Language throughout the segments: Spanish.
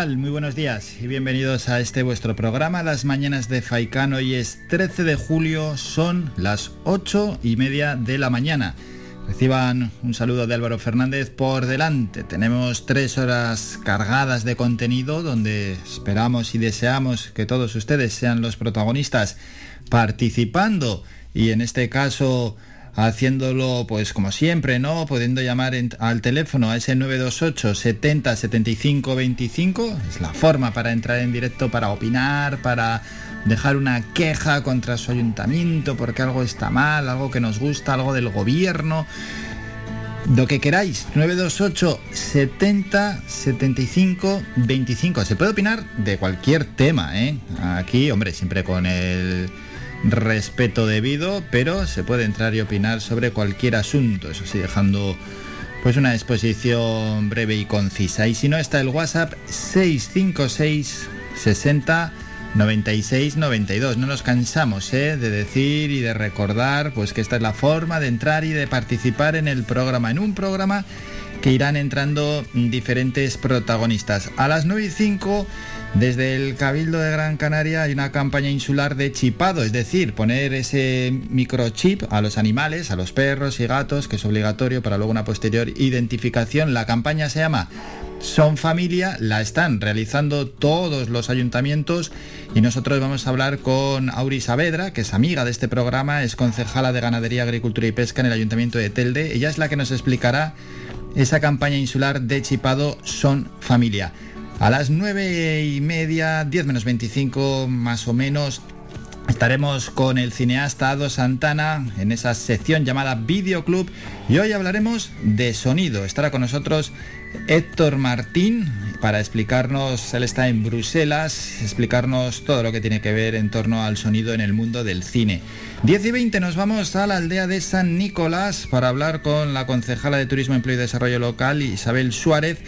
Tal? Muy buenos días y bienvenidos a este vuestro programa, Las Mañanas de Faicán. Hoy es 13 de julio, son las 8 y media de la mañana. Reciban un saludo de Álvaro Fernández por delante. Tenemos tres horas cargadas de contenido donde esperamos y deseamos que todos ustedes sean los protagonistas participando y en este caso haciéndolo pues como siempre, ¿no? Pudiendo llamar al teléfono a ese 928 70 75 25, es la forma para entrar en directo, para opinar, para dejar una queja contra su ayuntamiento porque algo está mal, algo que nos gusta, algo del gobierno. Lo que queráis, 928 70 75 25. Se puede opinar de cualquier tema, ¿eh? Aquí, hombre, siempre con el respeto debido, pero se puede entrar y opinar sobre cualquier asunto, eso sí, dejando pues una exposición breve y concisa. Y si no está el WhatsApp 656 60 96 92. No nos cansamos ¿eh? de decir y de recordar pues que esta es la forma de entrar y de participar en el programa, en un programa que irán entrando diferentes protagonistas. A las 9 y 5 desde el Cabildo de Gran Canaria hay una campaña insular de chipado, es decir, poner ese microchip a los animales, a los perros y gatos, que es obligatorio para luego una posterior identificación. La campaña se llama Son Familia, la están realizando todos los ayuntamientos y nosotros vamos a hablar con Auri Saavedra, que es amiga de este programa, es concejala de Ganadería, Agricultura y Pesca en el Ayuntamiento de Telde. Ella es la que nos explicará esa campaña insular de chipado Son Familia. A las nueve y media, 10 menos 25 más o menos, estaremos con el cineasta Ado Santana en esa sección llamada Videoclub y hoy hablaremos de sonido. Estará con nosotros Héctor Martín para explicarnos, él está en Bruselas, explicarnos todo lo que tiene que ver en torno al sonido en el mundo del cine. 10 y 20 nos vamos a la aldea de San Nicolás para hablar con la concejala de Turismo, Empleo y Desarrollo Local, Isabel Suárez,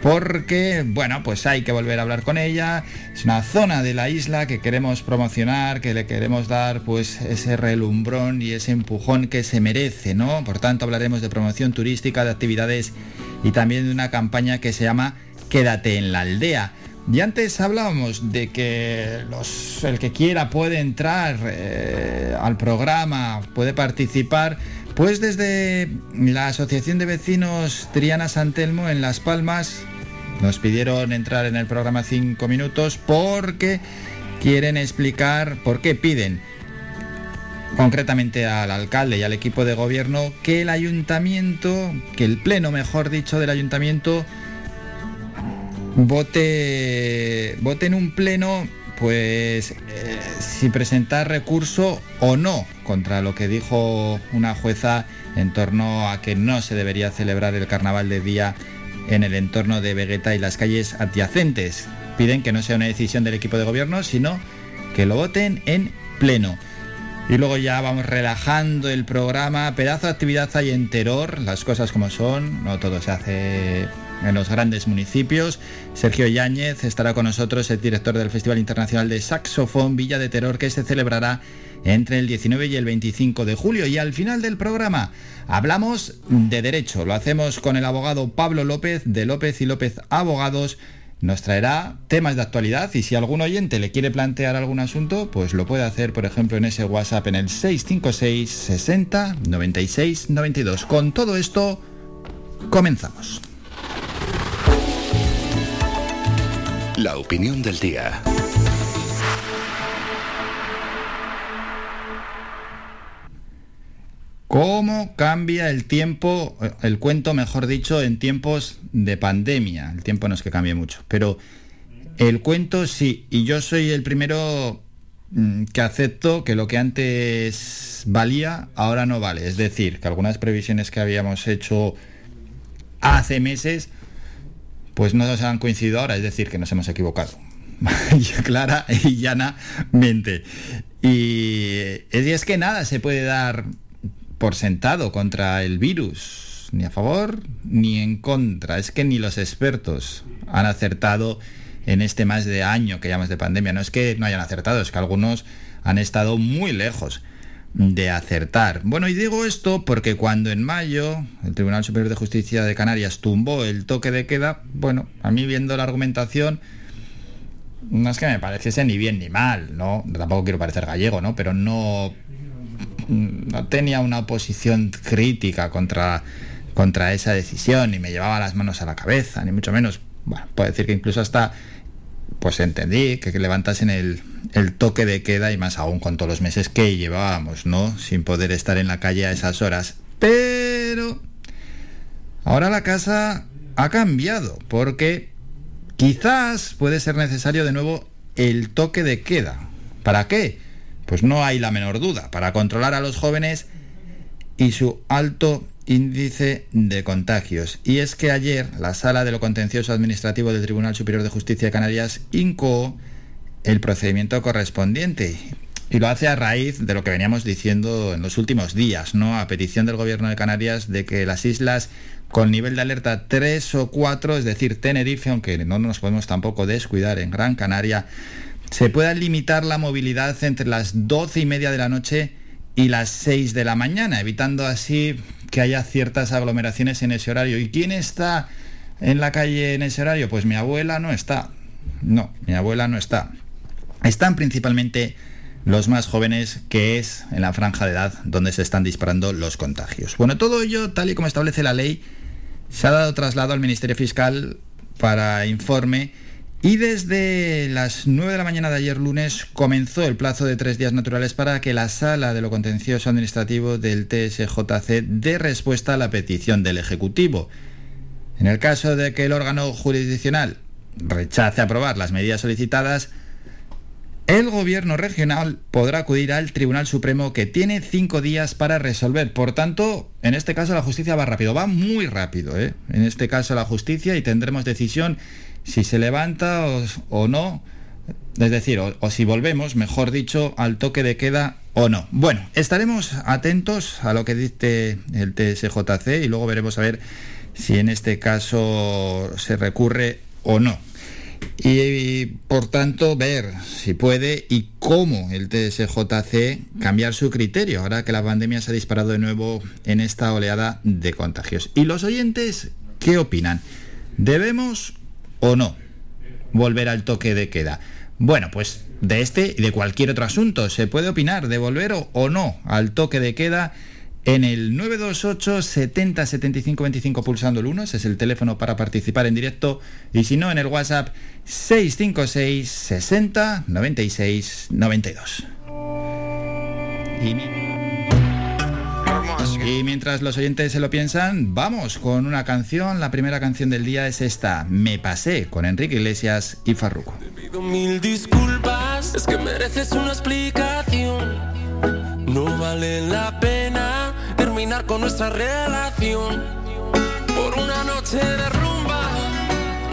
porque, bueno, pues hay que volver a hablar con ella. Es una zona de la isla que queremos promocionar, que le queremos dar pues ese relumbrón y ese empujón que se merece, ¿no? Por tanto, hablaremos de promoción turística, de actividades y también de una campaña que se llama Quédate en la aldea. Y antes hablábamos de que el que quiera puede entrar eh, al programa, puede participar, pues desde la Asociación de Vecinos Triana Santelmo en Las Palmas nos pidieron entrar en el programa cinco minutos porque quieren explicar por qué piden concretamente al alcalde y al equipo de gobierno que el ayuntamiento, que el pleno mejor dicho del ayuntamiento vote, vote en un pleno pues eh, si presentar recurso o no contra lo que dijo una jueza en torno a que no se debería celebrar el carnaval de día en el entorno de Vegeta y las calles adyacentes. Piden que no sea una decisión del equipo de gobierno, sino que lo voten en pleno. Y luego ya vamos relajando el programa. Pedazo de actividad hay en las cosas como son, no todo se hace en los grandes municipios. Sergio Yáñez estará con nosotros, el director del Festival Internacional de Saxofón Villa de Terror, que se celebrará entre el 19 y el 25 de julio. Y al final del programa hablamos de derecho. Lo hacemos con el abogado Pablo López de López y López Abogados. Nos traerá temas de actualidad y si algún oyente le quiere plantear algún asunto, pues lo puede hacer, por ejemplo, en ese WhatsApp en el 656 60 96 92. Con todo esto, comenzamos. La opinión del día. ¿Cómo cambia el tiempo, el cuento, mejor dicho, en tiempos de pandemia? El tiempo no es que cambie mucho, pero el cuento sí, y yo soy el primero mm, que acepto que lo que antes valía ahora no vale. Es decir, que algunas previsiones que habíamos hecho hace meses pues no nos han coincidido ahora, es decir, que nos hemos equivocado. Clara y llanamente. Y es que nada se puede dar por sentado contra el virus, ni a favor ni en contra. Es que ni los expertos han acertado en este más de año que llamamos de pandemia. No es que no hayan acertado, es que algunos han estado muy lejos de acertar. Bueno, y digo esto porque cuando en mayo el Tribunal Superior de Justicia de Canarias tumbó el toque de queda, bueno, a mí viendo la argumentación, no es que me pareciese ni bien ni mal, ¿no? Tampoco quiero parecer gallego, ¿no? Pero no, no tenía una oposición crítica contra, contra esa decisión, ni me llevaba las manos a la cabeza, ni mucho menos. Bueno, puedo decir que incluso hasta pues entendí que, levantasen el, toque de queda y más aún con todos los meses que llevábamos, ¿no? Sin poder estar en la calle a esas horas. Pero ahora la casa ha cambiado porque quizás puede ser necesario de nuevo el toque de queda. ¿Para qué? Pues no hay la menor duda, para controlar a los jóvenes y su alto índice de contagios. Y es que ayer la Sala de lo Contencioso Administrativo del Tribunal Superior de Justicia de Canarias incoó el procedimiento correspondiente. Y lo hace a raíz de lo que veníamos diciendo en los últimos días, ¿no? A petición del gobierno de Canarias de que las islas con nivel de alerta 3 o 4, es decir, Tenerife, aunque no nos podemos tampoco descuidar en Gran Canaria, se pueda limitar la movilidad entre las 12 y media de la noche y las 6 de la mañana, evitando así que haya ciertas aglomeraciones en ese horario. ¿Y quién está en la calle en ese horario? Pues mi abuela no está. No, mi abuela no está. Están principalmente los más jóvenes, que es en la franja de edad donde se están disparando los contagios. Bueno, todo ello, tal y como establece la ley, se ha dado traslado al Ministerio Fiscal para informe y desde las 9 de la mañana de ayer lunes comenzó el plazo de tres días naturales para que la sala de lo contencioso administrativo del TSJC dé respuesta a la petición del Ejecutivo. En el caso de que el órgano jurisdiccional rechace aprobar las medidas solicitadas, el gobierno regional podrá acudir al Tribunal Supremo que tiene cinco días para resolver. Por tanto, en este caso la justicia va rápido, va muy rápido. ¿eh? En este caso la justicia y tendremos decisión si se levanta o, no, es decir, o, si volvemos, mejor dicho, al toque de queda o no. Bueno, estaremos atentos a lo que dice el TSJC y luego veremos a ver si en este caso se recurre o no. Y, por tanto ver si puede y cómo el TSJC cambiar su criterio ahora que la pandemia se ha disparado de nuevo en esta oleada de contagios. ¿Y los oyentes qué opinan? ¿Debemos o no volver al toque de queda. Bueno, pues de este y de cualquier otro asunto se puede opinar de volver o, no al toque de queda en el 928 70 75 25 pulsando el 1, ese es el teléfono para participar en directo, y si no en el WhatsApp 656 60 96 92. Y mientras los oyentes se lo piensan, vamos con una canción. La primera canción del día es esta, Me pasé, con Enrique Iglesias y Farruko. Te pido mil disculpas, es que mereces una explicación. No vale la pena terminar con nuestra relación. Por una noche de rumba,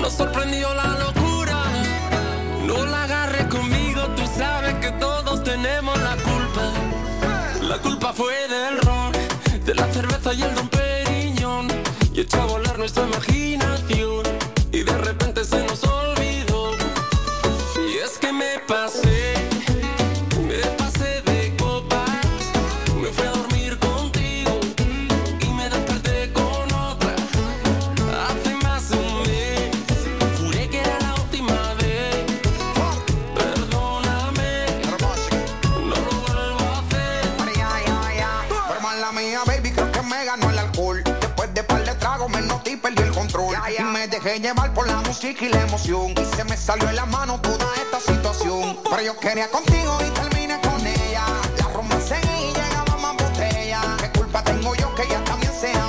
nos sorprendió la locura. No la agarres conmigo, tú sabes que todos tenemos la culpa. La culpa fue del rock cerveza y el don Periñón. Y echó a volar nuestra imaginación. Y de repente se nos olvidó. Y es que me pasé llevar por la música y la emoción. Y se me salió en la mano toda esta situación. Pero yo quería contigo y terminé con ella. La romancé y llegaba más botella. ¿Qué culpa tengo yo que ella también sea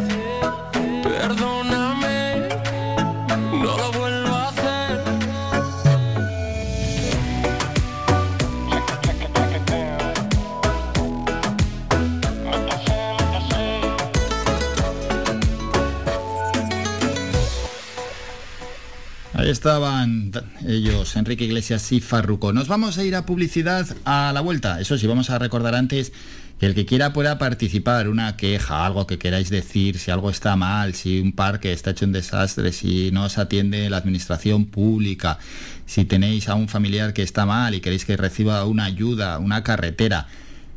Estaban ellos, Enrique Iglesias y Farruco. Nos vamos a ir a publicidad a la vuelta. Eso sí, vamos a recordar antes que el que quiera pueda participar, una queja, algo que queráis decir, si algo está mal, si un parque está hecho un desastre, si no os atiende la administración pública, si tenéis a un familiar que está mal y queréis que reciba una ayuda, una carretera.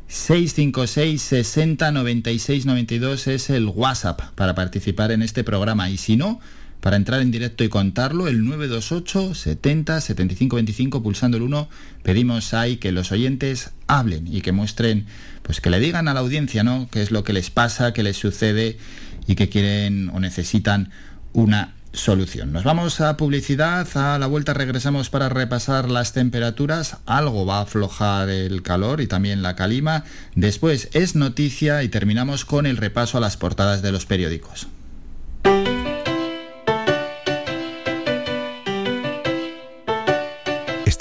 656 60 96 92 es el WhatsApp para participar en este programa y si no, para entrar en directo y contarlo, el 928 70 75 25 pulsando el 1, pedimos ahí que los oyentes hablen y que muestren, pues que le digan a la audiencia, ¿no? qué es lo que les pasa, qué les sucede y que quieren o necesitan una solución. Nos vamos a publicidad, a la vuelta regresamos para repasar las temperaturas, algo va a aflojar el calor y también la calima, después es noticia y terminamos con el repaso a las portadas de los periódicos.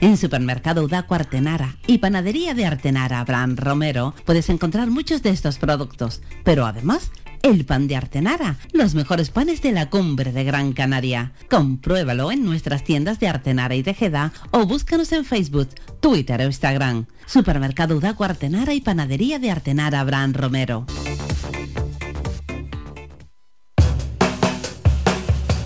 En Supermercado Udaco Artenara y Panadería de Artenara Abraham Romero puedes encontrar muchos de estos productos, pero además el pan de Artenara, los mejores panes de la cumbre de Gran Canaria. Compruébalo en nuestras tiendas de Artenara y Tejeda o búscanos en Facebook, Twitter o Instagram. Supermercado Udaco Artenara y Panadería de Artenara Abraham Romero.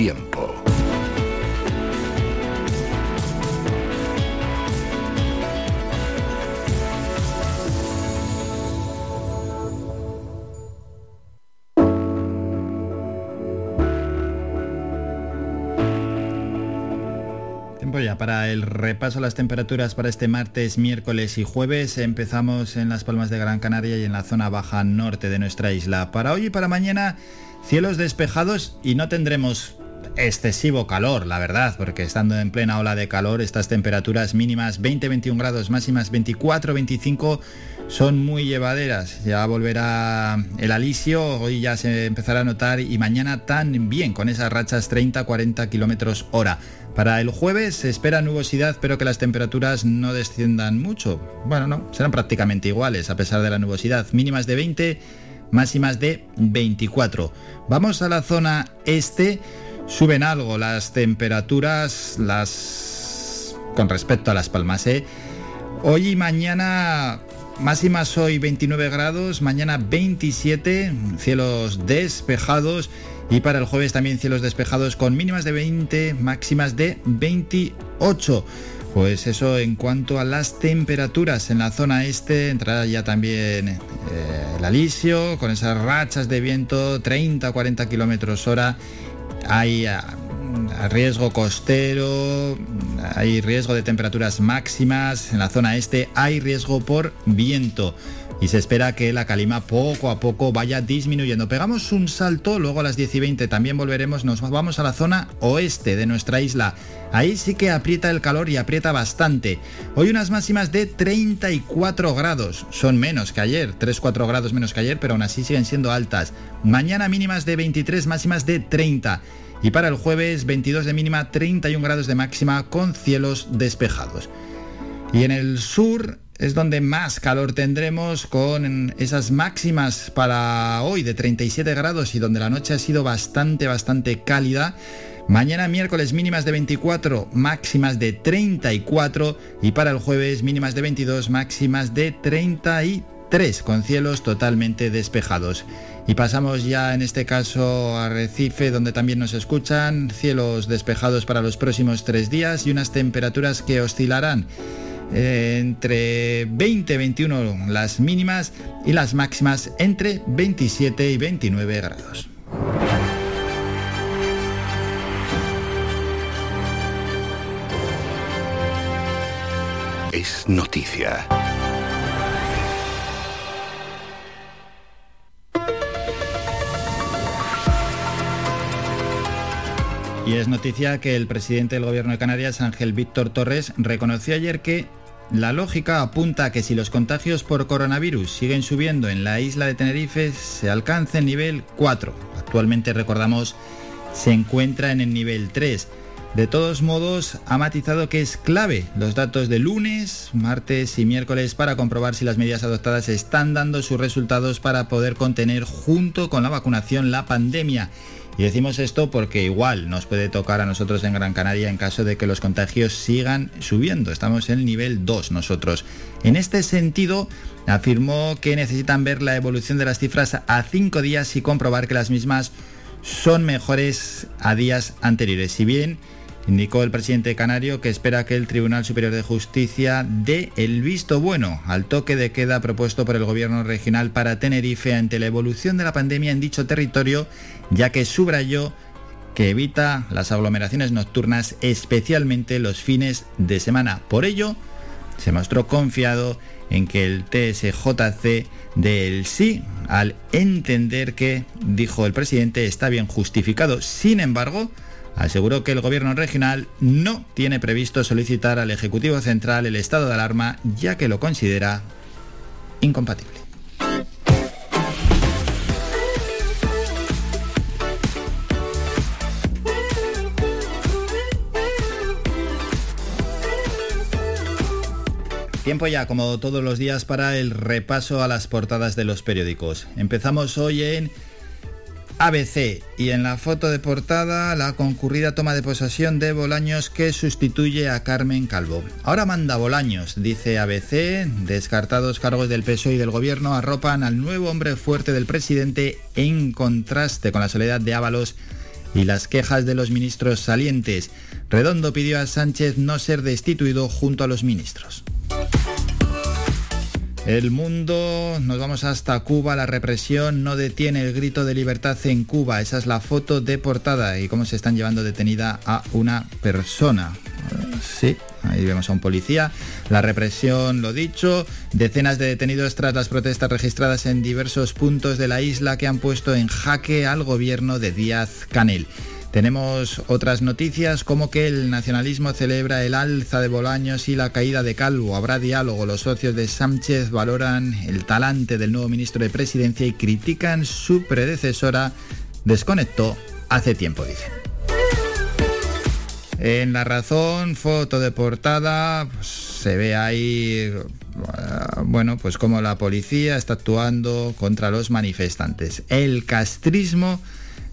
tiempo. Ya para el repaso las temperaturas para este martes, miércoles y jueves. Empezamos en las Palmas de Gran Canaria y en la zona baja norte de nuestra isla. Para hoy y para mañana, cielos despejados y no tendremos excesivo calor, la verdad, porque estando en plena ola de calor, estas temperaturas mínimas 20-21 grados, máximas 24-25 son muy llevaderas. Ya volverá el alisio, hoy ya se empezará a notar y mañana también con esas rachas 30-40 kilómetros hora. Para el jueves se espera nubosidad, pero que las temperaturas no desciendan mucho. Bueno, no, serán prácticamente iguales a pesar de la nubosidad. Mínimas de 20, máximas de 24. Vamos a la zona este. Suben algo las temperaturas, las con respecto a las palmas. ¿eh? Hoy y mañana máximas hoy 29 grados, mañana 27, cielos despejados y para el jueves también cielos despejados con mínimas de 20, máximas de 28. Pues eso en cuanto a las temperaturas en la zona este, entrará ya también eh, el alisio con esas rachas de viento 30-40 kilómetros hora. Hay ah, riesgo costero, hay riesgo de temperaturas máximas. En la zona este, hay riesgo por viento y se espera que la calima poco a poco vaya disminuyendo. Pegamos un salto, luego a las 10 y 20 también volveremos, nos vamos a la zona oeste de nuestra isla. Ahí sí que aprieta el calor y aprieta bastante. Hoy unas máximas de 34 grados, son menos que ayer, 3-4 grados menos que ayer, pero aún así siguen siendo altas. Mañana mínimas de 23, máximas de 30. Y para el jueves 22 de mínima, 31 grados de máxima con cielos despejados. Y en el sur es donde más calor tendremos con esas máximas para hoy de 37 grados y donde la noche ha sido bastante, bastante cálida. Mañana miércoles mínimas de 24, máximas de 34 y para el jueves mínimas de 22, máximas de 33 con cielos totalmente despejados. Y pasamos ya en este caso a Recife, donde también nos escuchan, cielos despejados para los próximos tres días y unas temperaturas que oscilarán entre 20 y 21 las mínimas y las máximas entre 27 y 29 grados. Es noticia. Y es noticia que el presidente del gobierno de Canarias, Ángel Víctor Torres, reconoció ayer que la lógica apunta a que si los contagios por coronavirus siguen subiendo en la isla de Tenerife, se alcance el nivel 4. Actualmente, recordamos, se encuentra en el nivel 3. De todos modos, ha matizado que es clave los datos de lunes, martes y miércoles para comprobar si las medidas adoptadas están dando sus resultados para poder contener junto con la vacunación la pandemia y decimos esto porque igual nos puede tocar a nosotros en Gran Canaria en caso de que los contagios sigan subiendo. Estamos en el nivel 2 nosotros. En este sentido, afirmó que necesitan ver la evolución de las cifras a 5 días y comprobar que las mismas son mejores a días anteriores. Si bien Indicó el presidente canario que espera que el Tribunal Superior de Justicia dé el visto bueno al toque de queda propuesto por el gobierno regional para Tenerife ante la evolución de la pandemia en dicho territorio, ya que subrayó que evita las aglomeraciones nocturnas, especialmente los fines de semana. Por ello, se mostró confiado en que el TSJC dé el sí al entender que, dijo el presidente, está bien justificado. Sin embargo, aseguró que el gobierno regional no tiene previsto solicitar al Ejecutivo Central el estado de alarma ya que lo considera incompatible. Tiempo ya, como todos los días, para el repaso a las portadas de los periódicos. Empezamos hoy en ABC y en la foto de portada la concurrida toma de posesión de Bolaños que sustituye a Carmen Calvo. Ahora manda Bolaños, dice ABC, descartados cargos del PSOE y del gobierno arropan al nuevo hombre fuerte del presidente en contraste con la soledad de Ábalos y las quejas de los ministros salientes. Redondo pidió a Sánchez no ser destituido junto a los ministros. El mundo, nos vamos hasta Cuba, la represión no detiene el grito de libertad en Cuba. Esa es la foto de portada y cómo se están llevando detenida a una persona. Sí, ahí vemos a un policía. La represión, lo dicho, decenas de detenidos tras las protestas registradas en diversos puntos de la isla que han puesto en jaque al gobierno de Díaz Canel. Tenemos otras noticias como que el nacionalismo celebra el alza de Bolaños y la caída de Calvo. Habrá diálogo. Los socios de Sánchez valoran el talante del nuevo ministro de Presidencia y critican su predecesora. Desconectó hace tiempo, dicen. En la razón, foto de portada, pues, se ve ahí, bueno, pues como la policía está actuando contra los manifestantes. El castrismo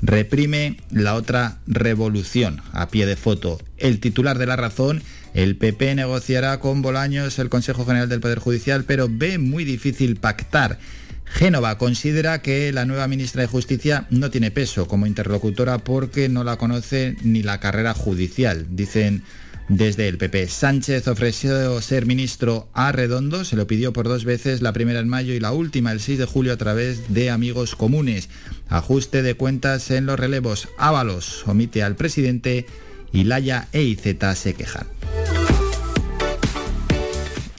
reprime la otra revolución. A pie de foto, el titular de la razón El PP negociará con Bolaños el Consejo General del Poder Judicial, pero ve muy difícil pactar. Génova considera que la nueva ministra de Justicia no tiene peso como interlocutora porque no la conoce ni la carrera judicial. Dicen desde el PP. Sánchez ofreció ser ministro a Redondo, se lo pidió por dos veces, la primera en mayo y la última el 6 de julio a través de amigos comunes. Ajuste de cuentas en los relevos. Ábalos omite al presidente y Laya e IZ se quejan.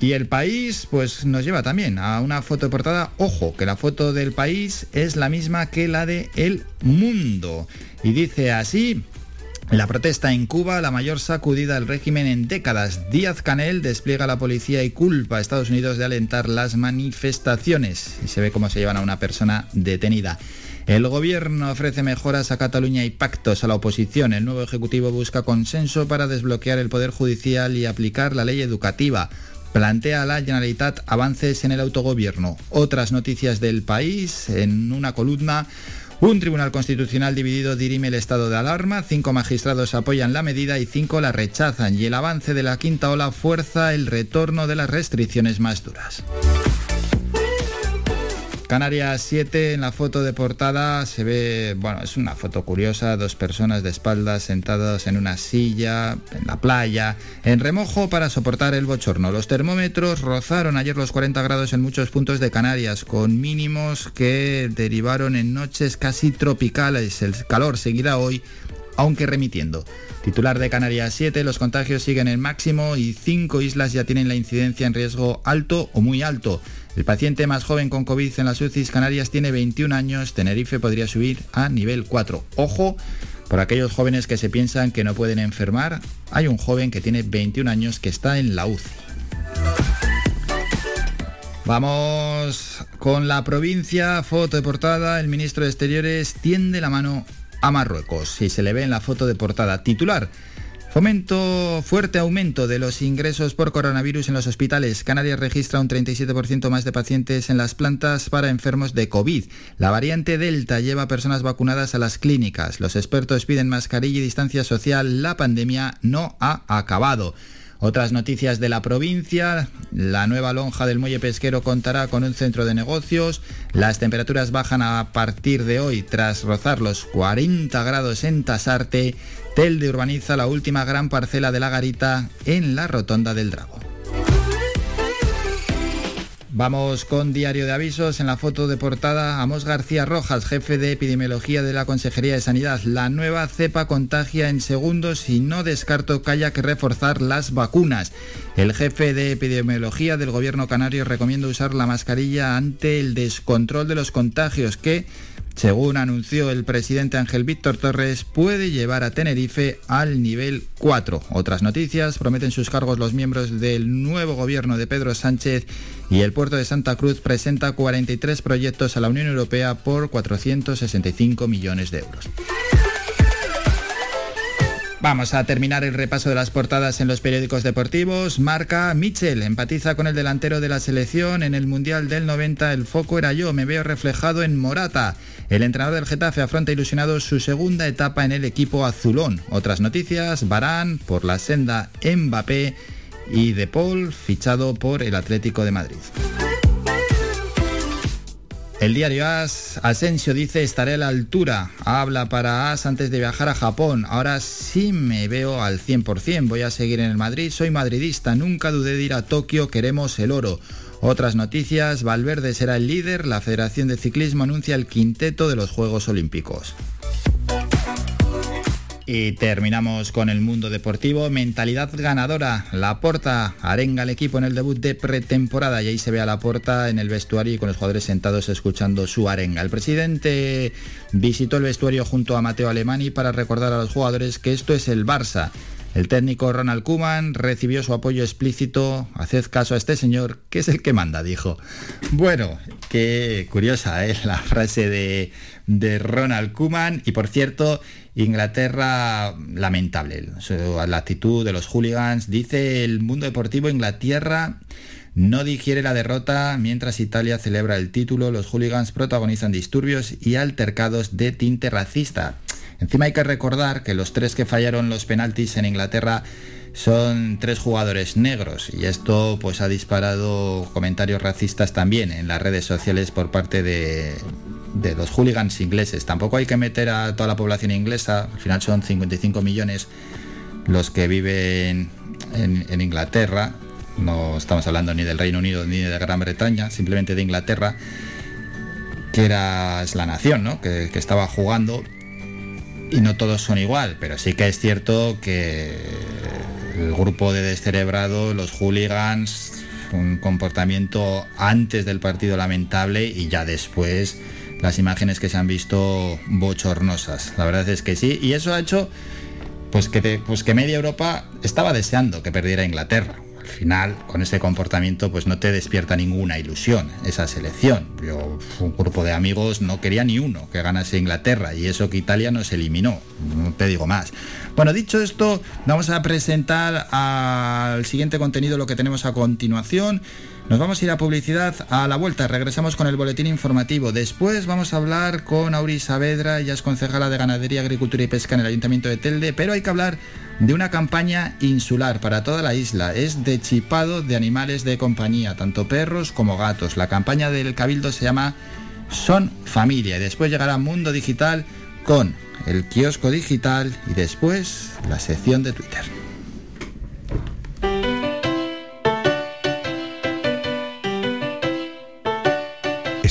Y el país pues nos lleva también a una foto de portada. Ojo, que la foto del país es la misma que la de El Mundo. Y dice así, la protesta en Cuba, la mayor sacudida del régimen en décadas. Díaz Canel despliega a la policía y culpa a Estados Unidos de alentar las manifestaciones. Y se ve cómo se llevan a una persona detenida. El gobierno ofrece mejoras a Cataluña y pactos a la oposición. El nuevo Ejecutivo busca consenso para desbloquear el Poder Judicial y aplicar la ley educativa plantea la Generalitat avances en el autogobierno. Otras noticias del país en una columna. Un tribunal constitucional dividido dirime el estado de alarma, cinco magistrados apoyan la medida y cinco la rechazan y el avance de la quinta ola fuerza el retorno de las restricciones más duras. Canarias 7 en la foto de portada se ve, bueno, es una foto curiosa, dos personas de espaldas sentadas en una silla, en la playa, en remojo para soportar el bochorno. Los termómetros rozaron ayer los 40 grados en muchos puntos de Canarias, con mínimos que derivaron en noches casi tropicales. El calor seguirá hoy, aunque remitiendo. Titular de Canarias 7, los contagios siguen en máximo y cinco islas ya tienen la incidencia en riesgo alto o muy alto. El paciente más joven con COVID en las UCIs Canarias tiene 21 años, Tenerife podría subir a nivel 4. Ojo, por aquellos jóvenes que se piensan que no pueden enfermar, hay un joven que tiene 21 años que está en la UCI. Vamos con la provincia, foto de portada, el ministro de Exteriores tiende la mano a Marruecos, si se le ve en la foto de portada titular. Fomento fuerte aumento de los ingresos por coronavirus en los hospitales. Canarias registra un 37% más de pacientes en las plantas para enfermos de COVID. La variante Delta lleva personas vacunadas a las clínicas. Los expertos piden mascarilla y distancia social. La pandemia no ha acabado. Otras noticias de la provincia, la nueva lonja del muelle pesquero contará con un centro de negocios, las temperaturas bajan a partir de hoy tras rozar los 40 grados en Tasarte, Telde urbaniza la última gran parcela de la garita en la rotonda del Drago. Vamos con diario de avisos. En la foto de portada, Amos García Rojas, jefe de epidemiología de la Consejería de Sanidad. La nueva cepa contagia en segundos y no descarto que haya que reforzar las vacunas. El jefe de epidemiología del gobierno canario recomienda usar la mascarilla ante el descontrol de los contagios que según anunció el presidente Ángel Víctor Torres, puede llevar a Tenerife al nivel 4. Otras noticias, prometen sus cargos los miembros del nuevo gobierno de Pedro Sánchez y el puerto de Santa Cruz presenta 43 proyectos a la Unión Europea por 465 millones de euros. Vamos a terminar el repaso de las portadas en los periódicos deportivos. Marca Mitchell, empatiza con el delantero de la selección en el Mundial del 90. El foco era yo, me veo reflejado en Morata. El entrenador del Getafe afronta ilusionado su segunda etapa en el equipo azulón. Otras noticias, Barán por la senda Mbappé y De Paul fichado por el Atlético de Madrid. El diario AS, Asensio dice estaré a la altura. Habla para AS antes de viajar a Japón. Ahora sí me veo al 100%. Voy a seguir en el Madrid. Soy madridista. Nunca dudé de ir a Tokio. Queremos el oro. Otras noticias. Valverde será el líder. La Federación de Ciclismo anuncia el quinteto de los Juegos Olímpicos. Y terminamos con el mundo deportivo. Mentalidad ganadora. La Porta arenga al equipo en el debut de pretemporada y ahí se ve a la Porta en el vestuario y con los jugadores sentados escuchando su arenga. El presidente visitó el vestuario junto a Mateo Alemani para recordar a los jugadores que esto es el Barça. El técnico Ronald Kuman recibió su apoyo explícito. Haced caso a este señor, que es el que manda, dijo. Bueno, qué curiosa es la frase de, de Ronald Kuman. Y por cierto, Inglaterra, lamentable. La actitud de los hooligans. Dice el mundo deportivo, Inglaterra no digiere la derrota mientras Italia celebra el título. Los hooligans protagonizan disturbios y altercados de tinte racista. Encima hay que recordar que los tres que fallaron los penaltis en Inglaterra son tres jugadores negros y esto pues ha disparado comentarios racistas también en las redes sociales por parte de, los hooligans ingleses. Tampoco hay que meter a toda la población inglesa, al final son 55 millones los que viven en, Inglaterra, no estamos hablando ni del Reino Unido ni de Gran Bretaña, simplemente de Inglaterra, que era es la nación, ¿no? que estaba jugando y no todos son igual, pero sí que es cierto que el grupo de descerebrado, los hooligans, un comportamiento antes del partido lamentable y ya después las imágenes que se han visto bochornosas. La verdad es que sí, y eso ha hecho pues que, pues que media Europa estaba deseando que perdiera Inglaterra. Al final, con ese comportamiento, pues no te despierta ninguna ilusión esa selección. Yo, un grupo de amigos, no quería ni uno que ganase Inglaterra y eso que Italia nos eliminó. No te digo más. Bueno, dicho esto, vamos a presentar al siguiente contenido lo que tenemos a continuación. Nos vamos a ir a publicidad a la vuelta, regresamos con el boletín informativo. Después vamos a hablar con Auri Saavedra, ella es concejala de Ganadería, Agricultura y Pesca en el Ayuntamiento de Telde, pero hay que hablar de una campaña insular para toda la isla. Es de chipado de animales de compañía, tanto perros como gatos. La campaña del Cabildo se llama Son Familia y después llegará Mundo Digital con el kiosco digital y después la sección de Twitter.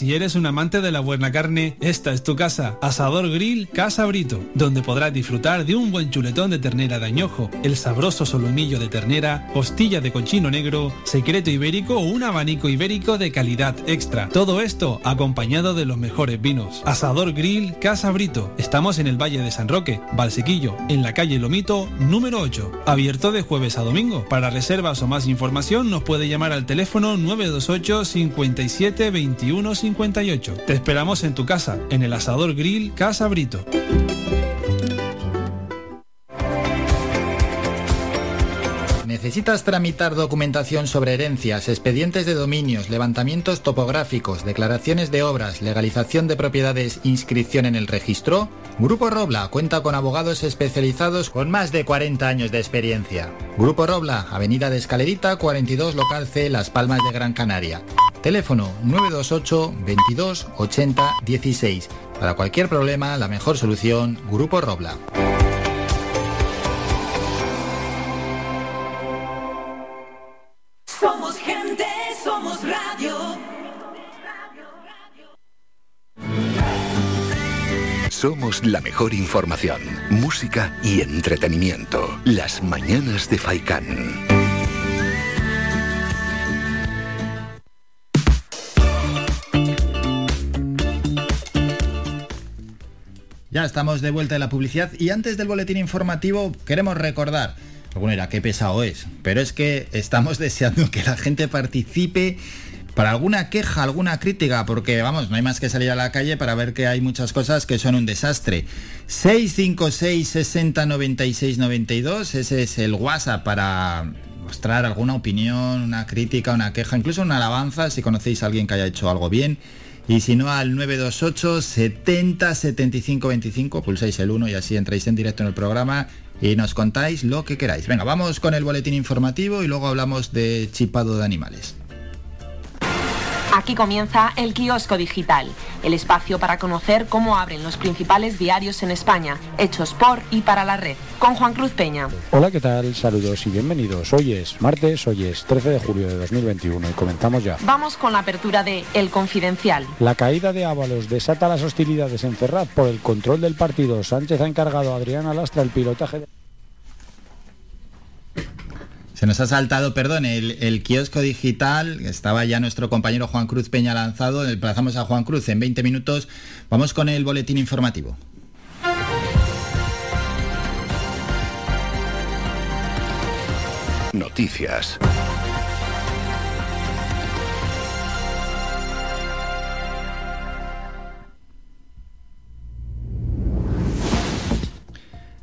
Si eres un amante de la buena carne, esta es tu casa. Asador Grill Casa Brito, donde podrás disfrutar de un buen chuletón de ternera de añojo, el sabroso solomillo de ternera, costilla de cochino negro, secreto ibérico o un abanico ibérico de calidad extra. Todo esto acompañado de los mejores vinos. Asador Grill Casa Brito. Estamos en el Valle de San Roque, Valsequillo, en la calle Lomito, número 8. Abierto de jueves a domingo. Para reservas o más información nos puede llamar al teléfono 928 57 21 58. Te esperamos en tu casa, en el Asador Grill Casa Brito. ¿Necesitas tramitar documentación sobre herencias, expedientes de dominios, levantamientos topográficos, declaraciones de obras, legalización de propiedades, inscripción en el registro? Grupo Robla cuenta con abogados especializados con más de 40 años de experiencia. Grupo Robla, Avenida de Escalerita, 42 Local C, Las Palmas de Gran Canaria. Teléfono 928 22 80 16. Para cualquier problema, la mejor solución, Grupo Robla. Somos la mejor información, música y entretenimiento. Las mañanas de Faikán. Ya estamos de vuelta en la publicidad y antes del boletín informativo queremos recordar, bueno, era qué pesado es, pero es que estamos deseando que la gente participe para alguna queja, alguna crítica, porque vamos, no hay más que salir a la calle para ver que hay muchas cosas que son un desastre. 656 60 96 92, ese es el WhatsApp para mostrar alguna opinión, una crítica, una queja, incluso una alabanza si conocéis a alguien que haya hecho algo bien. Y si no, al 928 70 75 25, pulsáis el 1 y así entráis en directo en el programa y nos contáis lo que queráis. Venga, vamos con el boletín informativo y luego hablamos de chipado de animales. Aquí comienza el kiosco digital, el espacio para conocer cómo abren los principales diarios en España, hechos por y para la red, con Juan Cruz Peña. Hola, ¿qué tal? Saludos y bienvenidos. Hoy es martes, hoy es 13 de julio de 2021 y comenzamos ya. Vamos con la apertura de El Confidencial. La caída de Ábalos desata las hostilidades en por el control del partido. Sánchez ha encargado a Adriana Lastra el pilotaje de... Se nos ha saltado, perdón, el, kiosco digital. Estaba ya nuestro compañero Juan Cruz Peña lanzado. Emplazamos a Juan Cruz en 20 minutos. Vamos con el boletín informativo. Noticias.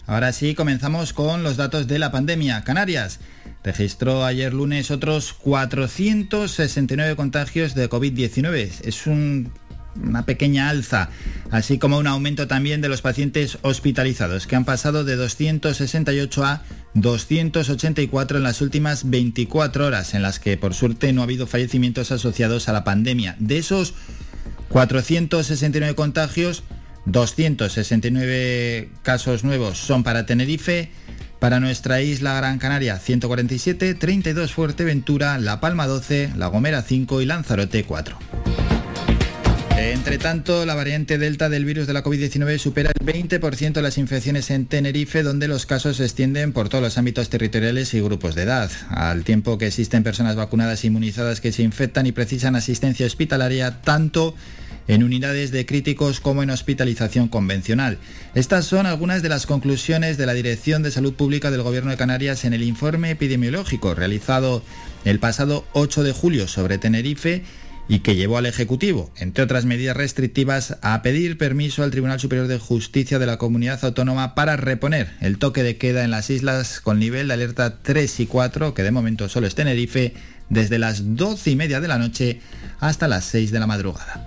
Ahora sí, comenzamos con los datos de la pandemia. Canarias registró ayer lunes otros 469 contagios de COVID-19. Es una pequeña alza, así como un aumento también de los pacientes hospitalizados, que han pasado de 268 a 284 en las últimas 24 horas, en las que por suerte no ha habido fallecimientos asociados a la pandemia. De esos 469 contagios, 269 casos nuevos son para Tenerife, para nuestra isla Gran Canaria 147, 32 Fuerteventura, La Palma 12, La Gomera 5 y Lanzarote 4. Entre tanto, la variante Delta del virus de la COVID-19 supera el 20% de las infecciones en Tenerife, donde los casos se extienden por todos los ámbitos territoriales y grupos de edad, al tiempo que existen personas vacunadas e inmunizadas que se infectan y precisan asistencia hospitalaria tanto en unidades de críticos como en hospitalización convencional. Estas son algunas de las conclusiones de la Dirección de Salud Pública del Gobierno de Canarias en el informe epidemiológico realizado el pasado 8 de julio sobre Tenerife y que llevó al Ejecutivo, entre otras medidas restrictivas, a pedir permiso al Tribunal Superior de Justicia de la Comunidad Autónoma para reponer el toque de queda en las islas con nivel de alerta 3 y 4, que de momento solo es Tenerife, desde las 12 y media de la noche hasta las 6 de la madrugada.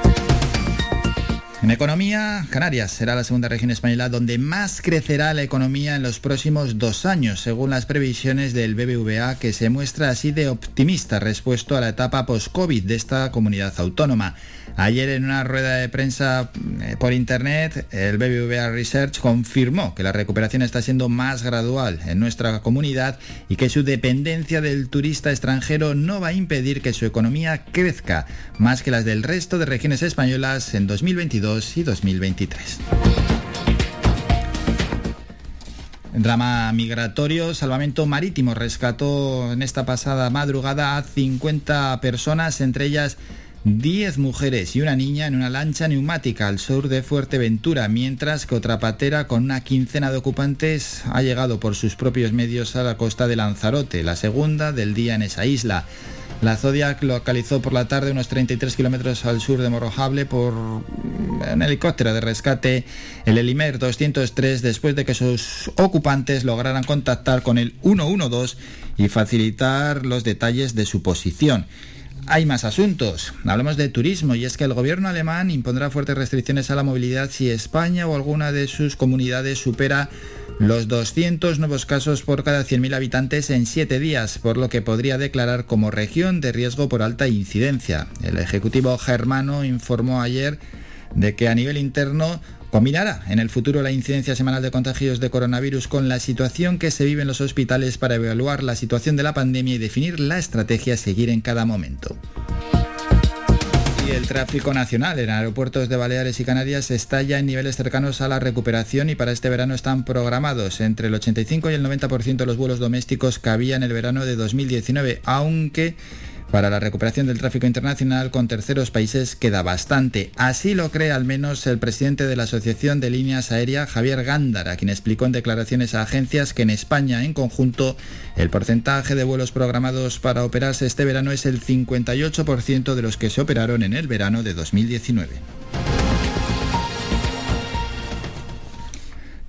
En economía, Canarias será la segunda región española donde más crecerá la economía en los próximos dos años, según las previsiones del BBVA, que se muestra así de optimista respecto a la etapa post-COVID de esta comunidad autónoma. Ayer en una rueda de prensa eh, por internet, el BBVA Research confirmó que la recuperación está siendo más gradual en nuestra comunidad y que su dependencia del turista extranjero no va a impedir que su economía crezca más que las del resto de regiones españolas en 2022 y 2023. Drama migratorio, Salvamento Marítimo rescató en esta pasada madrugada a 50 personas, entre ellas 10 mujeres y una niña en una lancha neumática al sur de Fuerteventura, mientras que otra patera con una quincena de ocupantes ha llegado por sus propios medios a la costa de Lanzarote, la segunda del día en esa isla. La Zodiac localizó por la tarde unos 33 kilómetros al sur de Morrojable por un helicóptero de rescate, el Elimer 203, después de que sus ocupantes lograran contactar con el 112 y facilitar los detalles de su posición. Hay más asuntos. Hablamos de turismo y es que el gobierno alemán impondrá fuertes restricciones a la movilidad si España o alguna de sus comunidades supera los 200 nuevos casos por cada 100.000 habitantes en 7 días, por lo que podría declarar como región de riesgo por alta incidencia. El Ejecutivo germano informó ayer de que a nivel interno Combinará en el futuro la incidencia semanal de contagios de coronavirus con la situación que se vive en los hospitales para evaluar la situación de la pandemia y definir la estrategia a seguir en cada momento. El tráfico nacional en aeropuertos de Baleares y Canarias está ya en niveles cercanos a la recuperación y para este verano están programados entre el 85 y el 90% de los vuelos domésticos que había en el verano de 2019, aunque para la recuperación del tráfico internacional con terceros países queda bastante. Así lo cree al menos el presidente de la Asociación de Líneas Aéreas, Javier Gándara, quien explicó en declaraciones a agencias que en España en conjunto el porcentaje de vuelos programados para operarse este verano es el 58% de los que se operaron en el verano de 2019.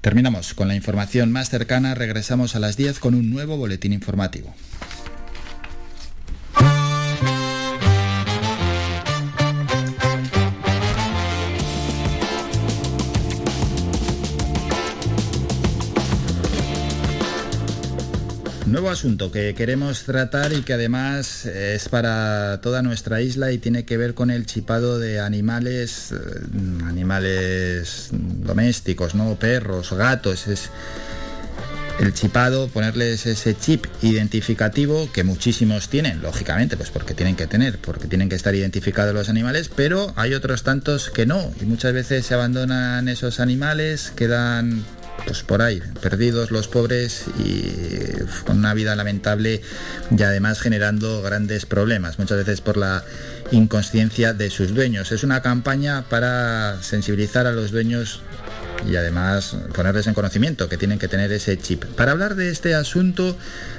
Terminamos con la información más cercana, regresamos a las 10 con un nuevo boletín informativo. Nuevo asunto que queremos tratar y que además es para toda nuestra isla y tiene que ver con el chipado de animales, eh, animales domésticos, ¿no? Perros, gatos. Es el chipado, ponerles ese chip identificativo que muchísimos tienen, lógicamente, pues porque tienen que tener, porque tienen que estar identificados los animales, pero hay otros tantos que no, y muchas veces se abandonan esos animales, quedan pues por ahí, perdidos los pobres y con una vida lamentable y además generando grandes problemas, muchas veces por la inconsciencia de sus dueños. Es una campaña para sensibilizar a los dueños y además ponerles en conocimiento que tienen que tener ese chip. Para hablar de este asunto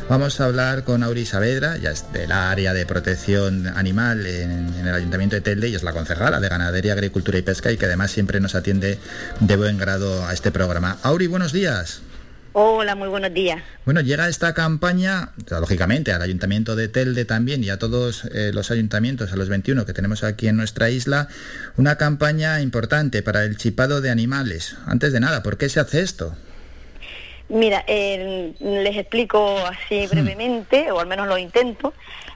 vamos a hablar con Auri Saavedra, ya es del área de protección animal en, el Ayuntamiento de Telde y es la concejala de Ganadería, Agricultura y Pesca y que además siempre nos atiende de buen grado a este programa. Auri, buenos días. Hola, muy buenos días. Bueno, llega esta campaña, lógicamente, al Ayuntamiento de Telde también y a todos eh, los ayuntamientos, a los 21 que tenemos aquí en nuestra isla, una campaña importante para el chipado de animales. Antes de nada, ¿por qué se hace esto? Mira, les explico así hmm. brevemente, o al menos lo intento.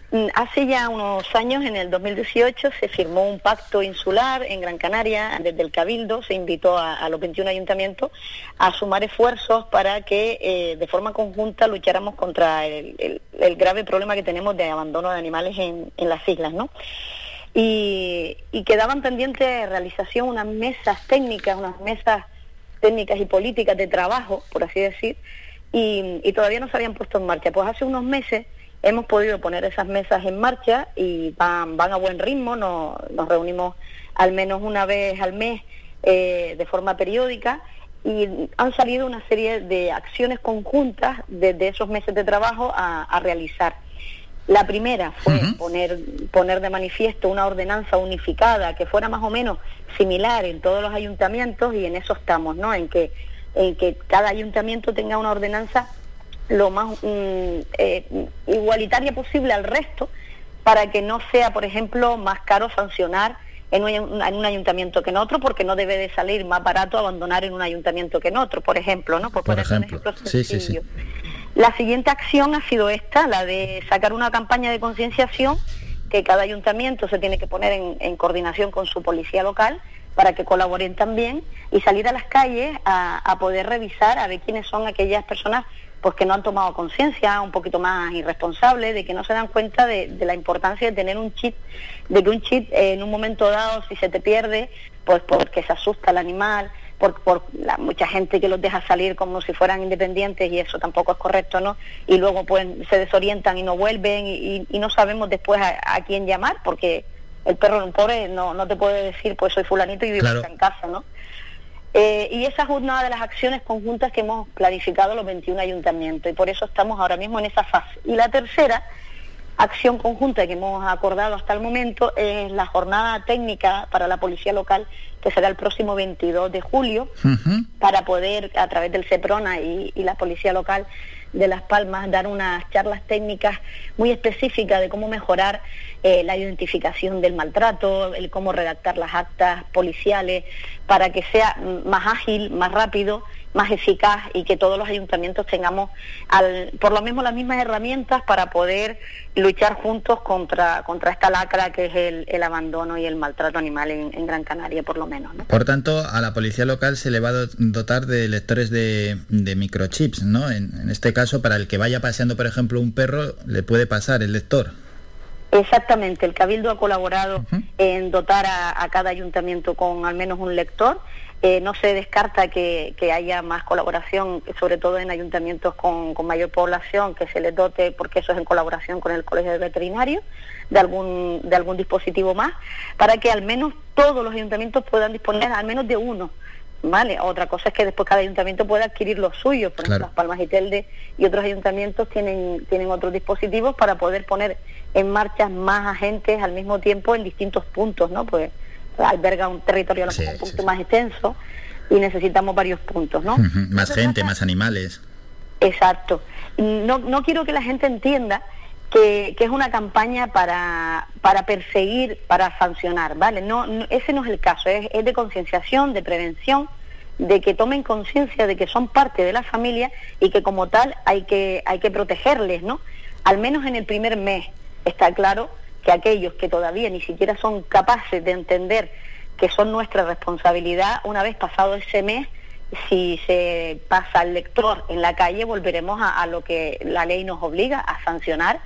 Mm, hace ya unos años, en el 2018, se firmó un pacto insular en Gran Canaria. Desde el Cabildo se invitó a, los 21 ayuntamientos a sumar esfuerzos para que eh, de forma conjunta lucháramos contra el, grave problema que tenemos de abandono de animales en, las islas. ¿no? Y, quedaban pendientes de realización unas mesas técnicas, unas mesas técnicas y políticas de trabajo, por así decir, y, y todavía no se habían puesto en marcha. Pues hace unos meses hemos podido poner esas mesas en marcha y van, van a buen ritmo, nos, reunimos al menos una vez al mes eh, de forma periódica y han salido una serie de acciones conjuntas desde esos meses de trabajo a, realizar. La primera fue poner, poner de manifiesto una ordenanza unificada que fuera más o menos similar en todos los ayuntamientos y en eso estamos, ¿no? En que, en que cada ayuntamiento tenga una ordenanza lo más mm, eh, igualitaria posible al resto para que no sea, por ejemplo, más caro sancionar en un, en un, ayuntamiento que en otro, porque no debe de salir más barato abandonar en un ayuntamiento que en otro, por ejemplo, ¿no? Por, ejemplo. Sí, sí, sí. La siguiente acción ha sido esta, la de sacar una campaña de concienciación que cada ayuntamiento se tiene que poner en, en, coordinación con su policía local para que colaboren también y salir a las calles a, a poder revisar a ver quiénes son aquellas personas pues que no han tomado conciencia, un poquito más irresponsables, de que no se dan cuenta de, la importancia de tener un chip, de que un chip eh, en un momento dado, si se te pierde, pues porque se asusta el animal, por, por la, mucha gente que los deja salir como si fueran independientes y eso tampoco es correcto, ¿no? Y luego pues se desorientan y no vuelven y, no sabemos después a, quién llamar porque el perro, un pobre, no, no te puede decir pues soy fulanito y vivo en casa, ¿no? Eh, y esa es una de las acciones conjuntas que hemos clarificado los 21 ayuntamientos y por eso estamos ahora mismo en esa fase. Y la tercera acción conjunta que hemos acordado hasta el momento es la jornada técnica para la policía local que será el próximo 22 de julio para poder a través del CEPRONA y la policía local de Las Palmas dar unas charlas técnicas muy específicas de cómo mejorar eh, la identificación del maltrato, el cómo redactar las actas policiales para que sea más ágil, más rápido, más eficaz y que todos los ayuntamientos tengamos al, por lo mismo las mismas herramientas para poder luchar juntos contra, contra esta lacra que es el, abandono y el maltrato animal en, Gran Canaria, por lo menos. Por tanto, a la policía local se le va a dotar de lectores de, microchips, ¿no? En, este caso, para el que vaya paseando, por ejemplo, un perro, le puede pasar el lector. Exactamente, el Cabildo ha colaborado en dotar a, cada ayuntamiento con al menos un lector. Eh, no se descarta que, haya más colaboración, sobre todo en ayuntamientos con, mayor población, que se les dote, porque eso es en colaboración con el Colegio de Veterinarios, de algún, de algún dispositivo más, para que al menos todos los ayuntamientos puedan disponer al menos de uno. ¿Vale? Otra cosa es que después cada ayuntamiento pueda adquirir los suyos, por ejemplo, Las Palmas y Telde y otros ayuntamientos tienen, tienen otros dispositivos para poder poner en marcha más agentes al mismo tiempo en distintos puntos, ¿no? Pues alberga un territorio un poquito más extenso y necesitamos varios puntos, ¿no? Más gente, más animales. Exacto. No, no quiero que la gente entienda que, es una campaña para, para perseguir, para sancionar, ¿vale? No, ese no es el caso, es, es de concienciación, de prevención, de que tomen conciencia de que son parte de la familia y que como tal hay que, hay que protegerles, ¿no? Al menos en el primer mes está claro que aquellos que todavía ni siquiera son capaces de entender que son nuestra responsabilidad, una vez pasado ese mes, si se pasa al lector en la calle, volveremos a, lo que la ley nos obliga, a sancionar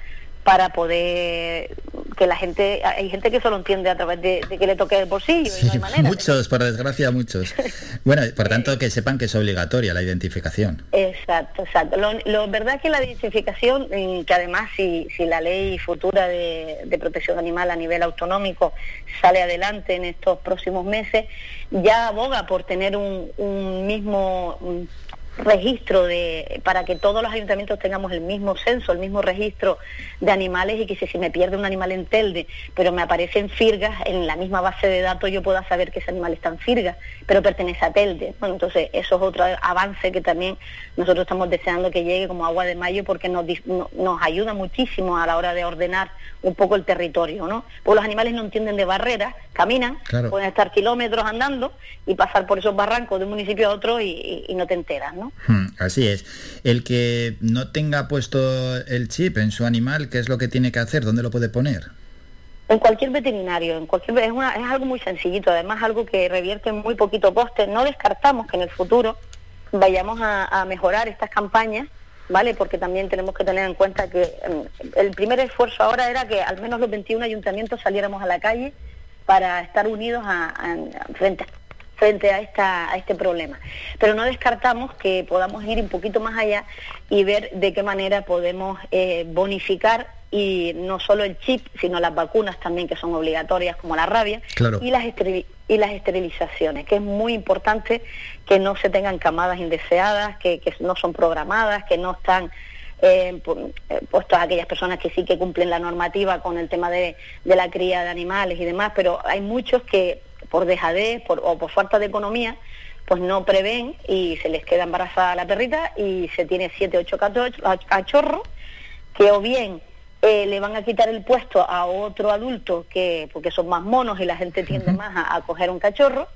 para poder porque la gente, hay gente que solo entiende a través de, que le toque el bolsillo. y no hay manera. Muchos, por desgracia, muchos. bueno, por tanto, que sepan que es obligatoria la identificación. Exacto, exacto. Lo, verdad es que la identificación, mm, que además si, si la ley futura de, de protección animal a nivel autonómico sale adelante en estos próximos meses, ya aboga por tener un, un mismo registro de para que todos los ayuntamientos tengamos el mismo censo, el mismo registro de animales y que si se me pierde un animal en Telde, pero me aparece en Firgas, en la misma base de datos yo pueda saber que ese animal está en Firgas, pero pertenece a Telde. Bueno, entonces eso es otro avance que también nosotros estamos deseando que llegue como agua de mayo porque nos, nos ayuda muchísimo a la hora de ordenar un poco el territorio, ¿no? Porque los animales no entienden de barreras, caminan, pueden estar kilómetros andando y pasar por esos barrancos de un municipio a otro y, y no te enteras, ¿no? Hmm, así es. El que no tenga puesto el chip en su animal, ¿qué es lo que tiene que hacer? ¿Dónde lo puede poner? En cualquier veterinario, en cualquier es, es algo muy sencillito, además algo que revierte muy poquito coste. No descartamos que en el futuro vayamos a, mejorar estas campañas, ¿vale? Porque también tenemos que tener en cuenta que em, el primer esfuerzo ahora era que al menos los 21 ayuntamientos saliéramos a la calle para estar unidos a, frente a frente a, esta, a este problema. Pero no descartamos que podamos ir un poquito más allá y ver de qué manera podemos eh, bonificar y no solo el chip, sino las vacunas también que son obligatorias como la rabia y, las y las esterilizaciones, que es muy importante que no se tengan camadas indeseadas, que, no son programadas, que no están eh, eh, puestos a aquellas personas que sí que cumplen la normativa con el tema de, de la cría de animales y demás, pero hay muchos que por dejadez o por falta de economía, pues no prevén y se les queda embarazada la perrita y se tiene siete, ocho cachorros que o bien eh, le van a quitar el puesto a otro adulto que porque son más monos y la gente tiende más a, a coger un cachorro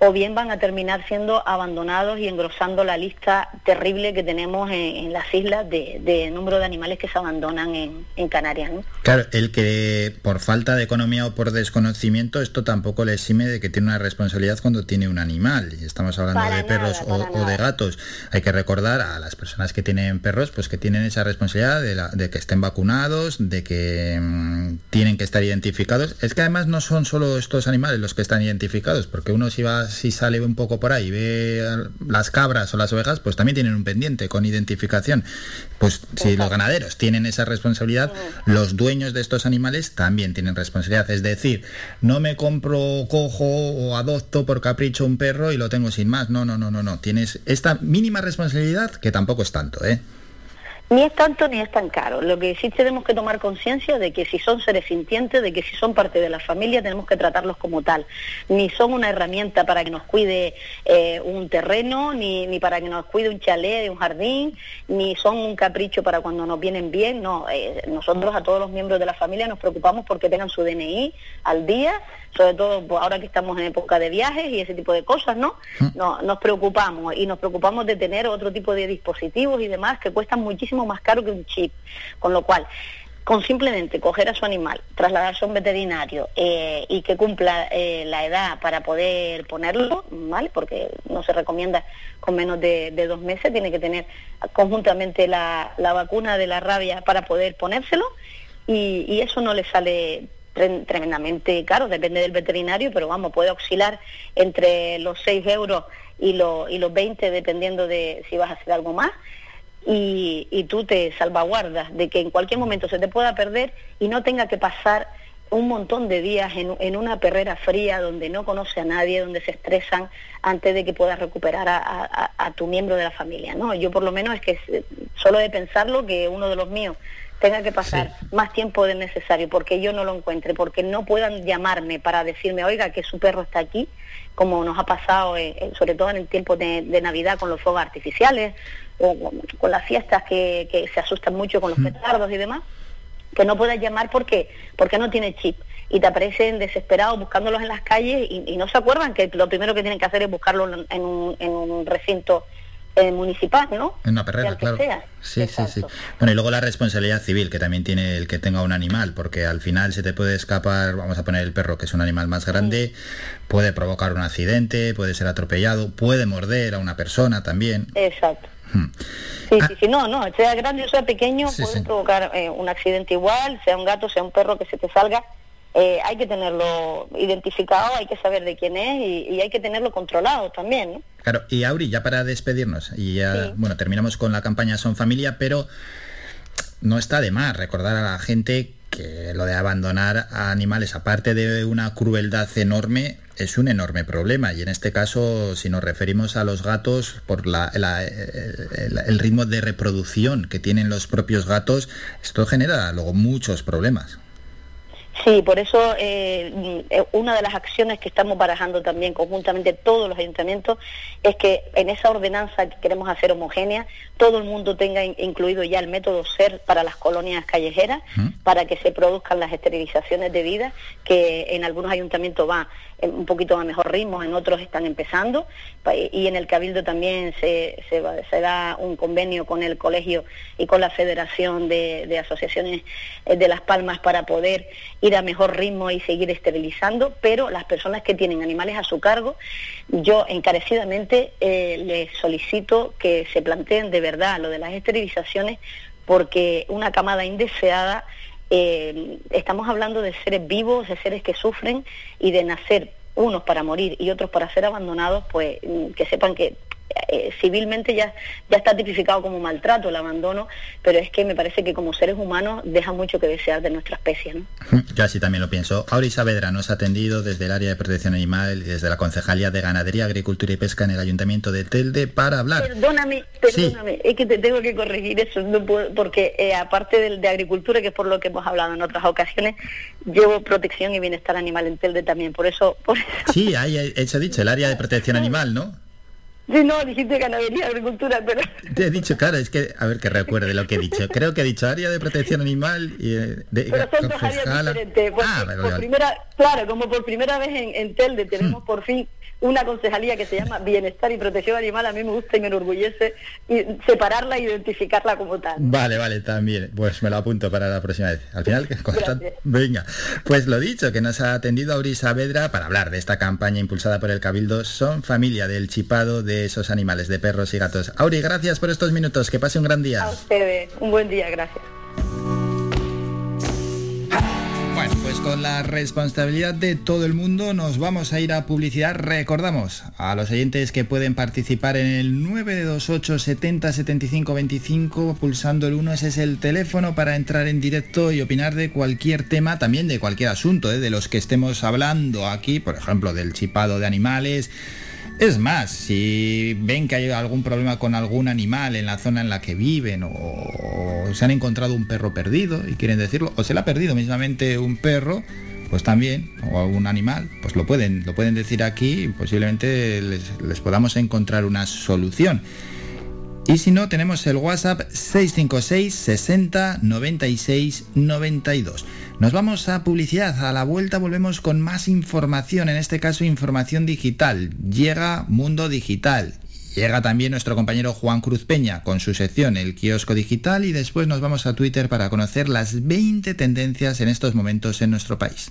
o bien van a terminar siendo abandonados y engrosando la lista terrible que tenemos en, las islas de, número de animales que se abandonan en, Canarias. ¿no? Claro, el que por falta de economía o por desconocimiento, esto tampoco le exime de que tiene una responsabilidad cuando tiene un animal. Y estamos hablando de perros o, de gatos. Hay que recordar a las personas que tienen perros, pues que tienen esa responsabilidad de, que estén vacunados, de que mm, tienen que estar identificados. Es que además no son solo estos animales los que están identificados, porque uno si va si sale un poco por ahí ve las cabras o las ovejas, pues también tienen un pendiente con identificación. Pues si los ganaderos tienen esa responsabilidad, los dueños de estos animales también tienen responsabilidad. Es decir, no me compro, cojo o adopto por capricho un perro y lo tengo sin más. No, no, no, no, no. Tienes esta mínima responsabilidad que tampoco es tanto, ¿eh? Ni es tanto ni es tan caro. Lo que sí tenemos que tomar conciencia de que si son seres sintientes, de que si son parte de la familia, tenemos que tratarlos como tal. Ni son una herramienta para que nos cuide eh, un terreno, ni, ni para que nos cuide un chalet de un jardín, ni son un capricho para cuando nos vienen bien. No, eh, nosotros a todos los miembros de la familia nos preocupamos porque tengan su DNI al día sobre todo pues, ahora que estamos en época de viajes y ese tipo de cosas, ¿no? Mm. no nos preocupamos y nos preocupamos de tener otro tipo de dispositivos y demás que cuestan muchísimo más caro que un chip, con lo cual con simplemente coger a su animal, trasladarse a un veterinario eh, y que cumpla eh, la edad para poder ponerlo, ¿vale? Porque no se recomienda con menos de, dos meses, tiene que tener conjuntamente la, vacuna de la rabia para poder ponérselo y, y eso no le sale tremendamente caro, depende del veterinario, pero vamos, puede oscilar entre los 6 euros y, y los 20 dependiendo de si vas a hacer algo más. Y, y tú te salvaguardas de que en cualquier momento se te pueda perder y no tenga que pasar un montón de días en, en, una perrera fría donde no conoce a nadie, donde se estresan antes de que puedas recuperar a, a, tu miembro de la familia. ¿no? Yo por lo menos es que solo de pensarlo que uno de los míos tenga que pasar más tiempo del necesario porque yo no lo encuentre, porque no puedan llamarme para decirme, oiga, que su perro está aquí, como nos ha pasado, eh, eh, sobre todo en el tiempo de, Navidad con los fuegos artificiales o con, las fiestas que, se asustan mucho con los petardos y demás, que no puedas llamar porque, porque no tiene chip y te aparecen desesperados buscándolos en las calles y, no se acuerdan que lo primero que tienen que hacer es buscarlo en un, en un recinto eh, municipal, ¿no? En una perrera, claro. Sí, sí, sí. Bueno, y luego la responsabilidad civil que también tiene el que tenga un animal, porque al final se te puede escapar, vamos a poner el perro, que es un animal más grande, puede provocar un accidente, puede ser atropellado, puede morder a una persona también. Exacto. Sí, sí, sí, no, no, sea grande o sea pequeño, puede provocar eh, un accidente igual, sea un gato, sea un perro que se te salga. Eh, hay que tenerlo identificado, hay que saber de quién es y, hay que tenerlo controlado también, ¿no? Claro, y Auri, ya para despedirnos, y ya, bueno, terminamos con la campaña Son Familia, pero no está de más recordar a la gente que lo de abandonar a animales, aparte de una crueldad enorme, es un enorme problema. Y en este caso, si nos referimos a los gatos, por la, el, ritmo de reproducción que tienen los propios gatos, esto genera luego muchos problemas. Sí, por eso eh, eh, una de las acciones que estamos barajando también conjuntamente todos los ayuntamientos es que en esa ordenanza que queremos hacer homogénea, todo el mundo tenga incluido ya el método SER para las colonias callejeras, para que se produzcan las esterilizaciones debidas, que en algunos ayuntamientos va un poquito a mejor ritmo, en otros están empezando, y en el Cabildo también se, se, da un convenio con el colegio y con la Federación de, de Asociaciones eh, de Las Palmas para poder ir a mejor ritmo y seguir esterilizando, pero las personas que tienen animales a su cargo, yo encarecidamente eh, les solicito que se planteen de verdad lo de las esterilizaciones, porque una camada indeseada, eh, estamos hablando de seres vivos, de seres que sufren y de nacer unos para morir y otros para ser abandonados, pues mm, que sepan que eh, civilmente ya, ya está tipificado como maltrato el abandono, pero es que me parece que como seres humanos deja mucho que desear de nuestra especie. ¿no? Yo así también lo pienso. Auri Saavedra nos ha atendido desde el área de protección animal y desde la Concejalía de Ganadería, Agricultura y Pesca en el Ayuntamiento de Telde para hablar. Perdóname, perdóname, es que te tengo que corregir eso, no porque eh, aparte de, de, agricultura, que es por lo que hemos hablado en otras ocasiones, llevo protección y bienestar animal en Telde también, por eso... Por eso. Sí, ahí he dicho, el área de protección animal, ¿no? Sí, no, dijiste ganadería, agricultura, pero... Te he dicho, claro, es que, a ver que recuerde lo que he dicho. Creo que he dicho área de protección animal y... Eh, de, pero son dos áreas diferentes. ah, por primera, claro, como por primera vez en, en Telde tenemos hmm. por fin una concejalía que se llama Bienestar y Protección Animal, a mí me gusta y me enorgullece y separarla e identificarla como tal. Vale, vale, también. Pues me lo apunto para la próxima vez. Al final, venga. Pues lo dicho, que nos ha atendido Auri Saavedra para hablar de esta campaña impulsada por el Cabildo Son Familia del chipado de esos animales, de perros y gatos. Auri, gracias por estos minutos. Que pase un gran día. A ustedes. Un buen día, gracias. Bueno, pues con la responsabilidad de todo el mundo nos vamos a ir a publicidad. Recordamos a los oyentes que pueden participar en el 928 70 75 25 pulsando el 1. Ese es el teléfono para entrar en directo y opinar de cualquier tema, también de cualquier asunto, ¿eh? de los que estemos hablando aquí, por ejemplo, del chipado de animales es más, si ven que hay algún problema con algún animal en la zona en la que viven o, se han encontrado un perro perdido y quieren decirlo, o se le ha perdido mismamente un perro, pues también, o algún animal, pues lo pueden, lo pueden decir aquí y posiblemente les, les podamos encontrar una solución. Y si no, tenemos el WhatsApp 656 60 96 92. Nos vamos a publicidad. A la vuelta volvemos con más información, en este caso información digital. Llega Mundo Digital. Llega también nuestro compañero Juan Cruz Peña con su sección El Kiosco Digital y después nos vamos a Twitter para conocer las 20 tendencias en estos momentos en nuestro país.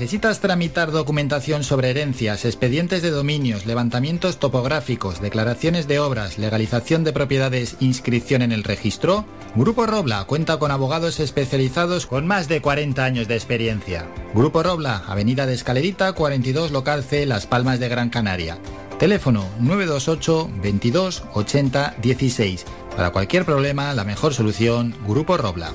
¿Necesitas tramitar documentación sobre herencias, expedientes de dominios, levantamientos topográficos, declaraciones de obras, legalización de propiedades, inscripción en el registro? Grupo Robla cuenta con abogados especializados con más de 40 años de experiencia. Grupo Robla, Avenida de Escalerita, 42 Local C, Las Palmas de Gran Canaria. Teléfono 928 22 80 16. Para cualquier problema, la mejor solución, Grupo Robla.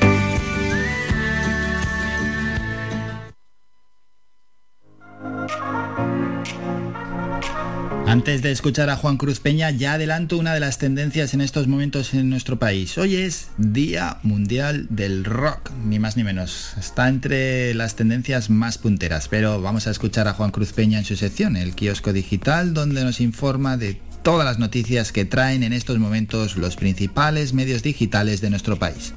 Antes de escuchar a Juan Cruz Peña, ya adelanto una de las tendencias en estos momentos en nuestro país. Hoy es Día Mundial del Rock, ni más ni menos. Está entre las tendencias más punteras, pero vamos a escuchar a Juan Cruz Peña en su sección, el kiosco digital, donde nos informa de todas las noticias que traen en estos momentos los principales medios digitales de nuestro país.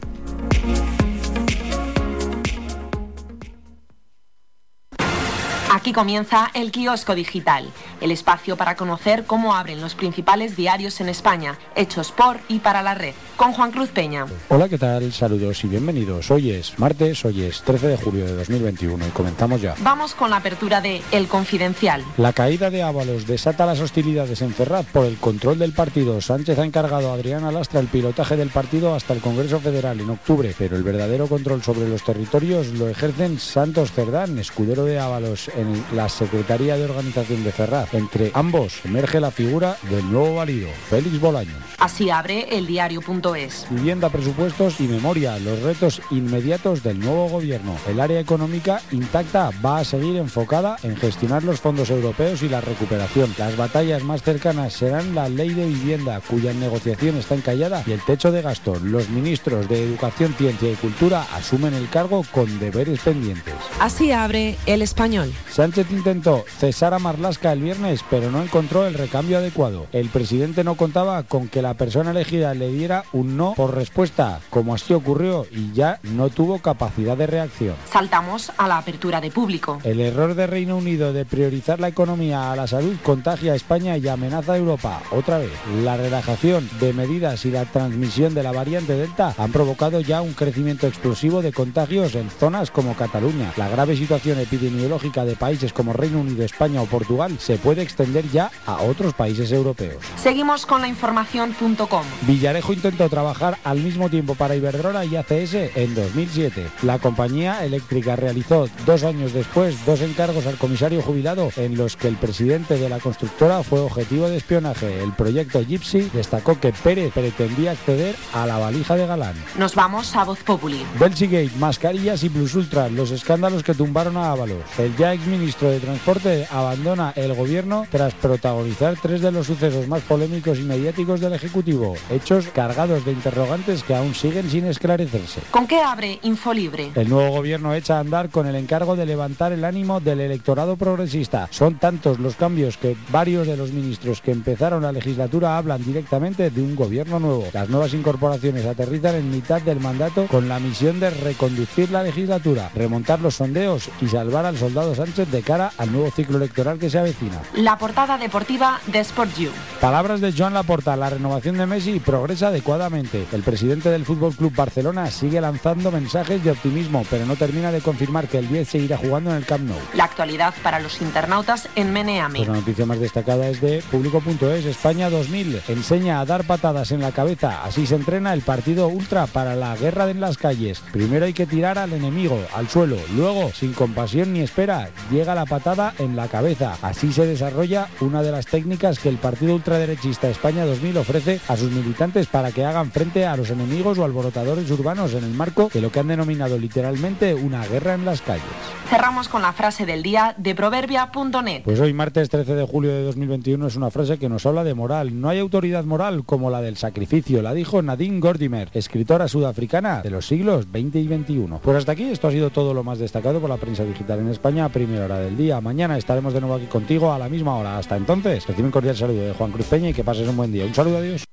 Aquí comienza el kiosco digital, el espacio para conocer cómo abren los principales diarios en España, hechos por y para la red, con Juan Cruz Peña. Hola, ¿qué tal? Saludos y bienvenidos. Hoy es martes, hoy es 13 de julio de 2021 y comenzamos ya. Vamos con la apertura de El Confidencial. La caída de Ábalos desata las hostilidades en Ferraz por el control del partido. Sánchez ha encargado a Adrián Alastra el pilotaje del partido hasta el Congreso Federal en octubre, pero el verdadero control sobre los territorios lo ejercen Santos Cerdán, escudero de Ábalos, en la Secretaría de Organización de Ferraz. Entre ambos emerge la figura del nuevo válido, Félix Bolaños. Así abre el diario.es. Vivienda, presupuestos y memoria, los retos inmediatos del nuevo gobierno. El área económica intacta va a seguir enfocada en gestionar los fondos europeos y la recuperación. Las batallas más cercanas serán la ley de vivienda, cuya negociación está encallada, y el techo de gasto. Los ministros de Educación, Ciencia y Cultura asumen el cargo con deberes pendientes. Así abre el español. Sánchez intentó cesar a Marlasca el viernes, pero no encontró el recambio adecuado. El presidente no contaba con que la persona elegida le diera un no por respuesta, como así ocurrió, y ya no tuvo capacidad de reacción. Saltamos a la apertura de público. El error de Reino Unido de priorizar la economía a la salud contagia a España y amenaza a Europa. Otra vez, la relajación de medidas y la transmisión de la variante Delta han provocado ya un crecimiento explosivo de contagios en zonas como Cataluña. La grave situación epidemiológica de países como Reino Unido, España o Portugal se puede extender ya a otros países europeos. Seguimos con la información.com. Villarejo intentó trabajar al mismo tiempo para Iberdrola y ACS en 2007. La compañía eléctrica realizó dos años después dos encargos al comisario jubilado en los que el presidente de la constructora fue objetivo de espionaje. El proyecto Gypsy destacó que Pérez pretendía acceder a la valija de Galán. Nos vamos a Voz Populi. Belsygate, mascarillas y Plus Ultra, los escándalos que tumbaron a Ábalos. El ya exministro de Transporte abandona el gobierno tras protagonizar tres de los sucesos más polémicos y mediáticos del Ejecutivo, hechos cargados de interrogantes que aún siguen sin esclarecerse. ¿Con qué abre Infolibre? El nuevo gobierno echa a andar con el encargo de levantar el ánimo del electorado progresista. Son tantos los cambios que varios de los ministros que empezaron la legislatura hablan directamente de un gobierno nuevo. Las nuevas incorporaciones aterrizan en mitad del mandato con la misión de reconducir la legislatura, remontar los sondeos y salvar al soldado Sánchez de cara al nuevo ciclo electoral que se avecina. La portada deportiva de Sport You. Palabras de Joan Laporta, la renovación de Messi progresa adecuadamente. El presidente del Fútbol Club Barcelona sigue lanzando mensajes de optimismo, pero no termina de confirmar que el 10 seguirá jugando en el Camp Nou. La actualidad para los internautas en Meneame. Pues la noticia más destacada es de público.es España 2000. Enseña a dar patadas en la cabeza. Así se entrena el partido ultra para la guerra en las calles. Primero hay que tirar al enemigo, al suelo. Luego, sin compasión ni espera, llega la patada en la cabeza. Así se desarrolla una de las técnicas que el partido ultraderechista España 2000 ofrece a sus militantes para que hagan frente a los enemigos o alborotadores urbanos en el marco de lo que han denominado literalmente una guerra en las calles. Cerramos con la frase del día de proverbia.net. Pues hoy, martes 13 de julio de 2021, es una frase que nos habla de moral. No hay autoridad moral como la del sacrificio, la dijo Nadine Gordimer, escritora sudafricana de los siglos 20 y 21. Pues hasta aquí, esto ha sido todo lo más destacado por la prensa digital en España a hora del día. Mañana estaremos de nuevo aquí contigo a la misma hora. Hasta entonces, recibe un cordial saludo de Juan Cruz Peña y que pases un buen día. Un saludo, adiós.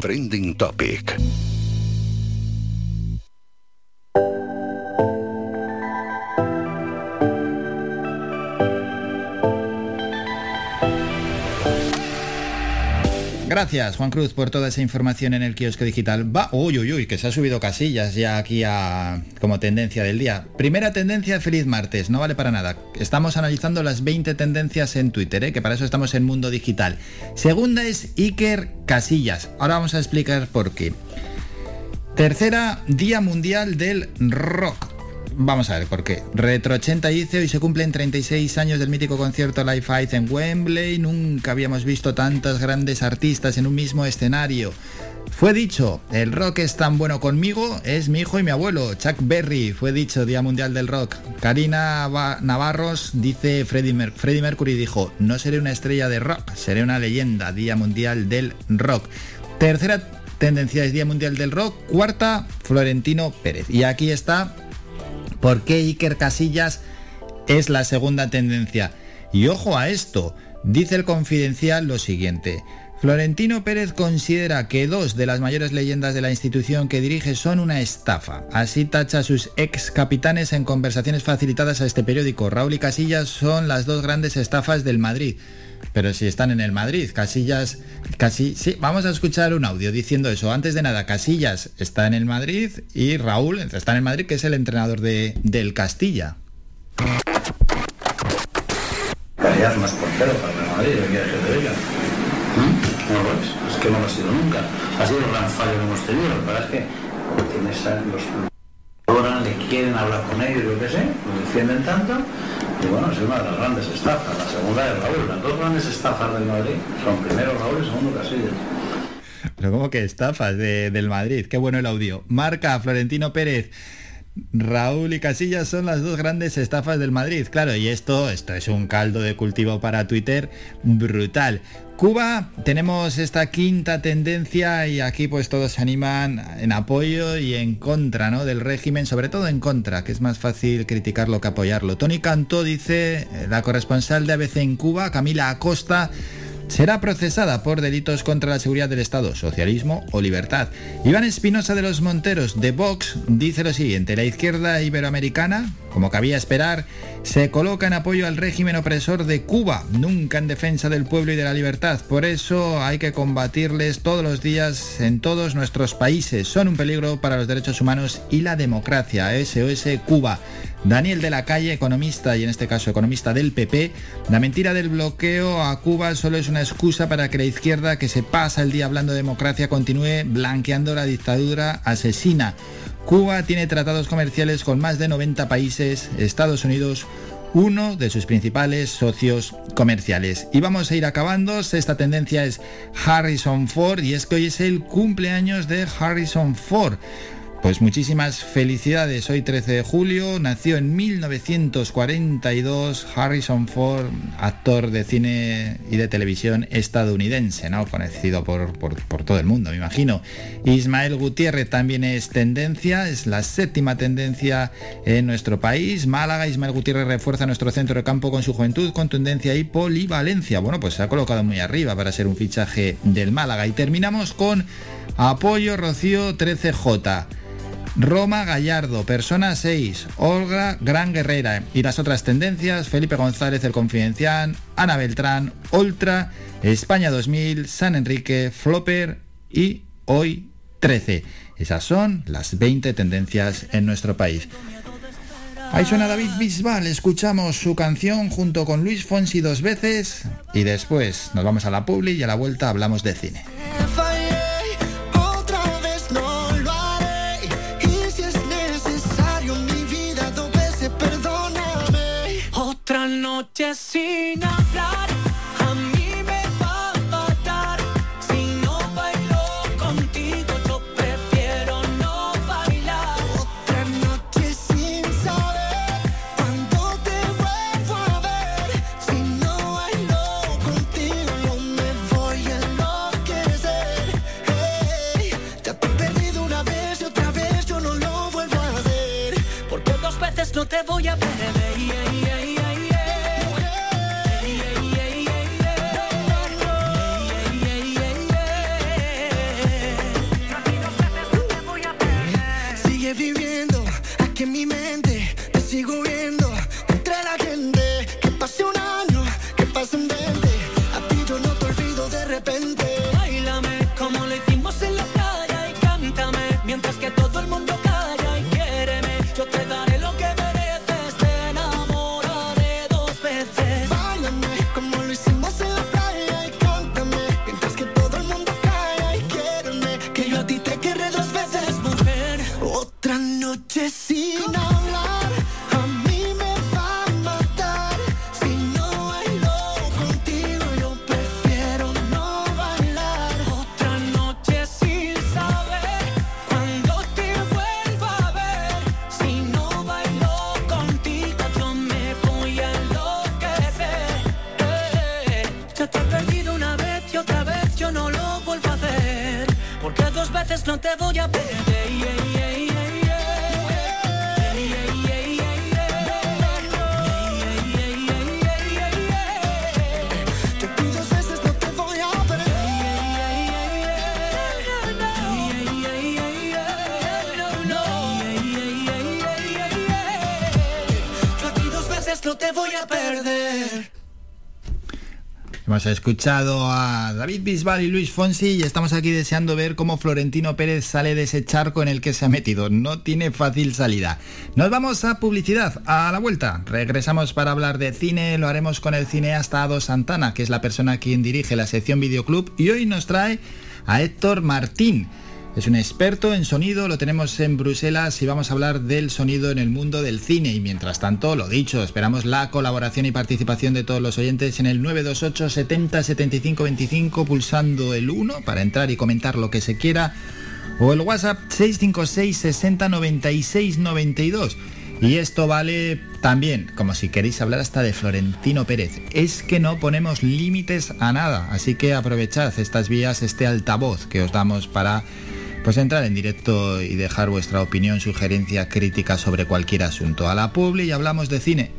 Trending Topic. Gracias, Juan Cruz, por toda esa información en el kiosco digital. Va, uy, uy, uy, que se ha subido casillas ya aquí a, como tendencia del día. Primera tendencia, feliz martes, no vale para nada. Estamos analizando las 20 tendencias en Twitter, ¿eh? que para eso estamos en Mundo Digital. Segunda es Iker Casillas. Ahora vamos a explicar por qué. Tercera, Día Mundial del Rock. Vamos a ver por qué. Retro 80 dice, hoy se cumplen 36 años del mítico concierto Live Aid en Wembley. Nunca habíamos visto tantos grandes artistas en un mismo escenario. Fue dicho, el rock es tan bueno conmigo, es mi hijo y mi abuelo, Chuck Berry, fue dicho, Día Mundial del Rock. Karina Navarros dice, Freddie, Mercury dijo, no seré una estrella de rock, seré una leyenda, Día Mundial del Rock. Tercera tendencia es Día Mundial del Rock. Cuarta, Florentino Pérez. Y aquí está ¿Por qué Iker Casillas es la segunda tendencia? Y ojo a esto, dice el confidencial lo siguiente. Florentino Pérez considera que dos de las mayores leyendas de la institución que dirige son una estafa. Así tacha a sus ex capitanes en conversaciones facilitadas a este periódico. Raúl y Casillas son las dos grandes estafas del Madrid. Pero si están en el Madrid, Casillas, casi, sí, vamos a escuchar un audio diciendo eso. Antes de nada, Casillas está en el Madrid y Raúl está en el Madrid, que es el entrenador de, del Castilla. No lo es, es que no lo ha sido nunca. Ha sido un gran fallo que hemos tenido, la verdad es que tienes los ahora le quieren hablar con ellos, lo que sé, lo defienden tanto, y bueno, es una de las grandes estafas. La segunda es Raúl. Las dos grandes estafas del Madrid son primero Raúl y segundo Casillas. Pero como que estafas del Madrid, qué bueno el audio. Marca Florentino Pérez. Raúl y Casillas son las dos grandes estafas del Madrid, claro, y esto, esto es un caldo de cultivo para Twitter brutal. Cuba, tenemos esta quinta tendencia y aquí pues todos se animan en apoyo y en contra ¿no? del régimen, sobre todo en contra, que es más fácil criticarlo que apoyarlo. Tony Cantó dice, la corresponsal de ABC en Cuba, Camila Acosta, será procesada por delitos contra la seguridad del Estado, socialismo o libertad. Iván Espinosa de los Monteros, de Vox, dice lo siguiente, la izquierda iberoamericana, como cabía esperar, se coloca en apoyo al régimen opresor de Cuba, nunca en defensa del pueblo y de la libertad. Por eso hay que combatirles todos los días en todos nuestros países. Son un peligro para los derechos humanos y la democracia. SOS Cuba. Daniel de la Calle, economista y en este caso economista del PP, la mentira del bloqueo a Cuba solo es una excusa para que la izquierda que se pasa el día hablando de democracia continúe blanqueando la dictadura asesina. Cuba tiene tratados comerciales con más de 90 países, Estados Unidos, uno de sus principales socios comerciales. Y vamos a ir acabando, esta tendencia es Harrison Ford y es que hoy es el cumpleaños de Harrison Ford. Pues muchísimas felicidades. Hoy 13 de julio nació en 1942 Harrison Ford, actor de cine y de televisión estadounidense, ¿no? Conocido por, por, todo el mundo, me imagino. Ismael Gutiérrez también es tendencia, es la séptima tendencia en nuestro país. Málaga, Ismael Gutiérrez refuerza nuestro centro de campo con su juventud, contundencia y polivalencia. Bueno, pues se ha colocado muy arriba para ser un fichaje del Málaga. Y terminamos con apoyo Rocío 13J. Roma Gallardo, Persona 6, Olga Gran Guerrera y las otras tendencias, Felipe González, El Confidencial, Ana Beltrán, Ultra, España 2000, San Enrique, Flopper y Hoy 13. Esas son las 20 tendencias en nuestro país. Ahí suena David Bisbal, escuchamos su canción junto con Luis Fonsi dos veces y después nos vamos a la publi y a la vuelta hablamos de cine. Noche sin saber cuándo te vuelvo a Hemos escuchado a David Bisbal y Luis Fonsi y estamos aquí deseando ver cómo Florentino Pérez sale de ese charco en el que se ha metido. No tiene fácil salida. Nos vamos a publicidad. A la vuelta. Regresamos para hablar de cine. Lo haremos con el cineasta Ado Santana, que es la persona quien dirige la sección Videoclub. Y hoy nos trae a Héctor Martín. Es un experto en sonido, lo tenemos en Bruselas y vamos a hablar del sonido en el mundo del cine. Y mientras tanto, lo dicho, esperamos la colaboración y participación de todos los oyentes en el 928 70 75 25 pulsando el 1 para entrar y comentar lo que se quiera o el WhatsApp 656 60 96 92. Y esto vale también, como si queréis hablar hasta de Florentino Pérez, es que no ponemos límites a nada, así que aprovechad estas vías, este altavoz que os damos para pues entrar en directo y dejar vuestra opinión, sugerencia, crítica sobre cualquier asunto. A la publi y hablamos de cine.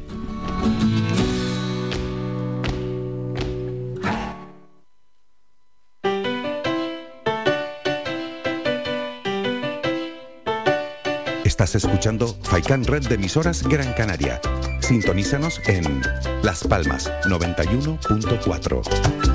Estás escuchando Faikan Red de emisoras Gran Canaria. Sintonízanos en Las Palmas 91.4.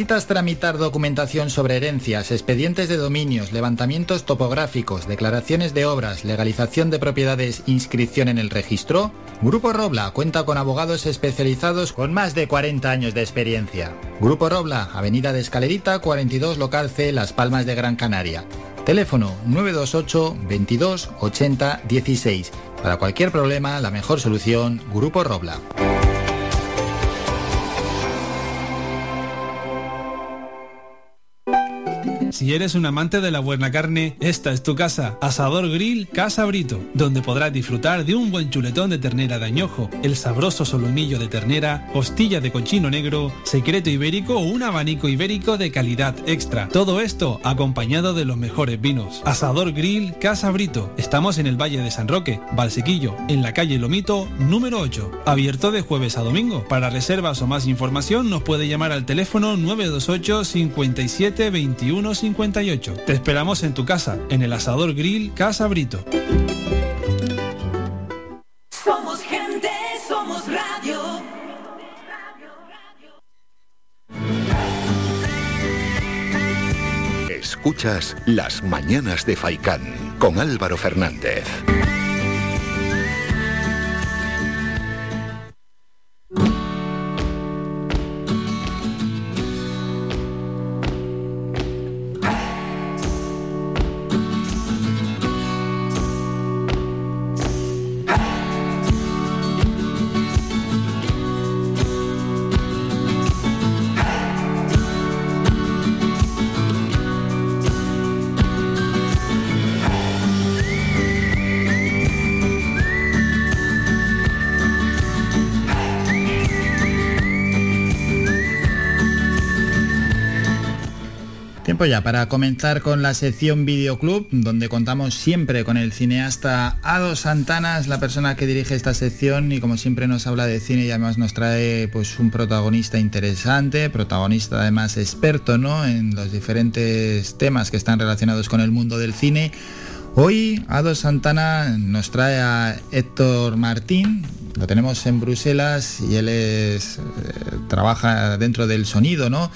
¿Necesitas tramitar documentación sobre herencias, expedientes de dominios, levantamientos topográficos, declaraciones de obras, legalización de propiedades, inscripción en el registro? Grupo Robla cuenta con abogados especializados con más de 40 años de experiencia. Grupo Robla, Avenida de Escalerita, 42 Local C, Las Palmas de Gran Canaria. Teléfono 928 22 80 16. Para cualquier problema, la mejor solución, Grupo Robla. Si eres un amante de la buena carne, esta es tu casa. Asador Grill Casa Brito, donde podrás disfrutar de un buen chuletón de ternera de añojo, el sabroso solomillo de ternera, costilla de cochino negro, secreto ibérico o un abanico ibérico de calidad extra. Todo esto acompañado de los mejores vinos. Asador Grill Casa Brito. Estamos en el Valle de San Roque, Valsequillo, en la calle Lomito, número 8. Abierto de jueves a domingo. Para reservas o más información nos puede llamar al teléfono 928 57 21 58. Te esperamos en tu casa, en el Asador Grill Casa Brito. Somos gente, somos radio. Escuchas Las Mañanas de Faicán con Álvaro Fernández. Tiempo ya para comenzar con la sección Videoclub, donde contamos siempre con el cineasta Ado Santana, es la persona que dirige esta sección y como siempre nos habla de cine y además nos trae pues un protagonista interesante, protagonista además experto ¿no? en los diferentes temas que están relacionados con el mundo del cine. Hoy Ado Santana nos trae a Héctor Martín, lo tenemos en Bruselas y él es, eh, trabaja dentro del sonido, ¿no?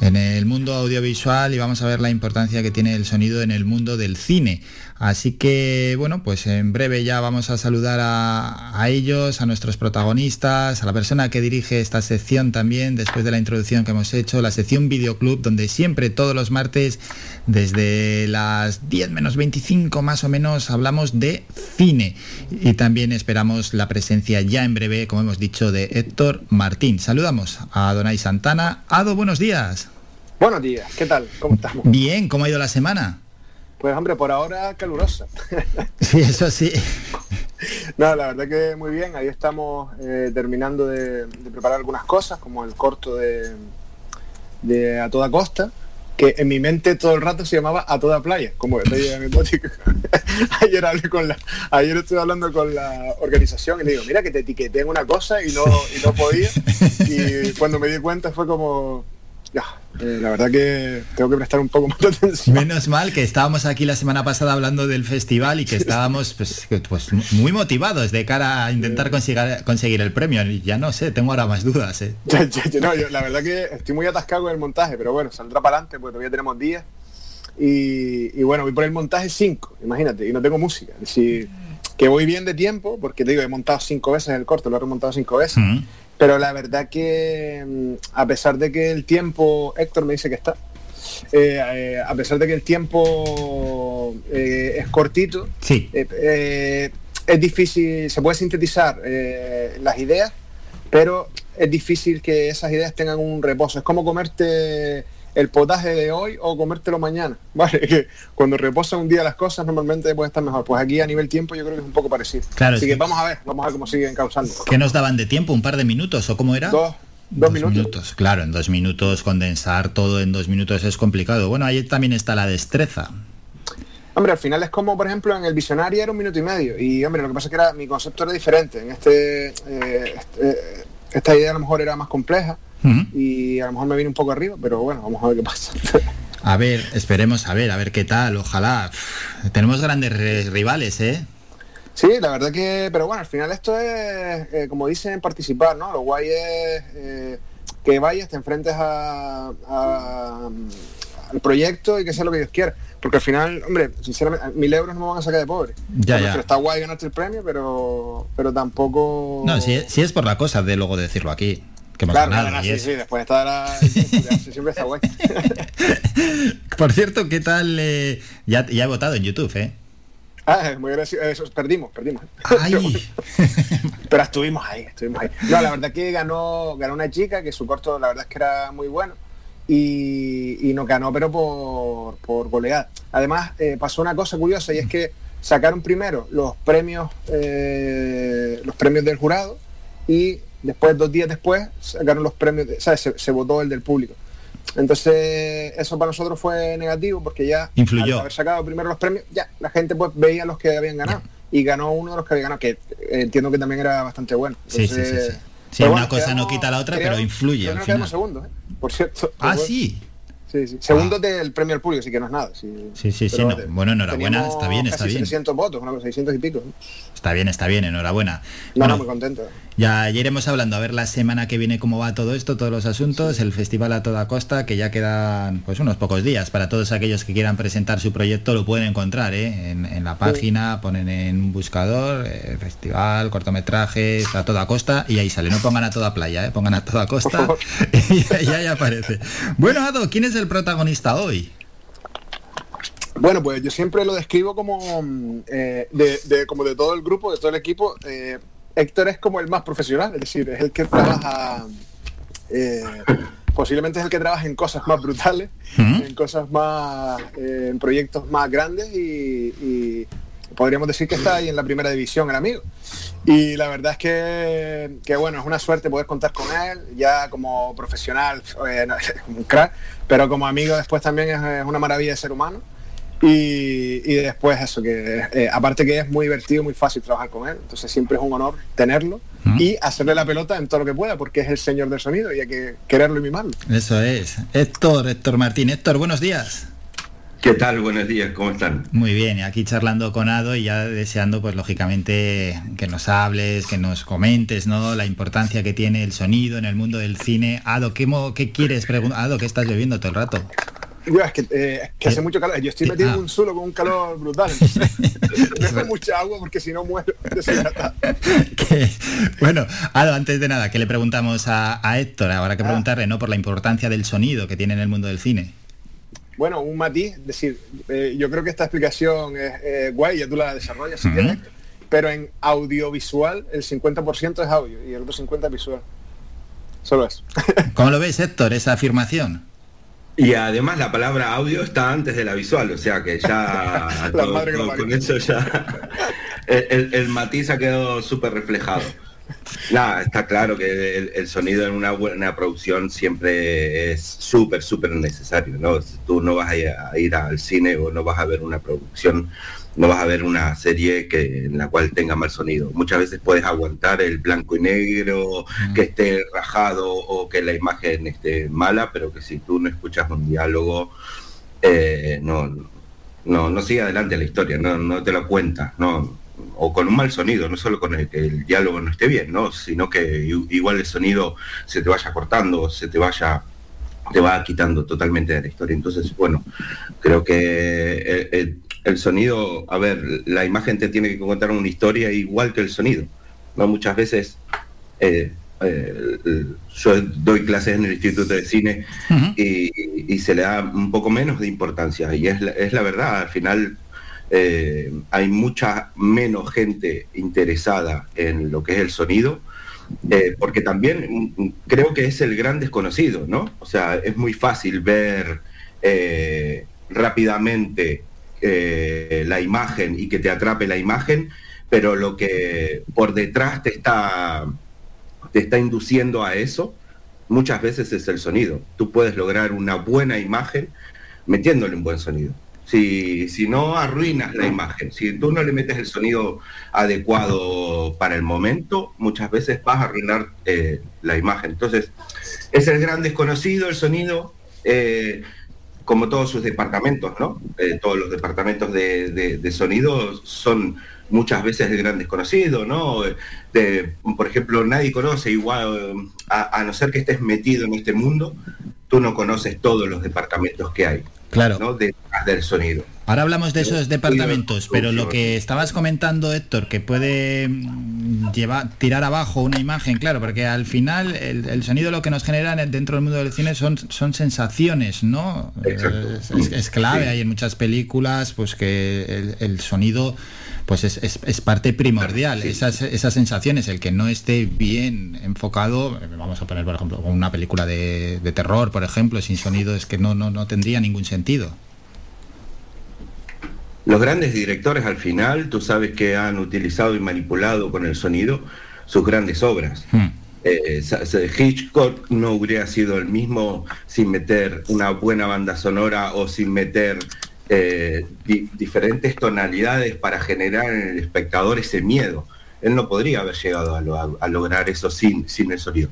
En el mundo audiovisual y vamos a ver la importancia que tiene el sonido en el mundo del cine. Así que, bueno, pues en breve ya vamos a saludar a, a, ellos, a nuestros protagonistas, a la persona que dirige esta sección también, después de la introducción que hemos hecho, la sección Videoclub, donde siempre todos los martes, desde las 10 menos 25 más o menos, hablamos de cine. Y también esperamos la presencia ya en breve, como hemos dicho, de Héctor Martín. Saludamos a Donay Santana. Ado, buenos días. Buenos días, ¿qué tal? ¿Cómo estamos? Bien, ¿cómo ha ido la semana? Pues hombre, por ahora calurosa. Sí, eso sí. no, la verdad que muy bien. Ahí estamos eh, terminando de, de, preparar algunas cosas, como el corto de, de A Toda Costa, que en mi mente todo el rato se llamaba A Toda Playa, como anecdótico. ayer hablé con la, ayer estuve hablando con la organización y le digo, mira que te etiqueté en una cosa y no, y no podía. Y cuando me di cuenta fue como, ya, eh, la verdad que tengo que prestar un poco más de atención. Menos mal que estábamos aquí la semana pasada hablando del festival y que estábamos pues, pues muy motivados de cara a intentar conseguir, conseguir el premio. Ya no sé, tengo ahora más dudas. ¿eh? No, yo, la verdad que estoy muy atascado con el montaje, pero bueno, saldrá para adelante porque todavía tenemos días. Y, y, bueno, voy por el montaje 5, imagínate, y no tengo música. Es decir, que voy bien de tiempo, porque te digo, he montado cinco veces el corto, lo he remontado cinco veces. Uh -huh. Pero la verdad que mm, a pesar de que el tiempo, Héctor me dice que está, eh, eh, a pesar de que el tiempo eh, es cortito, sí. es difícil, se puede sintetizar las ideas, pero es difícil que esas ideas tengan un reposo. Es como comerte el potaje de hoy o comértelo mañana, ¿vale? Que cuando reposa un día las cosas normalmente puede estar mejor. Pues aquí a nivel tiempo yo creo que es un poco parecido. Claro, Así que vamos a ver, vamos a ver cómo siguen causando. ¿Qué nos daban de tiempo? ¿Un par de minutos o cómo era? Dos. Dos, dos minutos. minutos. Claro, en dos minutos condensar todo en dos minutos es complicado. Bueno, ahí también está la destreza. Hombre, al final es como, por ejemplo, en el visionario era un minuto y medio. Y, hombre, lo que pasa es que era, mi concepto era diferente. En este, eh, este esta idea a lo mejor era más compleja. Uh -huh. y a lo mejor me viene un poco arriba, pero bueno, vamos a ver qué pasa. A ver, esperemos a ver, a ver qué tal, ojalá. Tenemos grandes rivales, ¿eh? Sí, la verdad que, pero bueno, al final esto es, eh, como dicen, participar, ¿no? Lo guay es eh, que vayas, te enfrentes a, a, al proyecto y que sea lo que Dios quiera. Porque al final, hombre, sinceramente, mil euros no me van a sacar de pobre. Ya, ya. Está guay ganarte el premio, pero, pero tampoco... No, si, si es por la cosa de luego decirlo aquí que hemos claro. Claro, y sí, sí, después de estar a... siempre está guay. Por cierto, ¿qué tal? Eh, ya, ya he votado en YouTube, ¿eh? Ah, muy gracioso. Eso, perdimos, perdimos. Ay. Pero estuvimos ahí, estuvimos ahí. No, la verdad que ganó, ganó una chica que su corto, la verdad es que era muy bueno. Y, y nos ganó, pero por, por goleada. Además, eh, pasó una cosa curiosa y es que sacaron primero los premios, eh, los premios del jurado y después, dos días después, sacaron los premios, de, ¿sabes? Se, se, votó el del público. Entonces, eso para nosotros fue negativo porque ya, Influyó. al haber sacado primero los premios, ya la gente pues veía los que habían ganado. Y ganó uno de los que había ganado, que eh, entiendo que también era bastante bueno. sí, Entonces, sí, sí, sí. sí una bueno, cosa quedamos, no quita la otra, pero influye. Al final. ¿eh? por cierto. Ah, bueno. sí. Sí, sí. Segundo ah. del premio al público, así que no es nada. Sí, sí, sí. sí no. Bueno, enhorabuena, está bien, está casi bien. 600 votos, una cosa, 600 y pico. Está bien, está bien, enhorabuena. No, bueno, no, muy contento. Ya, ya, iremos hablando, a ver la semana que viene cómo va todo esto, todos los asuntos, el festival a toda costa, que ya quedan pues unos pocos días para todos aquellos que quieran presentar su proyecto, lo pueden encontrar ¿eh? en, en, la página, ponen en un buscador, eh, festival, cortometrajes, a toda costa, y ahí sale, no pongan a toda playa, ¿eh? pongan a toda costa, y ya aparece. Bueno, Ado, ¿quién es el protagonista hoy? Bueno, pues yo siempre lo describo como eh, de, de, como de todo el grupo, de todo el equipo. Eh, Héctor es como el más profesional, es decir, es el que trabaja, eh, posiblemente es el que trabaja en cosas más brutales, ¿Mm? en cosas más, en proyectos más grandes y, y podríamos decir que está ahí en la primera división el amigo. Y la verdad es que, que, bueno, es una suerte poder contar con él, ya como profesional, un crack, pero como amigo después también es, es una maravilla de ser humano. Y, y después eso, que eh, aparte que es muy divertido, muy fácil trabajar con él, entonces siempre es un honor tenerlo y hacerle la pelota en todo lo que pueda, porque es el señor del sonido y hay que quererlo y mimarlo. Eso es. Héctor, Héctor Martín. Héctor, buenos días. ¿Qué tal? Buenos días, ¿cómo están? Muy bien, y aquí charlando con Ado y ya deseando, pues lógicamente, que nos hables, que nos comentes, ¿no? La importancia que tiene el sonido en el mundo del cine. Ado, ¿qué, mo- qué quieres preguntar? Ado, ¿qué estás bebiendo todo el rato? Yo, es que, eh, es que hace mucho calor, yo estoy metido en un zulo con un calor brutal, bebo mucha agua porque si no muero. Bueno, Ado, antes de nada, que le preguntamos a, a Héctor? Habrá que preguntarle, ¿no? Por la importancia del sonido que tiene en el mundo del cine. Bueno, un matiz, es decir, eh, yo creo que esta explicación es eh, guay, ya tú la desarrollas si quieres, pero en audiovisual el 50% es audio y el otro 50% es visual. Solo eso. ¿Cómo lo ves, Héctor, esa afirmación? Y además la palabra audio está antes de la visual, o sea que ya La todo- madre que lo todo- con eso ya el, el- el matiz ha quedado súper reflejado. Nada, está claro que el, el sonido en una buena producción siempre es súper, súper necesario, ¿no? Si tú no vas a ir, a ir al cine o no vas a ver una producción, no vas a ver una serie que, en la cual tenga mal sonido. Muchas veces puedes aguantar el blanco y negro, que esté rajado o que la imagen esté mala, pero que si tú no escuchas un diálogo, eh, no, no, no sigue adelante la historia, no, no te lo cuenta, no, o con un mal sonido, no solo con el que el diálogo no esté bien, ¿no? sino que igual el sonido se te vaya cortando, se te vaya, te va quitando totalmente de la historia. Entonces, bueno, creo que el, el- el sonido, a ver, la imagen te tiene que contar una historia igual que el sonido, ¿no? Muchas veces eh, eh, yo doy clases en el Instituto de Cine y, y se le da un poco menos de importancia. Y es la, es la verdad, al final eh, hay mucha menos gente interesada en lo que es el sonido, eh, porque también mm, creo que es el gran desconocido, ¿no? O sea, es muy fácil ver eh, rápidamente la imagen y que te atrape la imagen, pero lo que por detrás te está, te está induciendo a eso, muchas veces es el sonido. Tú puedes lograr una buena imagen metiéndole un buen sonido. Si, si no arruinas la imagen, si tú no le metes el sonido adecuado para el momento, muchas veces vas a arruinar eh, la imagen. Entonces, es el gran desconocido, el sonido, eh, como todos sus departamentos, ¿no? Eh, todos los departamentos de, sonido son muchas veces el gran desconocido, ¿no? Por ejemplo, nadie conoce igual, a, a no ser que estés metido en este mundo, tú no conoces todos los departamentos que hay, Claro. ¿no? Detrás del sonido. Ahora hablamos de esos departamentos, pero lo que estabas comentando, Héctor, que puede mm, llevar, tirar abajo una imagen, claro, porque al final el, el sonido lo que nos genera dentro del mundo del cine son, son sensaciones, ¿no? Es, es- es clave, hay en muchas películas pues que el, el sonido pues es, es- es parte primordial, esas, esas sensaciones, el que no esté bien enfocado, eh, vamos a poner por ejemplo una película de, de terror, por ejemplo, sin sonido, es que no, no, no tendría ningún sentido. Los grandes directores al final, tú sabes que han utilizado y manipulado con el sonido sus grandes obras. Eh, sa- sa- Hitchcock no hubiera sido el mismo sin meter una buena banda sonora o sin meter eh, di- diferentes tonalidades para generar en el espectador ese miedo. Él no podría haber llegado a, lo- a- lograr eso sin, sin el sonido.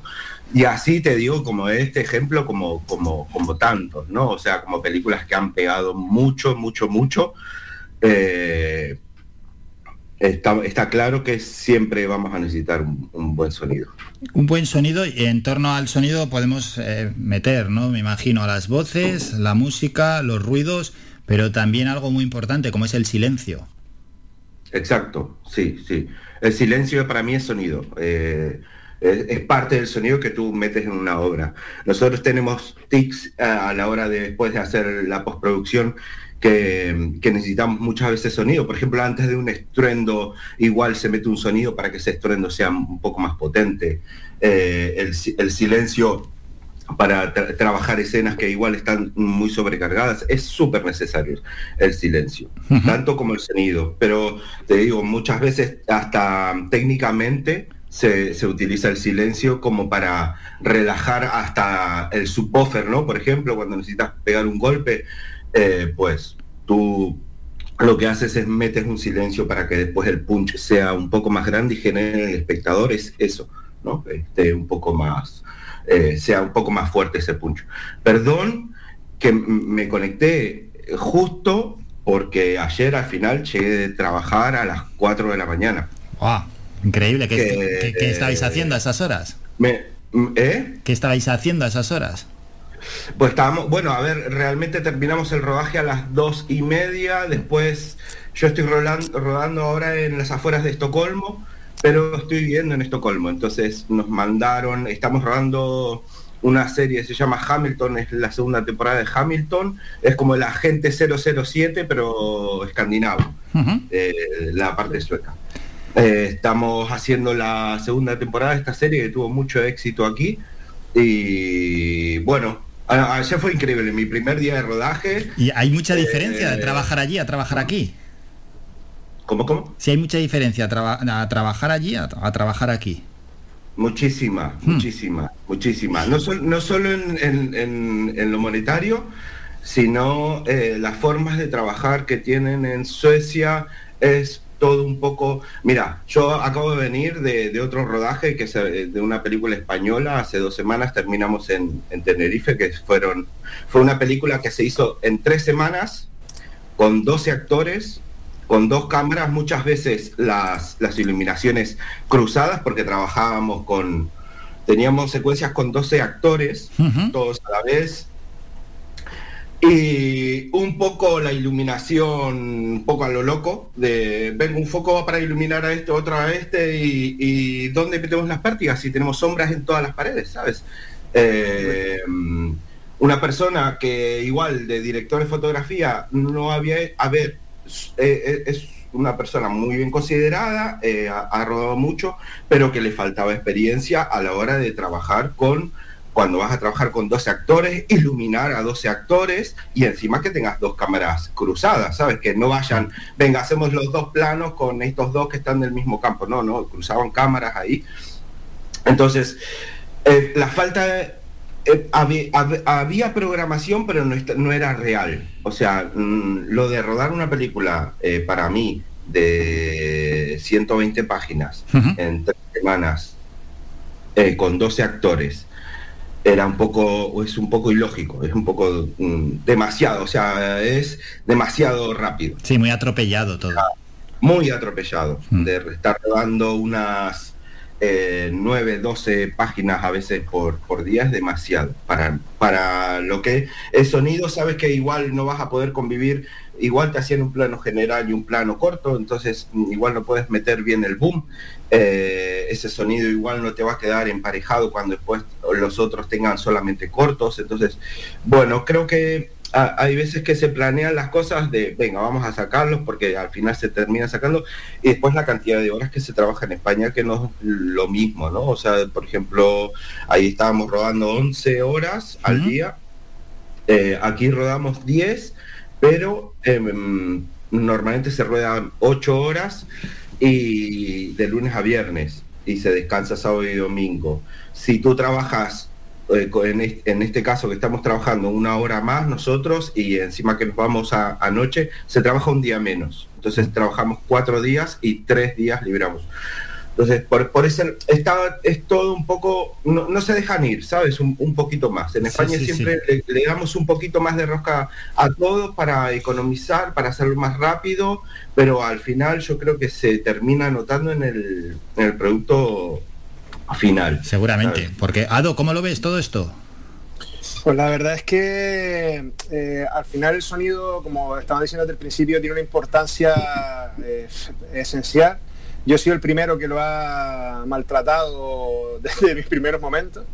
Y así te digo, como este ejemplo, como, como, como tantos, ¿no? O sea, como películas que han pegado mucho, mucho, mucho. eh, está, está claro que siempre vamos a necesitar un, un buen sonido. Un buen sonido y en torno al sonido podemos eh, meter, ¿no? Me imagino las voces, la música, los ruidos, pero también algo muy importante como es el silencio. Exacto, sí, sí. El silencio para mí es sonido. eh, es, parte del sonido que tú metes en una obra. Nosotros tenemos tics eh, a la hora de después de hacer la postproducción que, que necesitamos muchas veces sonido. Por ejemplo, antes de un estruendo, igual se mete un sonido para que ese estruendo sea un poco más potente. Eh, el silencio para tra- trabajar escenas que igual están muy sobrecargadas, es súper necesario el silencio, tanto como el sonido. Pero te digo, muchas veces hasta técnicamente se, se utiliza el silencio como para relajar hasta el subwoofer, ¿no? Por ejemplo, cuando necesitas pegar un golpe, eh, pues tú lo que haces es metes un silencio para que después el punch sea un poco más grande y genere en el espectador es eso, ¿no? Este, un poco más, eh, sea un poco más fuerte ese punch. Perdón que me conecté justo porque ayer al final llegué de trabajar a las 4 de la mañana. ¡Guau! Increíble. ¿Qué, Que- qué- qué estabais haciendo a esas horas? Me, ¿Eh? ¿Qué estabais haciendo a esas horas? Pues estábamos, bueno, a ver, realmente terminamos el rodaje a las dos y media, después yo estoy rodando ahora en las afueras de Estocolmo, pero estoy viviendo en Estocolmo, entonces nos mandaron, estamos rodando una serie, se llama Hamilton, es la segunda temporada de Hamilton, es como el agente 007, pero escandinavo, eh, la parte sueca. Eh, estamos haciendo la segunda temporada de esta serie que tuvo mucho éxito aquí. Y bueno, ayer fue increíble, mi primer día de rodaje. ¿Y hay mucha diferencia de Eh, trabajar allí a trabajar aquí? ¿Cómo, cómo? Si hay mucha diferencia a, traba- a trabajar allí a, a trabajar aquí. Muchísima, muchísima, muchísima. No, sol- no solo en, en- en- en lo monetario, sino eh, las formas de trabajar que tienen en Suecia es todo un poco... Mira, yo acabo de venir de, de otro rodaje que es de una película española, hace dos semanas terminamos en, en Tenerife, que fueron, fue una película que se hizo en tres semanas con 12 actores, con dos cámaras, muchas veces las, las iluminaciones cruzadas, porque trabajábamos con, teníamos secuencias con 12 actores, todos a la vez, y un poco la iluminación, un poco a lo loco, de vengo un foco para iluminar a este, otro a este, y, y ¿dónde metemos las pértigas? Si tenemos sombras en todas las paredes, ¿sabes? Eh, una persona que igual de director de fotografía no había, a ver, eh, eh, es una persona muy bien considerada, eh, ha, rodado mucho, pero que le faltaba experiencia a la hora de trabajar con, cuando vas a trabajar con 12 actores, iluminar a 12 actores y encima que tengas dos cámaras cruzadas, ¿sabes? Que no vayan, venga, hacemos los dos planos con estos dos que están del mismo campo, no, no, cruzaban cámaras ahí. Entonces, la falta de- eh, había, hab- había programación, pero no, no era real. O sea, mm, lo de rodar una película eh, para mí de 120 páginas en tres semanas eh, con 12 actores era un poco, es un poco ilógico, es un poco mm, demasiado, o sea, es demasiado rápido Sí, muy atropellado todo. muy atropellado, de estar rodando unas eh, 9, 12 páginas a veces por, por día es demasiado. Para, para lo que es sonido, sabes que igual no vas a poder convivir, igual te hacían un plano general y un plano corto, entonces mm, igual no puedes meter bien el boom. Eh, ese sonido igual no te va a quedar emparejado cuando después los otros tengan solamente cortos. Entonces, bueno, creo que a- hay veces que se planean las cosas de, venga, vamos a sacarlos porque al final se termina sacando y después la cantidad de horas que se trabaja en España que no es lo mismo, ¿no? O sea, por ejemplo, ahí estábamos rodando 11 horas al día, eh, aquí rodamos 10, pero em, normalmente se ruedan 8 horas y de lunes a viernes y se descansa sábado y domingo. Si tú trabajas en, este, en este caso que estamos trabajando una hora más nosotros y encima que nos vamos a, a noche, se trabaja un día menos. Entonces trabajamos cuatro días y tres días libramos. Entonces, por, por eso está, es todo un poco, no, no se dejan ir, ¿sabes? Un, un poquito más. En España sí, siempre Le, le damos un poquito más de rosca a todo para economizar, para hacerlo más rápido, pero al final yo creo que se termina notando en el, en el producto final. Seguramente. Porque, Ado, ¿cómo lo ves todo esto? Pues la verdad es que eh, al final el sonido, como estaba diciendo desde el principio, tiene una importancia eh, esencial. Yo he sido el primero que lo ha maltratado desde mis primeros momentos.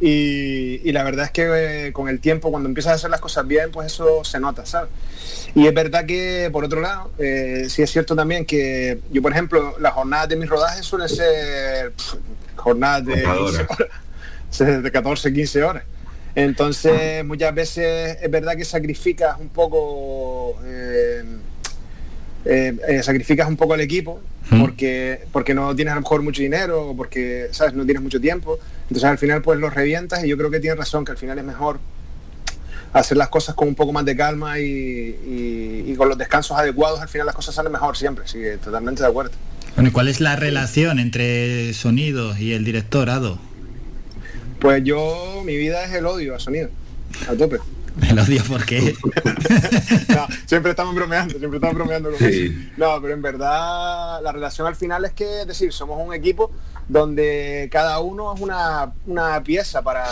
Y, y la verdad es que eh, con el tiempo, cuando empiezas a hacer las cosas bien, pues eso se nota, ¿sabes? Y es verdad que, por otro lado, eh, sí es cierto también que yo, por ejemplo, las jornadas de mis rodajes suelen ser pf, jornadas de, 15 Agotadora. horas, de 14, 15 horas. Entonces, muchas veces es verdad que sacrificas un poco, eh, eh, eh, sacrificas un poco al equipo porque porque no tienes a lo mejor mucho dinero o porque sabes no tienes mucho tiempo. Entonces al final pues los revientas y yo creo que tienes razón que al final es mejor hacer las cosas con un poco más de calma y, y- y con los descansos adecuados al final las cosas salen mejor siempre. Sí, totalmente de acuerdo. Bueno, ¿y cuál es la relación entre sonido y el director, Ado? Pues yo, mi vida es el odio a sonido, a tope. El odio porque No, siempre estamos bromeando, siempre estamos bromeando con Sí. eso. No, pero en verdad la relación al final es que, es decir, somos un equipo donde cada uno es una, una pieza para,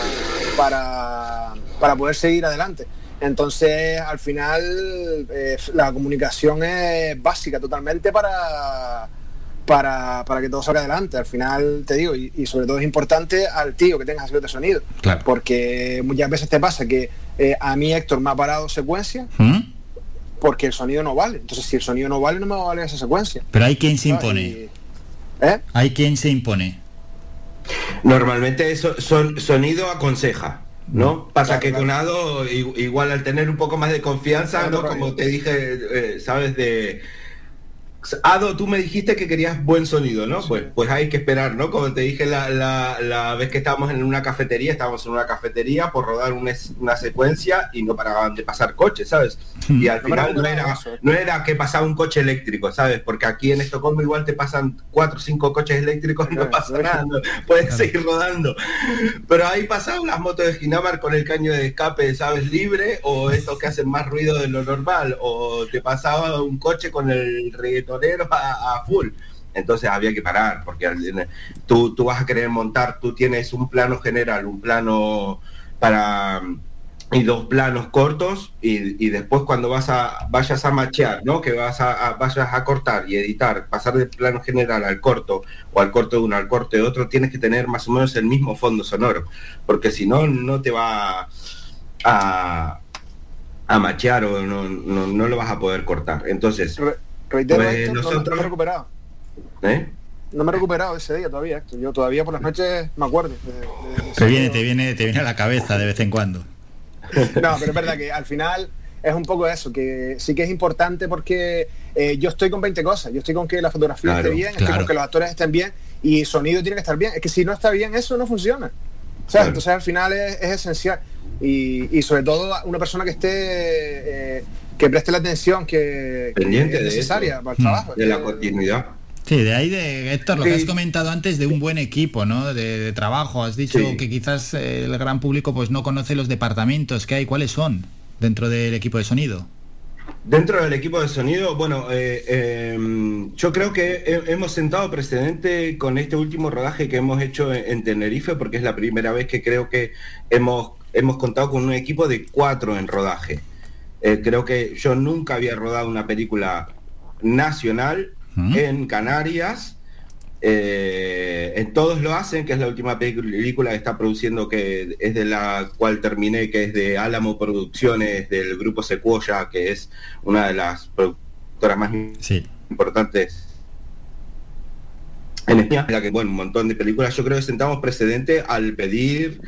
para, para poder seguir adelante. Entonces, al final, eh, la comunicación es básica totalmente para, para, para que todo salga adelante. Al final, te digo, y, y sobre todo es importante al tío que tengas de sonido. Claro. Porque muchas veces te pasa que eh, a mí Héctor me ha parado secuencia ¿Mm? porque el sonido no vale. Entonces, si el sonido no vale, no me va a valer esa secuencia. Pero hay quien se impone. y- ¿Eh? Hay quien se impone. Normalmente eso son, sonido aconseja, ¿no? Pasa Claro, que claro. con Ado, i- igual al tener un poco más de confianza, Claro, ¿no? Como te dije, eh, sabes, de... Ado, tú me dijiste que querías buen sonido, ¿no? Pues, pues hay que esperar, ¿no? Como te dije la, la- la vez que estábamos en una cafetería, estábamos en una cafetería por rodar una, una secuencia y no paraban de pasar coches, ¿sabes? Y al No final no era, no era que pasaba un coche eléctrico, ¿sabes? Porque aquí en Estocolmo igual te pasan cuatro o cinco coches eléctricos y no pasa nada, no- puedes seguir rodando. Pero ahí pasaban las motos de Ginamar con el caño de escape, ¿sabes? Libre, o estos que hacen más ruido de lo normal, o te pasaba un coche con el a, full. Entonces había que parar, porque tú, tú vas a querer montar, tú tienes un plano general, un plano para y dos planos cortos y, después cuando vas a vayas a machear, ¿no? Que vas a, vayas a cortar y editar, pasar del plano general al corto o al corto de uno al corte de otro, tienes que tener más o menos el mismo fondo sonoro, porque si no no te va a a machear o no, no, no lo vas a poder cortar. Entonces, Reitero, Pues Héctor, no- me he recuperado. ¿eh? No me he recuperado ese día todavía, Héctor. Yo todavía por las noches me acuerdo. de- de- de Te viene, te viene, te viene a la cabeza de vez en cuando. No, pero es verdad que al final es un poco eso, que sí que es importante porque eh, yo estoy con 20 cosas. Yo estoy con que la fotografía Claro, esté bien, estoy con que los actores estén bien y sonido tiene que estar bien. Es que si no está bien, eso no funciona. ¿Sabes? Claro. Entonces al final es, es esencial. Y, y sobre todo una persona que esté, eh, que preste la atención que, que Pendiente es de necesaria eso. para el trabajo. de la continuidad. Sí, de ahí de Héctor, lo que has comentado antes de un buen equipo, ¿no? De, de trabajo. Has dicho Sí. que quizás eh, el gran público pues no conoce los departamentos que hay. ¿Cuáles son dentro del equipo de sonido? Dentro del equipo de sonido, bueno, eh, eh, yo creo que he- hemos sentado precedente con este último rodaje que hemos hecho en, en Tenerife, porque es la primera vez que creo que hemos, hemos contado con un equipo de cuatro en rodaje. Eh, creo que yo nunca había rodado una película nacional ¿Mm? en Canarias. Eh, en todos lo hacen, que es la última película que está produciendo, que es de la cual terminé, que es de Álamo Producciones, del grupo Sequoia, que es una de las productoras más Sí. importantes en España, la que, bueno, un montón de películas. Yo creo que sentamos precedente al pedir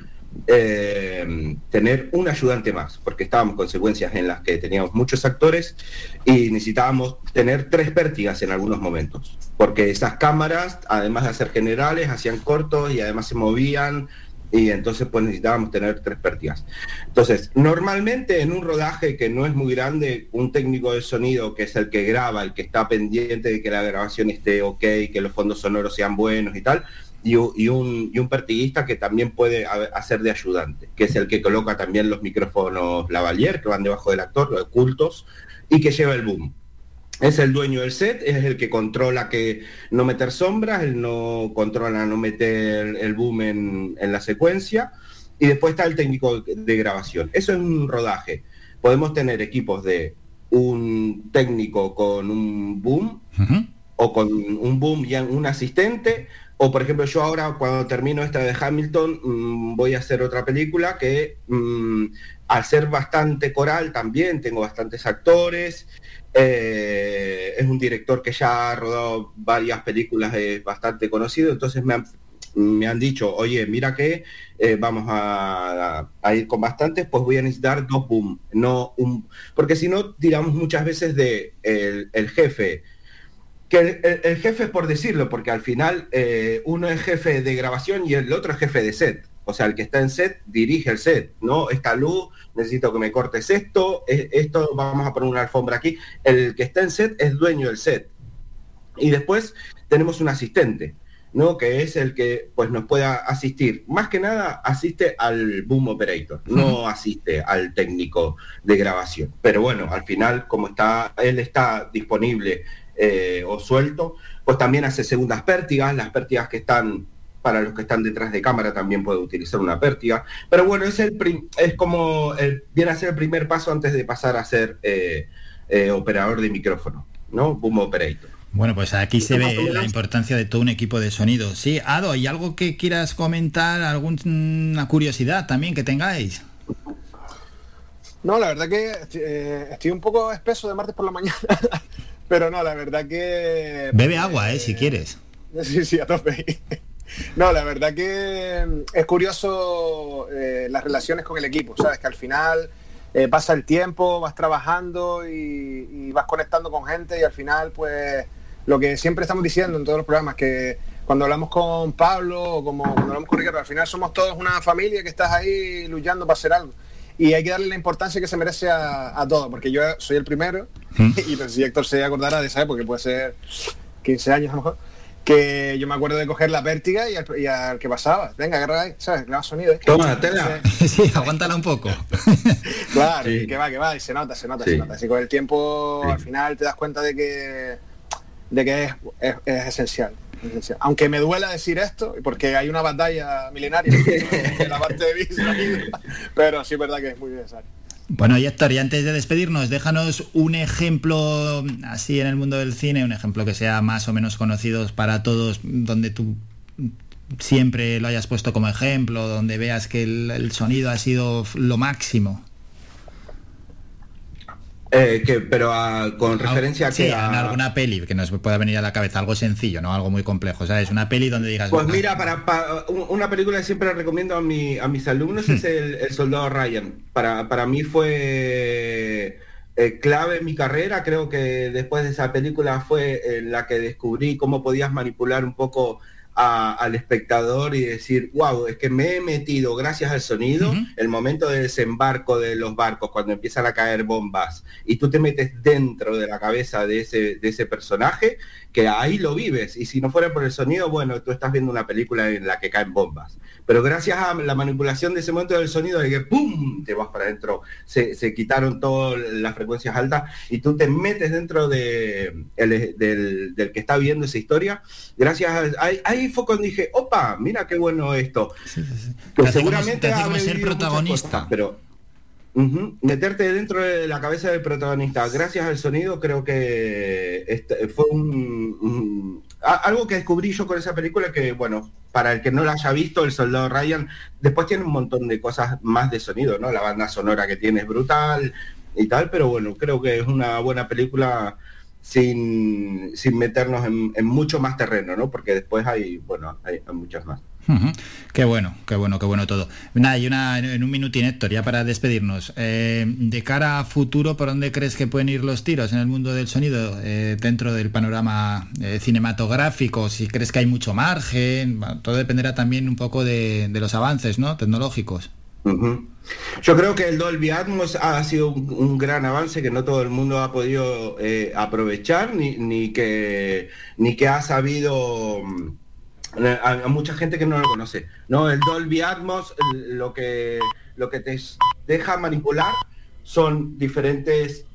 eh, tener un ayudante más, porque estábamos con secuencias en las que teníamos muchos actores y necesitábamos tener tres pértigas en algunos momentos, porque esas cámaras, además de hacer generales, hacían cortos y además se movían y entonces pues necesitábamos tener tres pértigas. Entonces, normalmente en un rodaje que no es muy grande, un técnico de sonido que es el que graba, el que está pendiente de que la grabación esté ok, que los fondos sonoros sean buenos y tal, y, u- y un, y un pertiguista que también puede ha- hacer de ayudante, que es el que coloca también los micrófonos lavalier que van debajo del actor, los ocultos, y que lleva el boom. Es el dueño del set, es el que controla que no meter sombras, él no controla no meter el boom en, en la secuencia, y después está el técnico de grabación. Eso es un rodaje. Podemos tener equipos de un técnico con un boom, Ujú. o con un boom y un asistente, o por ejemplo yo ahora cuando termino esta de Hamilton mm, voy a hacer otra película que mm, al ser bastante coral también tengo bastantes actores, eh, es un director que ya ha rodado varias películas, es bastante conocido, entonces me, han- me han dicho, oye, mira que eh, vamos a, a ir con bastantes, pues voy a necesitar dos boom, no un... Porque si no, tiramos muchas veces de el, el jefe, que el, el- el jefe por decirlo, porque al final eh, uno es jefe de grabación y el otro es jefe de set. O sea, el que está en set dirige el set, ¿no? Esta luz, necesito que me cortes esto, esto, vamos a poner una alfombra aquí. El que está en set es dueño del set. Y después tenemos un asistente, ¿no? Que es el que pues nos pueda asistir. Más que nada asiste al boom operator, no asiste al técnico de grabación. Pero bueno, al final, como está, él está disponible eh, o suelto, pues también hace segundas pértigas, las pértigas que están para los que están detrás de cámara también puede utilizar una pértiga. Pero bueno, es, el prim- es como el, viene a ser el primer paso antes de pasar a ser eh, eh, operador de micrófono, ¿no? Boom operator. Bueno, pues aquí se ve la importancia de todo un equipo de sonido. Sí, Ado, ¿y algo que quieras comentar? ¿Alguna curiosidad también que tengáis? No, la verdad que eh, estoy un poco espeso de martes por la mañana, pero no, la verdad que... Bebe agua, eh, si quieres. Sí, sí, a tope. No, la verdad que mm, es curioso eh, las relaciones con el equipo, ¿sabes? Que al final eh, pasa el tiempo, vas trabajando y, y vas conectando con gente y al final, pues, lo que siempre estamos diciendo en todos los programas, que cuando hablamos con Pablo o como cuando hablamos con Ricardo, al final somos todos una familia que estás ahí luchando para hacer algo. Y hay que darle la importancia que se merece a, a todo, porque yo soy el primero, y no sé si Héctor se acordará de esa época, que puede ser 15 años a lo mejor, que yo me acuerdo de coger la vértiga y al, y al que pasaba, venga, agarra ahí, ¿sabes? Graba sonido. ¿eh? Toma, tela. sí, aguántala un poco. Claro, y que va, que va, y se nota, se nota, Sí. se nota. Así con el tiempo, al final te das cuenta de que, de que es, es- es esencial, Aunque me duela decir esto, porque hay una batalla milenaria en la parte de pero sí es verdad que es muy necesario. Bueno, y Héctor, y antes de despedirnos, déjanos un ejemplo así en el mundo del cine, un ejemplo que sea más o menos conocido para todos, donde tú siempre lo hayas puesto como ejemplo, donde veas que el, el sonido ha sido lo máximo. Eh, que, pero ah, con referencia a Sí, que alguna peli que nos pueda venir a la cabeza, algo sencillo, no algo muy complejo, ¿sabes? Una peli donde digas... Pues mira, para, para- un- una película que siempre recomiendo a, mi- a mis alumnos es el, El Soldado Ryan. Para, para mí fue eh, clave en mi carrera. Creo que después de esa película fue en la que descubrí cómo podías manipular un poco a- al espectador y decir, wow, es que me he metido gracias al sonido, el momento de desembarco de los barcos, cuando empiezan a caer bombas, y tú te metes dentro de la cabeza de ese, de ese personaje, que ahí lo vives. Y si no fuera por el sonido, bueno, tú estás viendo una película en la que caen bombas. Pero gracias a la manipulación de ese momento del sonido, de que ¡pum! te vas para adentro, se, se quitaron todas las frecuencias altas y tú te metes dentro de, el- del, del que está viendo esa historia. Gracias a, ahí, ahí fue cuando dije, opa, mira qué bueno esto. Que hace como- seguramente te ser protagonista. cosas, pero Meterte dentro de la cabeza del protagonista, gracias al sonido, creo que este fue un, algo que descubrí yo con esa película que, bueno, para el que no la haya visto, El Soldado Ryan, después tiene un montón de cosas más de sonido, ¿no? La banda sonora que tiene es brutal y tal, pero bueno, creo que es una buena película sin, sin meternos en, mucho más terreno, ¿no? Porque después hay, bueno, hay muchas más. Qué bueno, qué bueno, qué bueno todo. Nada, y una, en un minutín, Héctor, ya para despedirnos. Eh, de cara a futuro, ¿por dónde crees que pueden ir los tiros en el mundo del sonido eh, dentro del panorama eh, cinematográfico? Si crees que hay mucho margen, todo dependerá también un poco de, los avances ¿no? tecnológicos. Yo creo que el Dolby Atmos ha sido un, un gran avance que no todo el mundo ha podido aprovechar, ni, ni que ni que ha sabido a, a mucha gente que no lo conoce. No, el Dolby Atmos el- lo que lo que te deja manipular son diferentes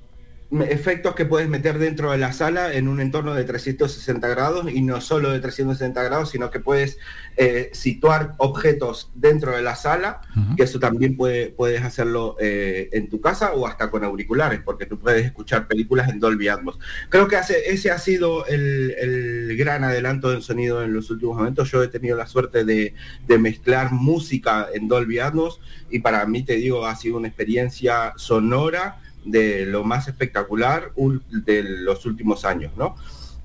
efectos que puedes meter dentro de la sala en un entorno de 360 grados y no solo de 360 grados, sino que puedes eh, situar objetos dentro de la sala, que eso también puede, puedes hacerlo eh, en tu casa o hasta con auriculares, porque tú puedes escuchar películas en Dolby Atmos. Creo que hace, ese ha sido el, el gran adelanto del sonido en los últimos momentos. Yo he tenido la suerte de, de mezclar música en Dolby Atmos y para mí, te digo, ha sido una experiencia sonora de lo más espectacular ul- de los últimos años, ¿no?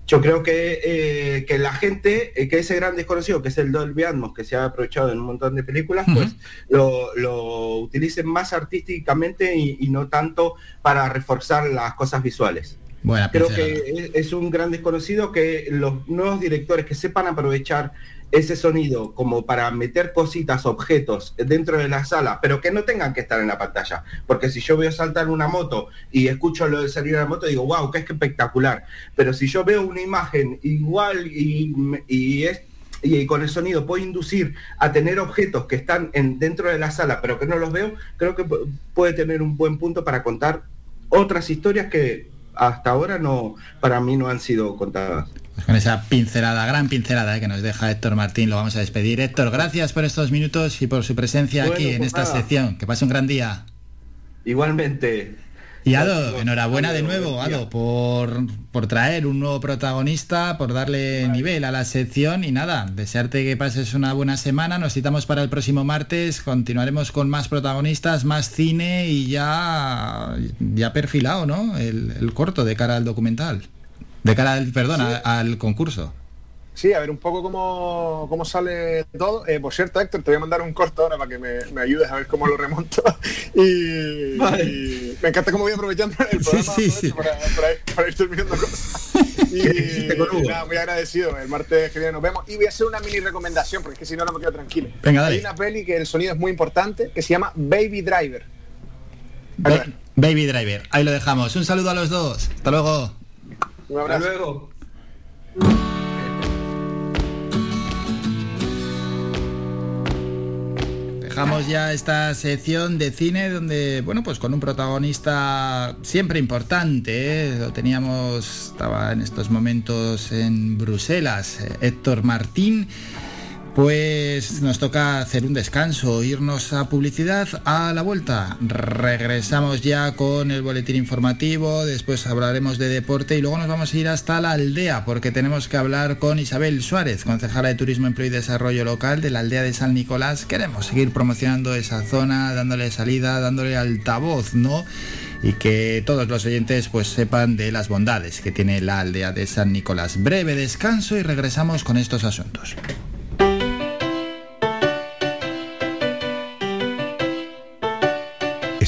yo creo que, eh, que la gente, eh, que ese gran desconocido, que es el Dolby Atmos, que se ha aprovechado en un montón de películas, pues lo, lo utilicen más artísticamente y, y no tanto para reforzar las cosas visuales. Buena Creo pincelada. que es, es un gran desconocido que los nuevos directores que sepan aprovechar ese sonido como para meter cositas, objetos dentro de la sala, pero que no tengan que estar en la pantalla. Porque si yo veo saltar una moto y escucho lo de salir a la moto, digo, wow, qué espectacular. Pero si yo veo una imagen igual y, y es y con el sonido puedo inducir a tener objetos que están en, dentro de la sala pero que no los veo, creo que pu- puede tener un buen punto para contar otras historias que hasta ahora no para mí no han sido contadas. Pues con esa pincelada, gran pincelada eh, que nos deja Héctor Martín, lo vamos a despedir. Héctor, gracias por estos minutos y por su presencia Bueno, aquí en pues esta nada. sección. Que pase un gran día. Igualmente. Y Ado, enhorabuena de nuevo, Ado, por, por traer un nuevo protagonista, por darle nivel a la sección y nada, desearte que pases una buena semana. Nos citamos para el próximo martes, continuaremos con más protagonistas, más cine y ya, ya perfilado, ¿no? El, el corto de cara al documental. De cara al, perdón, al concurso. Sí, a ver un poco cómo, cómo sale todo. Eh, por cierto, Héctor, te voy a mandar un corto ahora para que me, me ayudes a ver cómo lo remonto. Y, Vale. y me encanta cómo voy aprovechando el programa sí, aprovecho sí. Para, para ir, para ir terminando cosas. Y, y nada, muy agradecido. El martes que viene nos vemos. Y voy a hacer una mini recomendación, porque es que si no, no me quedo tranquilo. Venga, dale. Hay una peli que el sonido es muy importante, que se llama Baby Driver. Ba- Baby Driver, ahí lo dejamos. Un saludo a los dos. Hasta luego. Un abrazo. luego. Dejamos ya esta sección de cine donde, bueno, pues con un protagonista siempre importante, ¿eh? lo teníamos, estaba en estos momentos en Bruselas, eh, Héctor Martín, pues nos toca hacer un descanso, irnos a publicidad a la vuelta. Regresamos ya con el boletín informativo, después hablaremos de deporte y luego nos vamos a ir hasta la aldea porque tenemos que hablar con Isabel Suárez, concejala de Turismo, Empleo y Desarrollo Local de la aldea de San Nicolás. Queremos seguir promocionando esa zona, dándole salida, dándole altavoz, ¿no? y que todos los oyentes pues sepan de las bondades que tiene la aldea de San Nicolás. Breve descanso y regresamos con estos asuntos.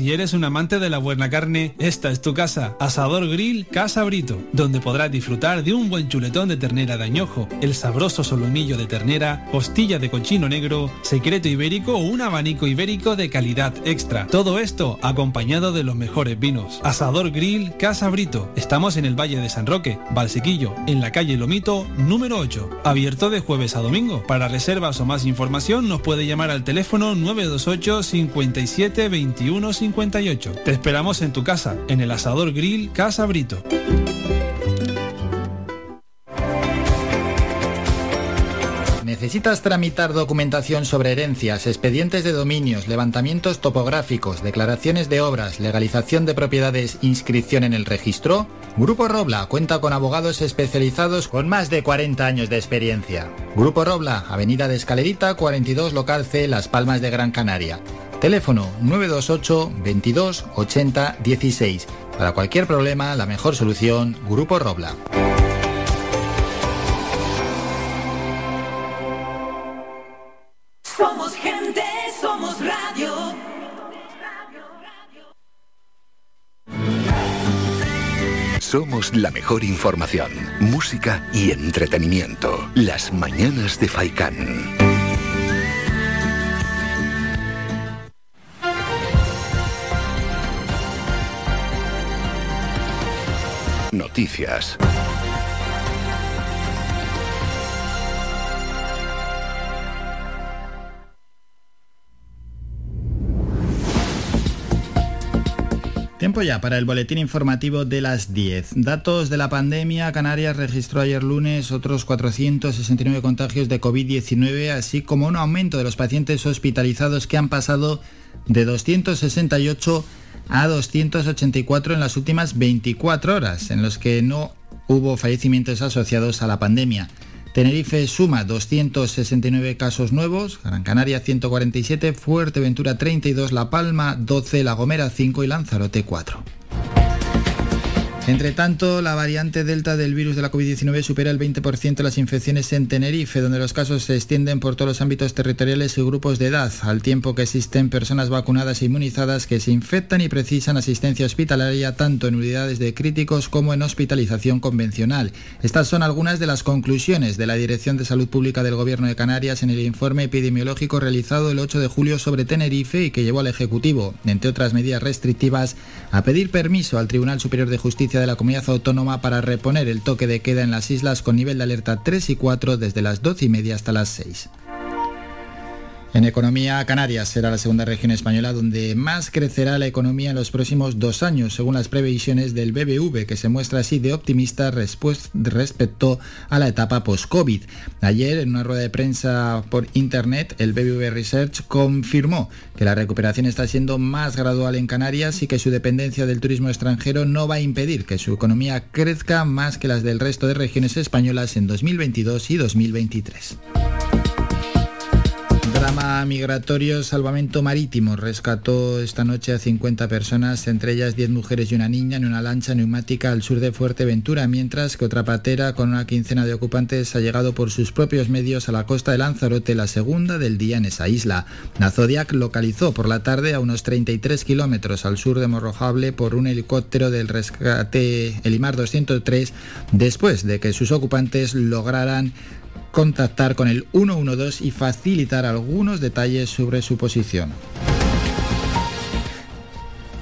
Si eres un amante de la buena carne, esta es tu casa. Asador Grill Casa Brito, donde podrás disfrutar de un buen chuletón de ternera de añojo, el sabroso solomillo de ternera, costilla de cochino negro, secreto ibérico o un abanico ibérico de calidad extra. Todo esto acompañado de los mejores vinos. Asador Grill Casa Brito. Estamos en el Valle de San Roque, Valsequillo, en la calle Lomito, número 8. Abierto de jueves a domingo. Para reservas o más información nos puede llamar al teléfono 928 57 21 58. Te esperamos en tu casa, en el Asador Grill Casa Brito. ¿Necesitas tramitar documentación sobre herencias, expedientes de dominios, levantamientos topográficos, declaraciones de obras, legalización de propiedades, inscripción en el registro? Grupo Robla cuenta con abogados especializados con más de 40 años de experiencia. Grupo Robla, Avenida de Escalerita 42 Local C, Las Palmas de Gran Canaria. Teléfono 928 22 80 16. Para cualquier problema, la mejor solución, Grupo Robla. Somos gente, somos radio. Somos la mejor información, música y entretenimiento. Las mañanas de Faikán. Tiempo ya para el boletín informativo de las 10. Datos de la pandemia. Canarias registró ayer lunes otros 469 contagios de COVID-19, así como un aumento de los pacientes hospitalizados que han pasado de 268 a 284 en las últimas 24 horas, en los que no hubo fallecimientos asociados a la pandemia. Tenerife suma 269 casos nuevos, Gran Canaria 147, Fuerteventura 32, La Palma 12, La Gomera 5 y Lanzarote 4. Entre tanto, la variante Delta del virus de la COVID-19 supera el 20% de las infecciones en Tenerife, donde los casos se extienden por todos los ámbitos territoriales y grupos de edad, al tiempo que existen personas vacunadas e inmunizadas que se infectan y precisan asistencia hospitalaria tanto en unidades de críticos como en hospitalización convencional. Estas son algunas de las conclusiones de la Dirección de Salud Pública del Gobierno de Canarias en el informe epidemiológico realizado el 8 de julio sobre Tenerife y que llevó al Ejecutivo, entre otras medidas restrictivas, a pedir permiso al Tribunal Superior de Justicia de la Comunidad Autónoma para reponer el toque de queda en las islas con nivel de alerta 3 y 4 desde las 12 y media hasta las 6. En economía, Canarias será la segunda región española donde más crecerá la economía en los próximos dos años, según las previsiones del BBV, que se muestra así de optimista respecto a la etapa post-COVID. Ayer, en una rueda de prensa por Internet, el BBV Research confirmó que la recuperación está siendo más gradual en Canarias y que su dependencia del turismo extranjero no va a impedir que su economía crezca más que las del resto de regiones españolas en 2022 y 2023. Drama migratorio, salvamento marítimo. Rescató esta noche a 50 personas, entre ellas 10 mujeres y una niña, en una lancha neumática al sur de Fuerteventura, mientras que otra patera con una quincena de ocupantes ha llegado por sus propios medios a la costa de Lanzarote, la segunda del día en esa isla. La Zodiac localizó por la tarde a unos 33 kilómetros al sur de Morrojable por un helicóptero del rescate Elimar 203, después de que sus ocupantes lograran contactar con el 112 y facilitar algunos detalles sobre su posición.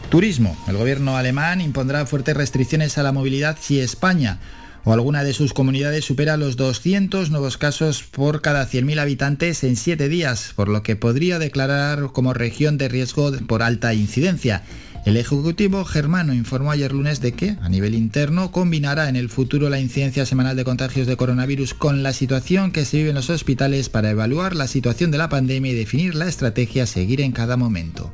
Turismo. El gobierno alemán impondrá fuertes restricciones a la movilidad si España o alguna de sus comunidades supera los 200 nuevos casos por cada 100.000 habitantes en 7 días, por lo que podría declarar como región de riesgo por alta incidencia. El Ejecutivo germano informó ayer lunes de que, a nivel interno, combinará en el futuro la incidencia semanal de contagios de coronavirus con la situación que se vive en los hospitales para evaluar la situación de la pandemia y definir la estrategia a seguir en cada momento.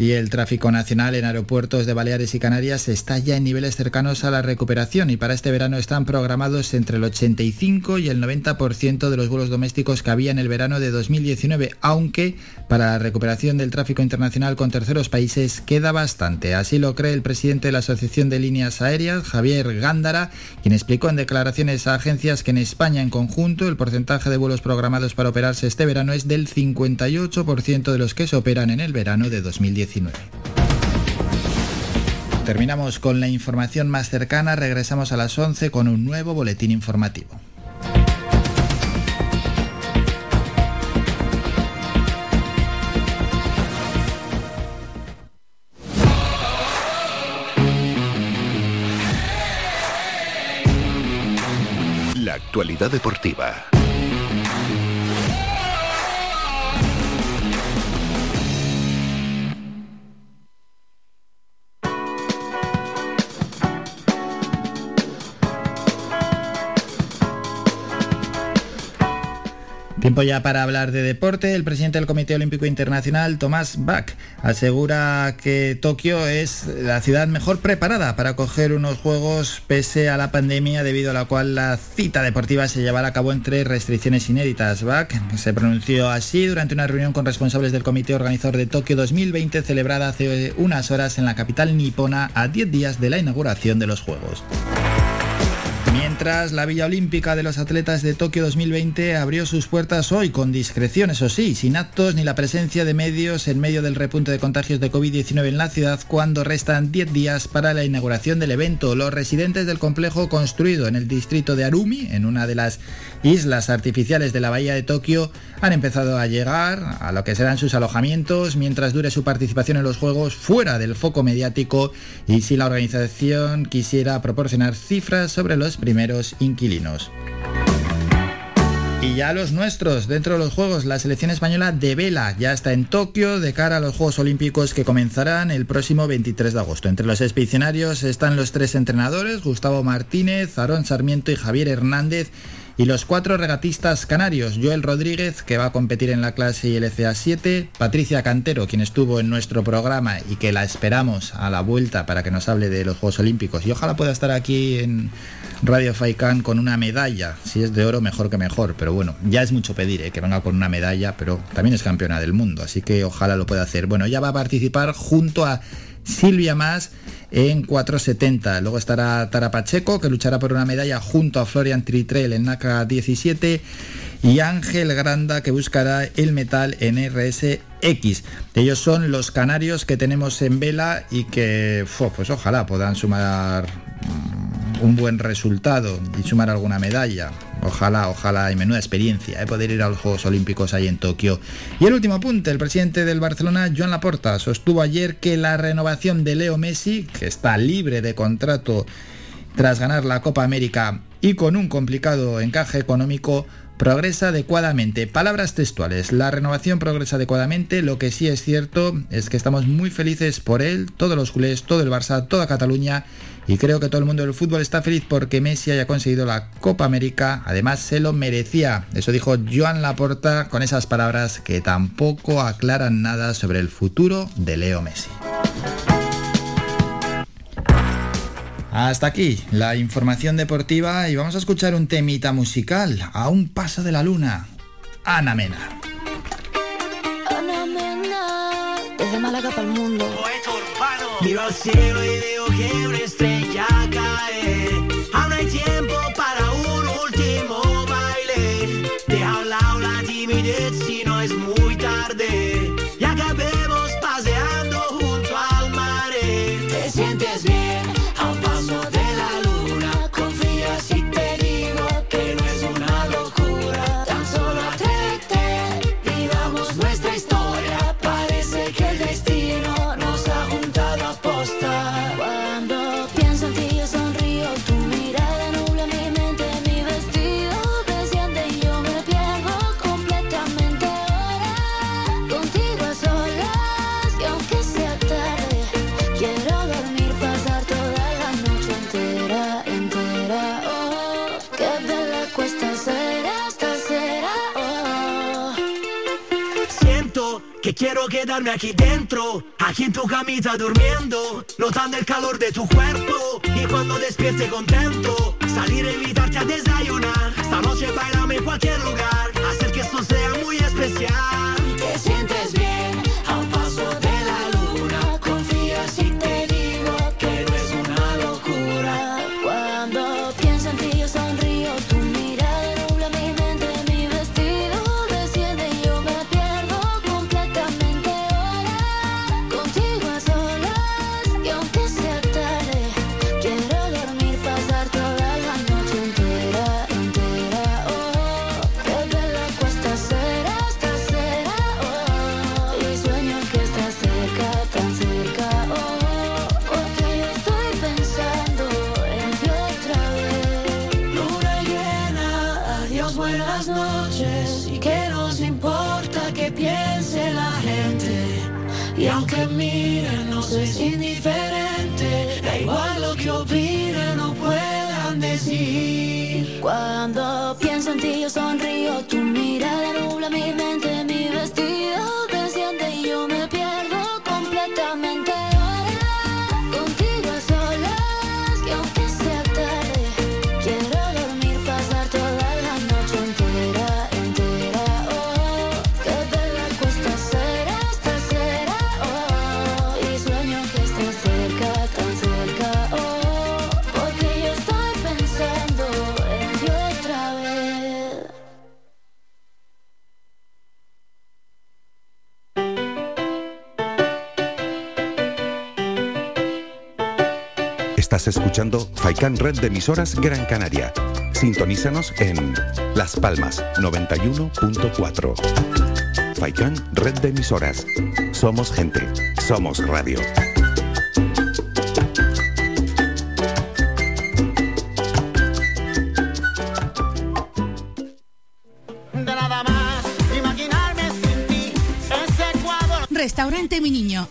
Y el tráfico nacional en aeropuertos de Baleares y Canarias está ya en niveles cercanos a la recuperación y para este verano están programados entre el 85 y el 90% de los vuelos domésticos que había en el verano de 2019, aunque para la recuperación del tráfico internacional con terceros países queda bastante. Así lo cree el presidente de la Asociación de Líneas Aéreas, Javier Gándara, quien explicó en declaraciones a agencias que en España en conjunto el porcentaje de vuelos programados para operarse este verano es del 58% de los que se operan en el verano de 2019. Terminamos con la información más cercana, regresamos a las 11 con un nuevo boletín informativo. Actualidad deportiva. Tiempo ya para hablar de deporte. El presidente del Comité Olímpico Internacional, Tomás Bach, asegura que Tokio es la ciudad mejor preparada para acoger unos Juegos pese a la pandemia, debido a la cual la cita deportiva se llevará a cabo entre restricciones inéditas. Bach se pronunció así durante una reunión con responsables del Comité Organizador de Tokio 2020 celebrada hace unas horas en la capital nipona a 10 días de la inauguración de los Juegos. Mientras la Villa Olímpica de los Atletas de Tokio 2020 abrió sus puertas hoy con discreción, eso sí, sin actos ni la presencia de medios en medio del repunte de contagios de COVID-19 en la ciudad cuando restan 10 días para la inauguración del evento. Los residentes del complejo construido en el distrito de Arumi, en una de las islas artificiales de la bahía de Tokio, han empezado a llegar a lo que serán sus alojamientos mientras dure su participación en los Juegos fuera del foco mediático y si la organización quisiera proporcionar cifras sobre los primeros inquilinos. Y ya los nuestros, dentro de los Juegos, la selección española de vela ya está en Tokio de cara a los Juegos Olímpicos que comenzarán el próximo 23 de agosto. Entre los expedicionarios están los tres entrenadores, Gustavo Martínez, Aarón Sarmiento y Javier Hernández, y los cuatro regatistas canarios, Joel Rodríguez, que va a competir en la clase ILCA 7, Patricia Cantero, quien estuvo en nuestro programa y que la esperamos a la vuelta para que nos hable de los Juegos Olímpicos. Y ojalá pueda estar aquí en Radio Faikan con una medalla. Si es de oro, mejor que mejor. Pero bueno, ya es mucho pedir ¿eh? que venga con una medalla, pero también es campeona del mundo, así que ojalá lo pueda hacer. Bueno, ella va a participar junto a Silvia Más en 470. Luego estará Tara Pacheco, que luchará por una medalla junto a Florian Tritrel en NACA 17 y Ángel Granda que buscará el metal en RSX. Ellos son los canarios que tenemos en vela y que pues ojalá puedan sumar mm, un buen resultado y sumar alguna medalla. Ojalá, ojalá, y menuda experiencia, ¿eh? poder ir a los Juegos Olímpicos ahí en Tokio. Y el último apunte, el presidente del Barcelona, Joan Laporta, sostuvo ayer que la renovación de Leo Messi, que está libre de contrato tras ganar la Copa América y con un complicado encaje económico, progresa adecuadamente. Palabras textuales, la renovación progresa adecuadamente, lo que sí es cierto es que estamos muy felices por él, todos los culés, todo el Barça, toda Cataluña y creo que todo el mundo del fútbol está feliz porque Messi haya conseguido la Copa América, además se lo merecía. Eso dijo Joan Laporta con esas palabras que tampoco aclaran nada sobre el futuro de Leo Messi. Hasta aquí la información deportiva y vamos a escuchar un temita musical a un paso de la luna. Ana Mena. Ana Mena, desde Málaga para el mundo. Miro al cielo y veo que una estrella quiero quedarme aquí dentro, aquí en tu camita durmiendo, notando el calor de tu cuerpo y cuando despierte contento, salir a invitarte a desayunar. Esta noche bailame en cualquier lugar, Escuchando Faikan Red de Emisoras Gran Canaria. Sintonízanos en Las Palmas 91.4. Faikan Red de Emisoras. Somos gente. Somos radio. Restaurante Mi Niño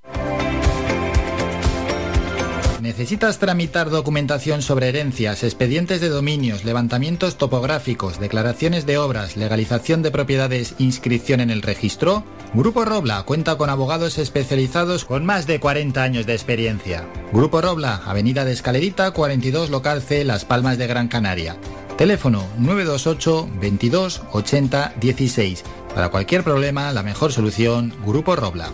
¿Necesitas tramitar documentación sobre herencias, expedientes de dominios, levantamientos topográficos, declaraciones de obras, legalización de propiedades, inscripción en el registro? Grupo Robla cuenta con abogados especializados con más de 40 años de experiencia. Grupo Robla, Avenida de Escalerita, 42 Local C, Las Palmas de Gran Canaria. Teléfono 928 22 80 16. Para cualquier problema, la mejor solución, Grupo Robla.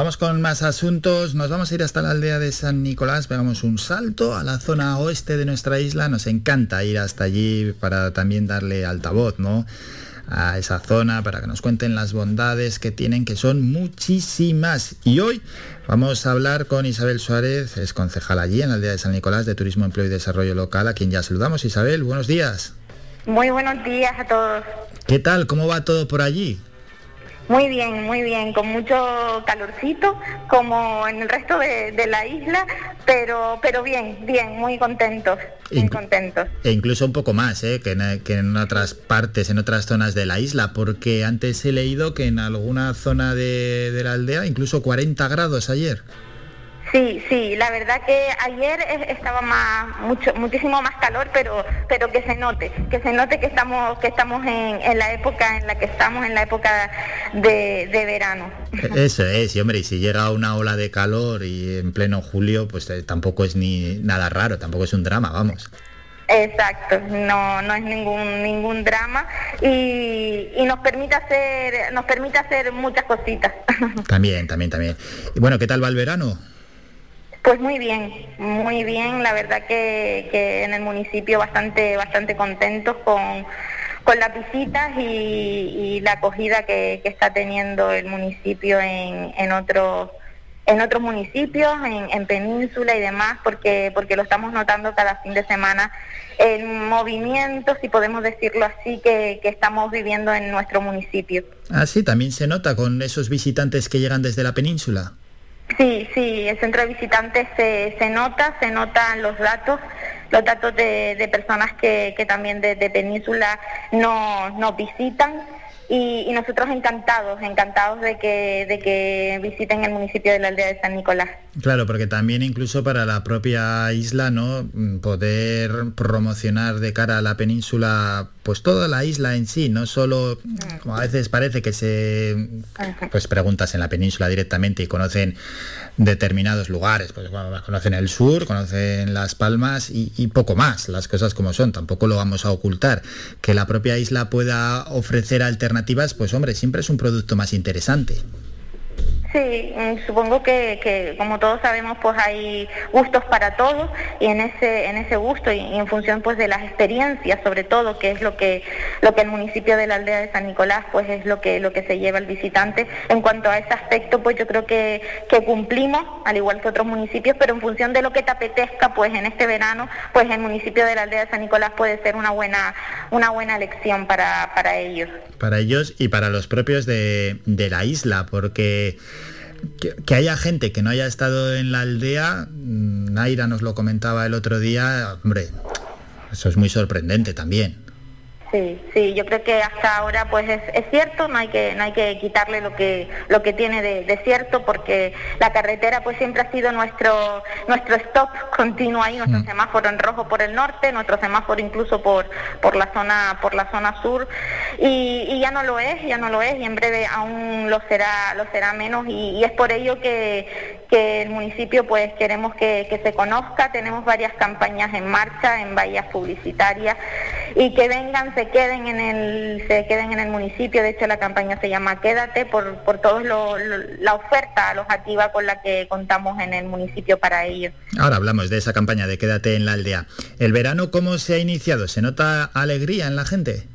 Vamos con más asuntos. Nos vamos a ir hasta la aldea de San Nicolás. Pegamos un salto a la zona oeste de nuestra isla. Nos encanta ir hasta allí para también darle altavoz, ¿no? A esa zona para que nos cuenten las bondades que tienen, que son muchísimas. Y hoy vamos a hablar con Isabel Suárez, es concejal allí en la aldea de San Nicolás de Turismo, Empleo y Desarrollo Local, a quien ya saludamos. Isabel, buenos días. Muy buenos días a todos. ¿Qué tal? ¿Cómo va todo por allí? Muy bien, muy bien, con mucho calorcito, como en el resto de, de la isla, pero pero bien, bien, muy contentos, muy contentos. E incluso un poco más ¿eh? que, en, que en otras partes, en otras zonas de la isla, porque antes he leído que en alguna zona de, de la aldea incluso 40 grados ayer. Sí, sí, la verdad que ayer estaba más, mucho, muchísimo más calor, pero pero que se note, que se note que estamos que estamos en, en la época en la que estamos, en la época de, de verano. E- Eso es, y hombre, y si llega una ola de calor y en pleno julio, pues eh, tampoco es ni nada raro, tampoco es un drama, vamos. Exacto, no, no es ningún ningún drama y, y nos permite hacer nos permite hacer muchas cositas. También, también, también. Y bueno, ¿qué tal va el verano? Pues muy bien, muy bien, la verdad que, que en el municipio bastante bastante contentos con, con las visitas y, y la acogida que, está teniendo el municipio en, en otros en otros municipios, en, en península y demás, porque porque lo estamos notando cada fin de semana en movimientos, si podemos decirlo así, que, que estamos viviendo en nuestro municipio. Ah, sí, también se nota con esos visitantes que llegan desde la península. Sí, sí, el centro de visitantes se, se nota, se notan los datos, los datos de, de personas que, que también de, de Península no- nos visitan y, y nosotros encantados, encantados de que, de que visiten el municipio de la aldea de San Nicolás. Claro, porque también incluso para la propia isla, ¿no? Mm, Poder promocionar de cara a la península, pues toda la isla en sí, no solo, como a veces parece que se, pues preguntas en la península directamente y conocen determinados lugares, pues bueno, conocen el sur, conocen las palmas y, y poco más, las cosas como son, tampoco lo vamos a ocultar. Que la propia isla pueda ofrecer alternativas, pues hombre, siempre es un producto más interesante. Sí, mm, supongo que, que como todos sabemos pues hay gustos para todos y en ese en ese gusto y, y en función pues de las experiencias sobre todo que es lo que lo que el municipio de la aldea de San Nicolás pues es lo que lo que se lleva el visitante en cuanto a ese aspecto pues yo creo que, que cumplimos al igual que otros municipios pero en función de lo que te apetezca pues en este verano pues el municipio de la aldea de San Nicolás puede ser una buena una buena elección para, para ellos. Para ellos y para los propios de, de la isla, porque que, haya gente que no haya estado en la aldea, mm, Naira nos lo comentaba el otro día, hombre, eso es muy sorprendente también. Sí, sí, yo creo que hasta ahora pues es, es cierto, no hay que no hay que quitarle lo que lo que tiene de, de cierto porque la carretera pues siempre ha sido nuestro nuestro stop continuo ahí, nuestro semáforo en rojo por el norte, nuestro semáforo incluso por por la zona por la zona sur y, y ya no lo es, ya no lo es y en breve aún lo será lo será menos y, y es por ello que, que el municipio pues queremos que, que se conozca, tenemos varias campañas en marcha, en vallas publicitarias y que vengan, se queden en el, se queden en el municipio, de hecho la campaña se llama Quédate por, por toda la oferta alojativa con la que contamos en el municipio para ello. Ahora hablamos de esa campaña de Quédate en la aldea. ¿El verano cómo se ha iniciado? ¿Se nota alegría en la gente?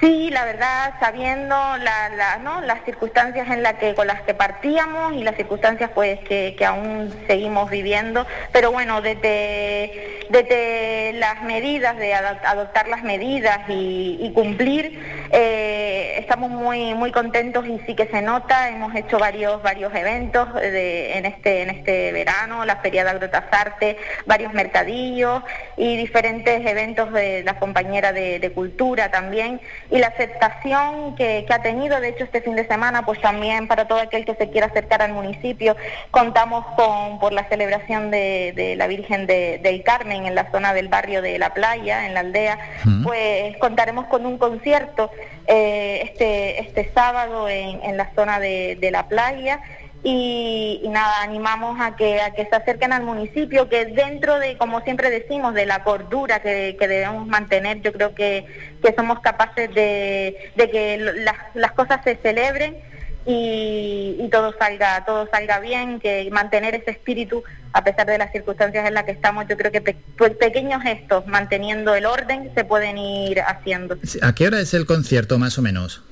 Sí, la verdad, sabiendo la, la- ¿no? las circunstancias en la que, con las que partíamos y las circunstancias pues que, aún seguimos viviendo, pero bueno, desde, desde las medidas, de ado- adoptar las medidas y, cumplir, eh, estamos muy muy contentos y sí que se nota, hemos hecho varios varios eventos de- en este en este verano, la Feria de Agrotazarte, varios mercadillos y diferentes eventos de la compañera de cultura también y la aceptación que, que ha tenido, de hecho este fin de semana pues también para todo aquel que se quiera acercar al municipio contamos con por la celebración de, de la Virgen de- del Carmen en la zona del barrio de la playa, en la aldea, pues contaremos con un concierto eh, este, este sábado en, en la zona de, de la playa y, nada, animamos a que, a que se acerquen al municipio, que dentro de, como siempre decimos, de la cordura que, que debemos mantener, yo creo que, que somos capaces de, de que las, las cosas se celebren y, y todo salga todo salga bien, que mantener ese espíritu a pesar de las circunstancias en las que estamos, yo creo que pe- pe- pequeños gestos, manteniendo el orden, se pueden ir haciendo. ¿A qué hora es el concierto más o menos?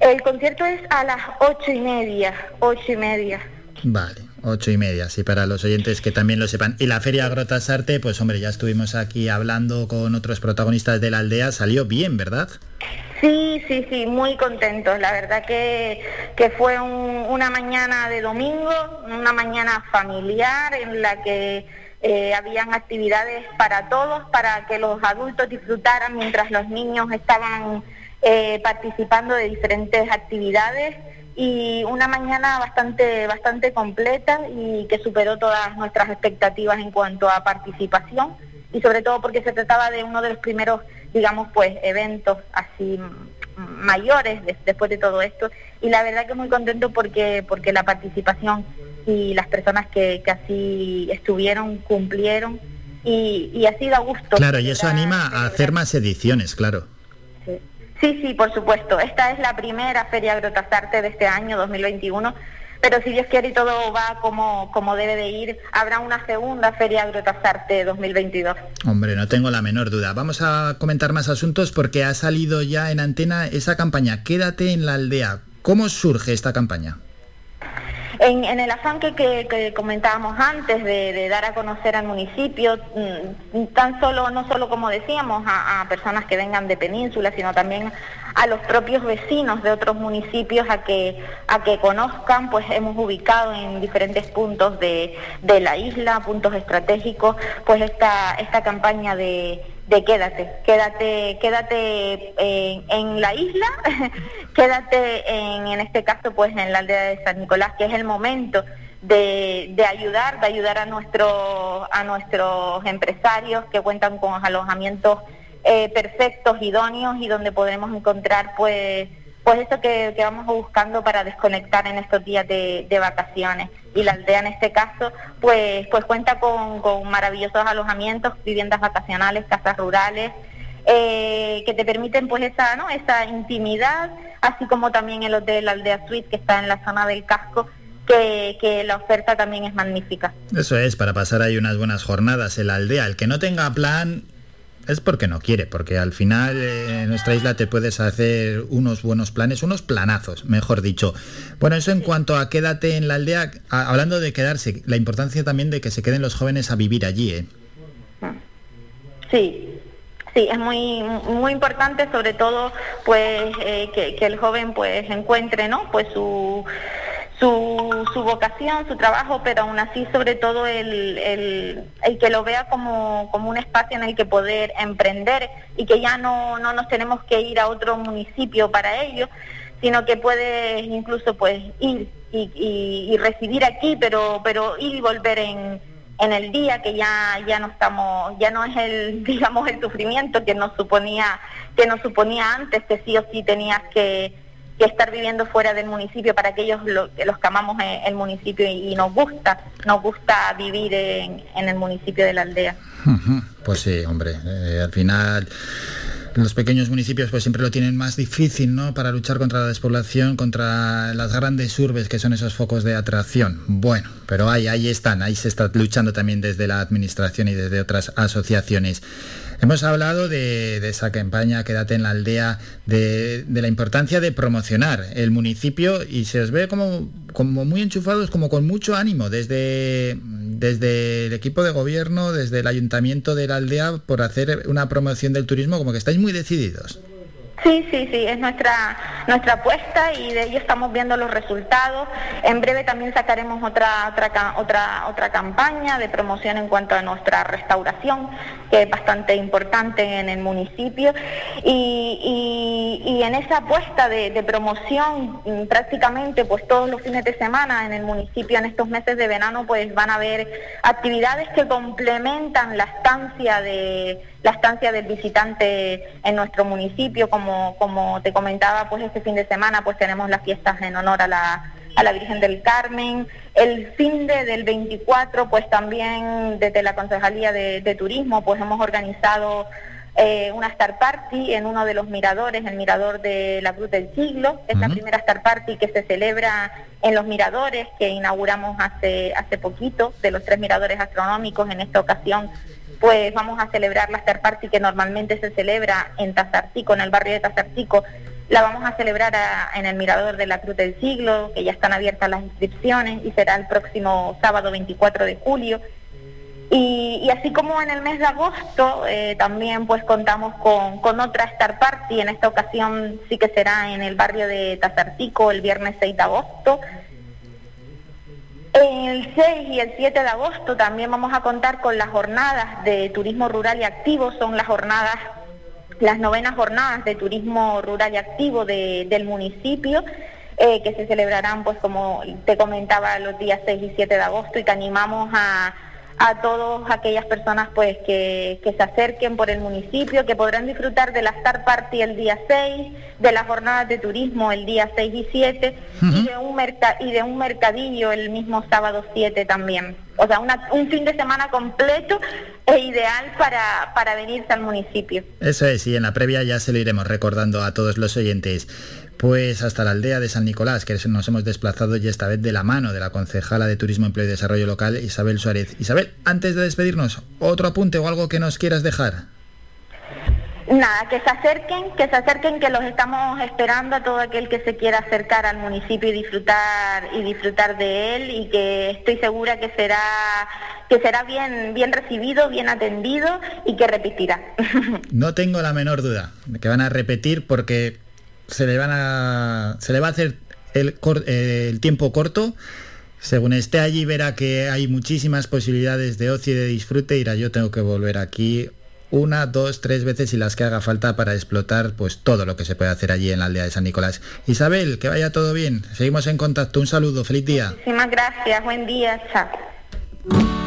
El concierto es a las ocho y media, ocho y media. Vale, ocho y media, sí, para los oyentes que también lo sepan. Y la Feria Agrotasarte, pues hombre, ya estuvimos aquí hablando con otros protagonistas de la aldea, salió bien, ¿verdad? Sí, sí, sí, muy contentos. La verdad que, que fue un- una mañana de domingo, una mañana familiar en la que eh, habían actividades para todos, para que los adultos disfrutaran mientras los niños estaban eh, participando de diferentes actividades y una mañana bastante bastante completa y que superó todas nuestras expectativas en cuanto a participación y sobre todo porque se trataba de uno de los primeros digamos pues eventos así mayores des- después de todo esto y la verdad que muy contento porque porque la participación y las personas que, que así estuvieron cumplieron y, y así da gusto Claro, y eso anima a hacer más ediciones, claro. Sí. Sí, por supuesto. Esta es la primera Feria Agrotazarte de este año 2021, pero si Dios quiere y todo va como, como debe de ir, habrá una segunda Feria Agrotazarte 2022. Hombre, no tengo la menor duda. Vamos a comentar más asuntos porque ha salido ya en antena esa campaña, Quédate en la aldea. ¿Cómo surge esta campaña? En, en el afán que, comentábamos antes de, dar a conocer al municipio, mm, tan solo, no solo como decíamos, a, personas que vengan de península, sino también a los propios vecinos de otros municipios a que, a que conozcan, pues hemos ubicado en diferentes puntos de, de la isla, puntos estratégicos, pues esta, esta campaña de, de quédate, quédate, quédate en, en la isla, quédate en, en este caso pues en la aldea de San Nicolás, que es el momento de, de ayudar, de ayudar a nuestros a nuestros empresarios que cuentan con alojamientos eh, perfectos, idóneos y donde podremos encontrar pues pues eso que, vamos buscando para desconectar en estos días de, de vacaciones. Y la aldea en este caso, pues, pues cuenta con, con maravillosos alojamientos, viviendas vacacionales, casas rurales, eh, que te permiten pues esa, ¿no? esa intimidad, así como también el hotel Aldea Suite que está en la zona del casco que, que la oferta también es magnífica. Eso es, para pasar ahí unas buenas jornadas en la aldea. El que no tenga plan es porque no quiere, porque al final eh, en nuestra isla te puedes hacer unos buenos planes, unos planazos, mejor dicho. Bueno, eso en cuanto a quédate en la aldea, a- hablando de quedarse, la importancia también de que se queden los jóvenes a vivir allí, ¿eh? Sí, sí, es muy muy importante, sobre todo, pues eh, que, que el joven pues encuentre, ¿no? Pues su su, su vocación, su trabajo, pero aún así sobre todo el, el, el que lo vea como, como un espacio en el que poder emprender y que ya no, no nos tenemos que ir a otro municipio para ello, sino que puede incluso pues ir y, y, y residir aquí, pero, pero ir y volver en, en el día que ya ya no estamos ya no es el digamos el sufrimiento que nos suponía que nos suponía antes que sí o sí tenías que, que estar viviendo fuera del municipio para aquellos lo- los que amamos eh, el municipio y, nos gusta nos gusta vivir en, en el municipio de la aldea Pues sí, hombre, eh, al final los pequeños municipios pues siempre lo tienen más difícil, ¿no? Para luchar contra la despoblación, contra las grandes urbes que son esos focos de atracción. Bueno, pero ahí, ahí están, ahí se está luchando también desde la administración y desde otras asociaciones. Hemos hablado de, esa campaña Quédate en la aldea, de, la importancia de promocionar el municipio y se os ve como, muy enchufados, como con mucho ánimo desde el equipo de gobierno, desde el ayuntamiento de la aldea por hacer una promoción del turismo, como que estáis muy decididos. Sí, sí, sí, es nuestra nuestra apuesta y de ello estamos viendo los resultados. En breve también sacaremos otra otra otra otra campaña de promoción en cuanto a nuestra restauración, que es bastante importante en el municipio. Y en esa apuesta de, de promoción, mm, prácticamente pues todos los fines de semana en el municipio en estos meses de verano pues van a haber actividades que complementan la estancia de la estancia del visitante en nuestro municipio, como, como te comentaba, pues este fin de semana pues tenemos las fiestas en honor a la, a la Virgen del Carmen. El fin de del 24, pues también desde la Concejalía de, de Turismo, pues hemos organizado eh, una Star Party en uno de los miradores, el mirador de la Cruz del Siglo. Es la primera Star Party que se celebra en los miradores que inauguramos hace, hace poquito, de los tres miradores astronómicos en esta ocasión pues vamos a celebrar la Star Party que normalmente se celebra en Tazartico, en el barrio de Tazartico. La vamos a celebrar en el Mirador de la Cruz del Siglo, que ya están abiertas las inscripciones y será el próximo sábado 24 de julio. Y, y así como en el mes de agosto, eh, también pues contamos con, con otra Star Party, en esta ocasión sí que será en el barrio de Tazartico el viernes 6 de agosto. El 6 y el 7 de agosto también vamos a contar con las jornadas de turismo rural y activo, son las jornadas, las novenas jornadas de turismo rural y activo de- del municipio, eh, que se celebrarán, pues como te comentaba, los días 6 y 7 de agosto y que animamos a, a todas aquellas personas pues que, que se acerquen por el municipio, que podrán disfrutar de la Star Party el día 6, de las jornadas de turismo el día 6 y 7 y, de un merca- y de un mercadillo el mismo sábado 7 también. O sea, una- un fin de semana completo e ideal para, para venirse al municipio. Eso es, y en la previa ya se lo iremos recordando a todos los oyentes. Pues hasta la aldea de San Nicolás, que nos hemos desplazado y esta vez de la mano de la concejala de Turismo, Empleo y Desarrollo Local, Isabel Suárez. Isabel, antes de despedirnos, otro apunte o algo que nos quieras dejar. Nada, que se acerquen, que se acerquen, que los estamos esperando a todo aquel que se quiera acercar al municipio y disfrutar y disfrutar de él y que estoy segura que será que será bien bien recibido, bien atendido y que repetirá. No tengo la menor duda de que van a repetir porque se le van a se le va a hacer el, eh, el tiempo corto. Según esté allí verá que hay muchísimas posibilidades de ocio y de disfrute. Irá, yo tengo que volver aquí una, dos, tres veces y las que haga falta para explotar pues todo lo que se puede hacer allí en la aldea de San Nicolás. Isabel, que vaya todo bien. Seguimos en contacto. Un saludo, feliz día. Muchísimas gracias, buen día, chao.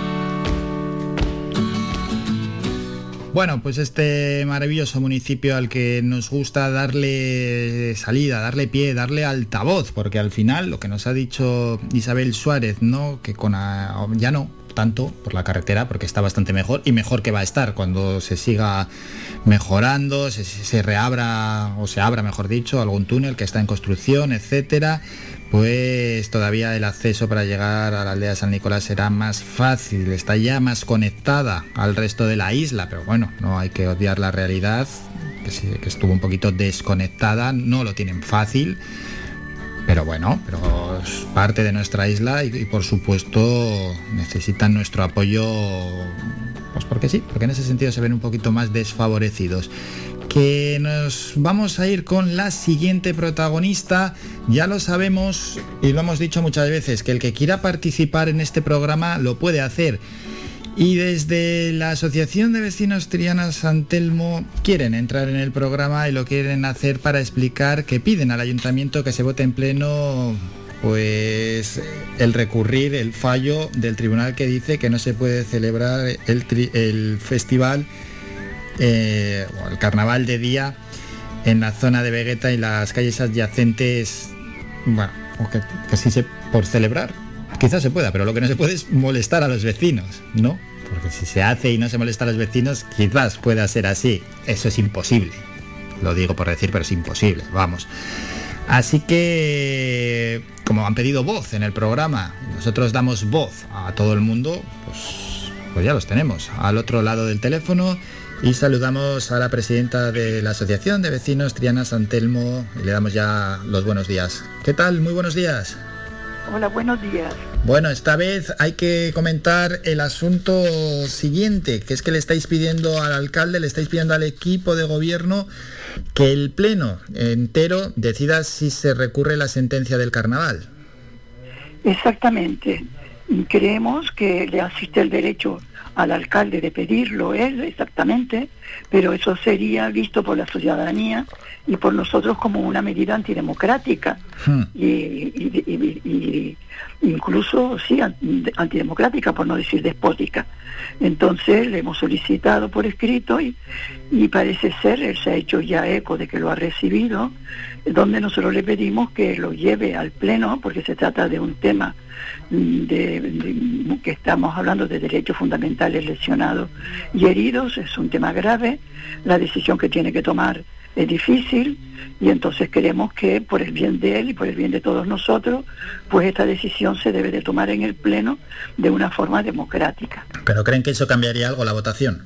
Bueno, pues este maravilloso municipio al que nos gusta darle salida, darle pie, darle altavoz, porque al final lo que nos ha dicho Isabel Suárez, ¿no? Que con a- ya no tanto por la carretera porque está bastante mejor y mejor que va a estar cuando se siga mejorando, se, se reabra o se abra, mejor dicho, algún túnel que está en construcción, etcétera pues todavía el acceso para llegar a la aldea de San Nicolás será más fácil, está ya más conectada al resto de la isla, pero bueno, no hay que odiar la realidad, que, sí, que estuvo un poquito desconectada, no lo tienen fácil, pero bueno, pero es parte de nuestra isla y, y por supuesto necesitan nuestro apoyo, pues porque sí, porque en ese sentido se ven un poquito más desfavorecidos que nos vamos a ir con la siguiente protagonista. Ya lo sabemos y lo hemos dicho muchas veces, que el que quiera participar en este programa lo puede hacer. Y desde la Asociación de Vecinos Triana San Telmo quieren entrar en el programa y lo quieren hacer para explicar que piden al ayuntamiento que se vote en pleno pues el recurrir el fallo del tribunal que dice que no se puede celebrar el, festival eh, el carnaval de día en la zona de Vegeta y las calles adyacentes, bueno, que, se por celebrar, quizás se pueda, pero lo que no se puede es molestar a los vecinos, ¿no? Porque si se hace y no se molesta a los vecinos, quizás pueda ser así. Eso es imposible. Lo digo por decir, pero es imposible, vamos. Así que, como han pedido voz en el programa, nosotros damos voz a todo el mundo, pues, pues ya los tenemos al otro lado del teléfono y saludamos a la presidenta de la Asociación de Vecinos Triana San Telmo y le damos ya los buenos días. ¿Qué tal? Muy buenos días. Hola, buenos días. Bueno, esta vez hay que comentar el asunto siguiente, que es que le estáis pidiendo al alcalde, le estáis pidiendo al equipo de gobierno que el pleno entero decida si se recurre la sentencia del carnaval. Exactamente. Creemos que le asiste el derecho al alcalde de pedirlo él, exactamente, pero eso sería visto por la ciudadanía y por nosotros como una medida antidemocrática. Y, y- y- y- incluso sí an- antidemocrática por no decir despótica. Entonces le hemos solicitado por escrito y, y parece ser él se ha hecho ya eco de que lo ha recibido donde nosotros le pedimos que lo lleve al pleno porque se trata de un tema de, de- que estamos hablando de derechos fundamentales lesionados y heridos es un tema grave la decisión que tiene que tomar es difícil y entonces queremos que por el bien de él y por el bien de todos nosotros, pues esta decisión se debe de tomar en el Pleno de una forma democrática. ¿Pero creen que eso cambiaría algo la votación?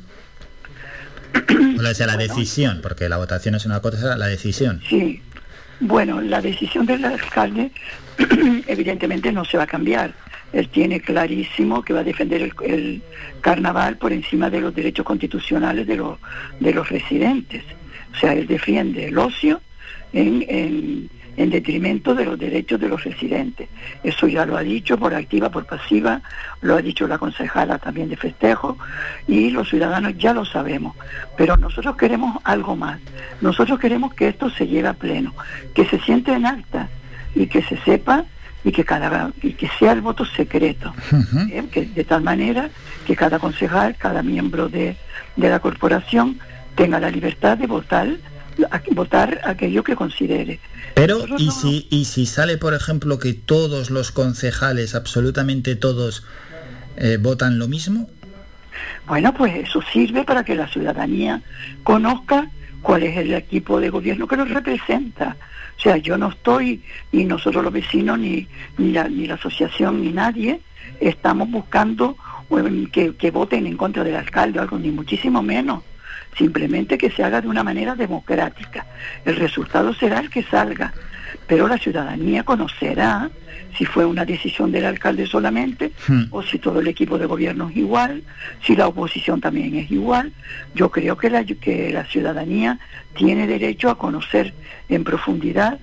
O sea, la decisión, porque la votación es una cosa, la decisión. Sí, bueno, la decisión del alcalde evidentemente no se va a cambiar. Él tiene clarísimo que va a defender el, el carnaval por encima de los derechos constitucionales de los, de los residentes. O sea, él defiende el ocio en, en- en detrimento de los derechos de los residentes. Eso ya lo ha dicho por activa, por pasiva, lo ha dicho la concejala también de festejo y los ciudadanos ya lo sabemos. Pero nosotros queremos algo más. Nosotros queremos que esto se lleve a pleno, que se siente en alta y que se sepa y que cada y que sea el voto secreto ¿eh? que de tal manera que cada concejal cada miembro de, de la corporación tenga la libertad de votar a- votar aquello que considere Pero, ¿y si, ¿y si sale, por ejemplo, que todos los concejales, absolutamente todos, eh, votan lo mismo? Bueno, pues eso sirve para que la ciudadanía conozca cuál es el equipo de gobierno que los representa. O sea, yo no estoy, y nosotros los vecinos, ni, ni, la, ni la asociación, ni nadie, estamos buscando que, que voten en contra del alcalde o algo, ni muchísimo menos. Simplemente que se haga de una manera democrática. El resultado será el que salga, pero la ciudadanía conocerá si fue una decisión del alcalde solamente o si todo el equipo de gobierno es igual, si la oposición también es igual. Yo creo que la, que la ciudadanía tiene derecho a conocer en profundidad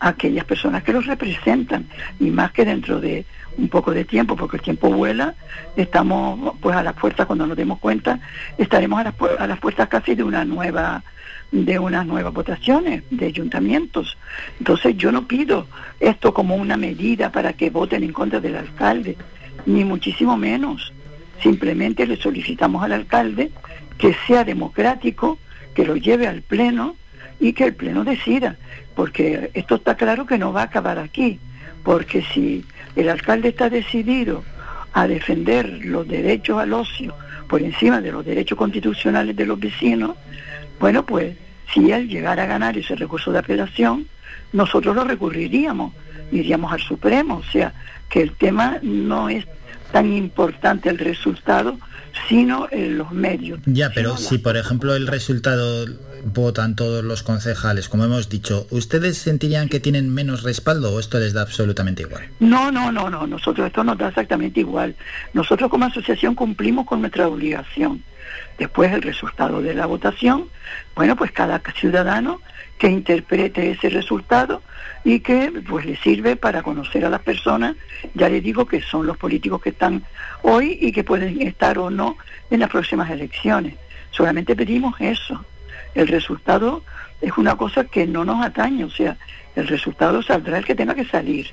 a aquellas personas que los representan y más que dentro de un poco de tiempo, porque el tiempo vuela, estamos pues a las puertas, cuando nos demos cuenta, estaremos a las, pu- a las puertas casi de una nueva de unas nuevas votaciones de ayuntamientos. Entonces yo no pido esto como una medida para que voten en contra del alcalde, ni muchísimo menos. Simplemente le solicitamos al alcalde que sea democrático, que lo lleve al pleno y que el pleno decida, porque esto está claro que no va a acabar aquí, porque si el alcalde está decidido a defender los derechos al ocio por encima de los derechos constitucionales de los vecinos, bueno, pues si él llegara a ganar ese recurso de apelación, nosotros lo recurriríamos, iríamos al Supremo, o sea, que el tema no es tan importante el resultado, sino en los medios. Ya, pero si por ejemplo el resultado votan todos los concejales, como hemos dicho, ¿ustedes sentirían que tienen menos respaldo o esto les da absolutamente igual? No, no, no, no, nosotros esto nos da exactamente igual. Nosotros como asociación cumplimos con nuestra obligación. Después el resultado de la votación, bueno, pues cada ciudadano que interprete ese resultado y que pues le sirve para conocer a las personas, ya les digo que son los políticos que están hoy y que pueden estar o no en las próximas elecciones. Solamente pedimos eso. El resultado es una cosa que no nos atañe, o sea, el resultado saldrá el que tenga que salir.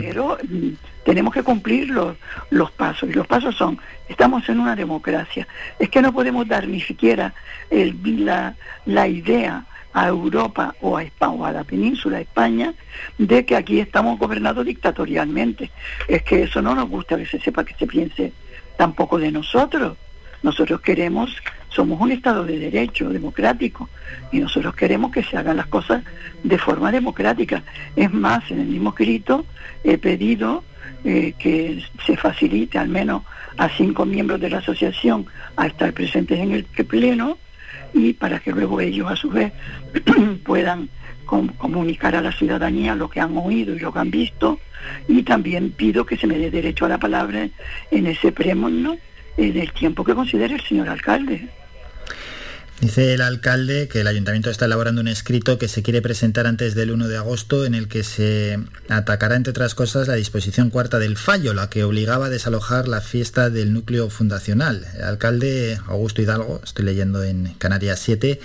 Pero mm, tenemos que cumplir los, los pasos. Y los pasos son, estamos en una democracia. Es que no podemos dar ni siquiera el- la, la idea a Europa o a, España, o a la península de España de que aquí estamos gobernados dictatorialmente. Es que eso no nos gusta que se sepa, que se piense tampoco de nosotros. Nosotros queremos, somos un Estado de derecho, democrático, y nosotros queremos que se hagan las cosas de forma democrática. Es más, en el mismo escrito he pedido eh, que se facilite al menos a cinco miembros de la asociación a estar presentes en el pleno y para que luego ellos a su vez puedan com- comunicar a la ciudadanía lo que han oído y lo que han visto y también pido que se me dé derecho a la palabra en ese prémono en el tiempo que considere el señor alcalde. Dice el alcalde que el ayuntamiento está elaborando un escrito que se quiere presentar antes del 1 de agosto en el que se atacará, entre otras cosas, la disposición cuarta del fallo, la que obligaba a desalojar la fiesta del núcleo fundacional. El alcalde Augusto Hidalgo, estoy leyendo en Canarias 7,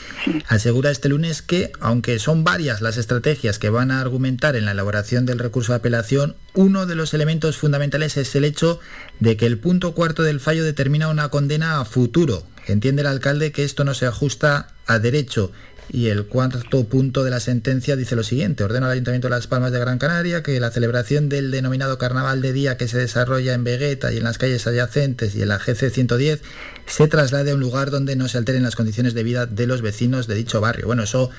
asegura este lunes que, aunque son varias las estrategias que van a argumentar en la elaboración del recurso de apelación, uno de los elementos fundamentales es el hecho de que el punto cuarto del fallo determina una condena a futuro. Entiende el alcalde que esto no se ajusta a derecho. Y el cuarto punto de la sentencia dice lo siguiente, ordena al Ayuntamiento de Las Palmas de Gran Canaria que la celebración del denominado Carnaval de Día que se desarrolla en Vegueta y en las calles adyacentes y en la GC 110 se traslade a un lugar donde no se alteren las condiciones de vida de los vecinos de dicho barrio. Bueno, eso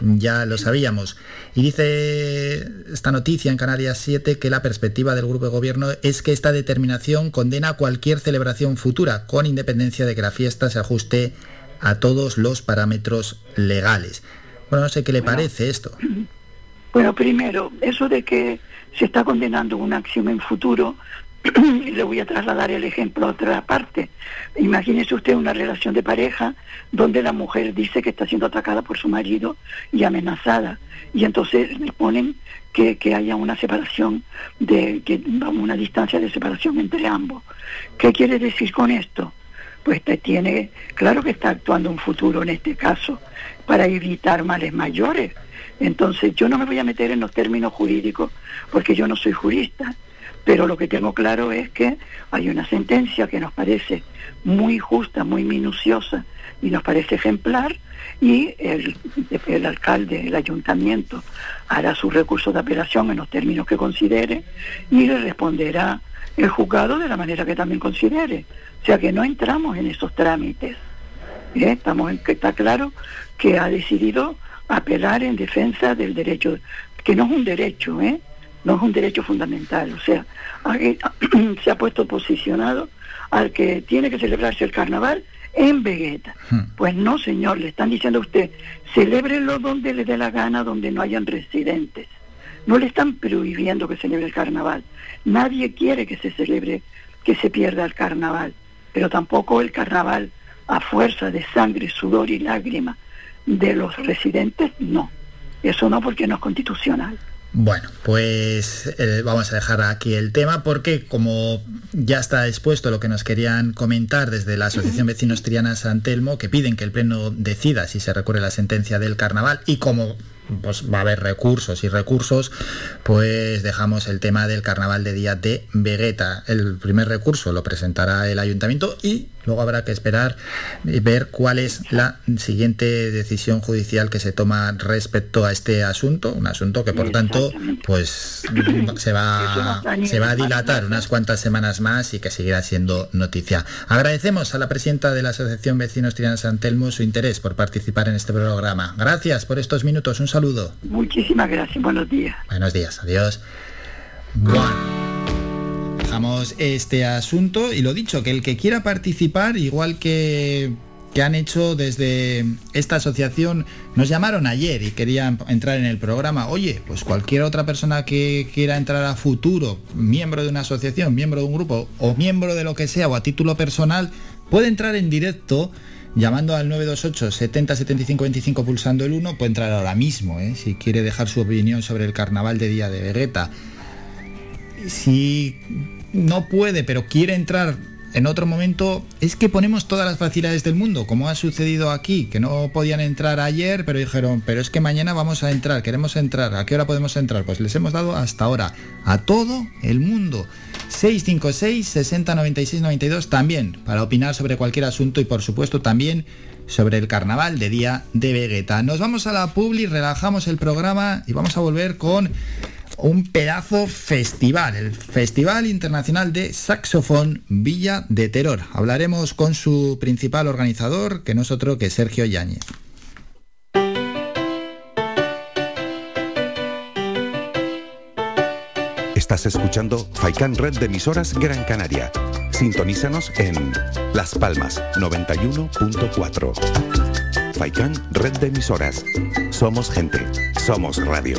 ya lo sabíamos. Y dice esta noticia en Canarias 7 que la perspectiva del grupo de gobierno es que esta determinación condena cualquier celebración futura, con independencia de que la fiesta se ajuste a todos los parámetros legales. Bueno, no sé qué le parece esto. Bueno, primero, eso de que se está condenando una acción en futuro, y le voy a trasladar el ejemplo a otra parte. Imagínese usted una relación de pareja donde la mujer dice que está siendo atacada por su marido y amenazada. Y entonces le ponen que, que haya una separación, de que vamos, una distancia de separación entre ambos. ¿Qué quiere decir con esto? Pues te tiene, claro que está actuando un futuro en este caso para evitar males mayores. Entonces yo no me voy a meter en los términos jurídicos porque yo no soy jurista, pero lo que tengo claro es que hay una sentencia que nos parece muy justa, muy minuciosa y nos parece ejemplar y el, el alcalde, el ayuntamiento hará su recurso de apelación en los términos que considere y le responderá el juzgado de la manera que también considere. O sea que no entramos en esos trámites. ¿eh? Estamos en que está claro que ha decidido apelar en defensa del derecho, que no es un derecho, ¿eh? No es un derecho fundamental. O sea, se ha puesto posicionado al que tiene que celebrarse el carnaval en Vegueta. Pues no, señor, le están diciendo a usted, celébrelo donde le dé la gana, donde no hayan residentes. No le están prohibiendo que celebre el carnaval. Nadie quiere que se celebre, que se pierda el carnaval. Pero tampoco el carnaval a fuerza de sangre, sudor y lágrima de los residentes, no. Eso no porque no es constitucional. Bueno, pues eh, vamos a dejar aquí el tema porque como ya está expuesto lo que nos querían comentar desde la Asociación Vecinos Triana San Telmo, que piden que el Pleno decida si se recurre la sentencia del carnaval y como pues, va a haber recursos y recursos, pues dejamos el tema del carnaval de día de Vegueta. El primer recurso lo presentará el ayuntamiento y Luego habrá que esperar y ver cuál es la siguiente decisión judicial que se toma respecto a este asunto, un asunto que por tanto pues se va, se va a dilatar unas cuantas semanas más y que seguirá siendo noticia. Agradecemos a la presidenta de la Asociación Vecinos Triana San Telmo su interés por participar en este programa. Gracias por estos minutos, un saludo. Muchísimas gracias, buenos días. Buenos días, adiós. Bueno. Dejamos este asunto y lo dicho, que el que quiera participar, igual que, que han hecho desde esta asociación, nos llamaron ayer y querían entrar en el programa. Oye, pues cualquier otra persona que quiera entrar a futuro, miembro de una asociación, miembro de un grupo o miembro de lo que sea o a título personal, puede entrar en directo llamando al 928 70 75 25 pulsando el 1, puede entrar ahora mismo, ¿eh? si quiere dejar su opinión sobre el carnaval de Día de Vegeta. Si no puede, pero quiere entrar en otro momento, es que ponemos todas las facilidades del mundo, como ha sucedido aquí, que no podían entrar ayer, pero dijeron, pero es que mañana vamos a entrar, queremos entrar, ¿a qué hora podemos entrar? Pues les hemos dado hasta ahora a todo el mundo. 656 60 96 92 también para opinar sobre cualquier asunto y por supuesto también sobre el carnaval de día de Vegeta. Nos vamos a la publi, relajamos el programa y vamos a volver con un pedazo festival, el Festival Internacional de Saxofón Villa de Terror. Hablaremos con su principal organizador, que no es otro que Sergio Yáñez. Estás escuchando Faikan Red de emisoras Gran Canaria. Sintonízanos en Las Palmas 91.4. Faikan Red de emisoras. Somos gente. Somos radio.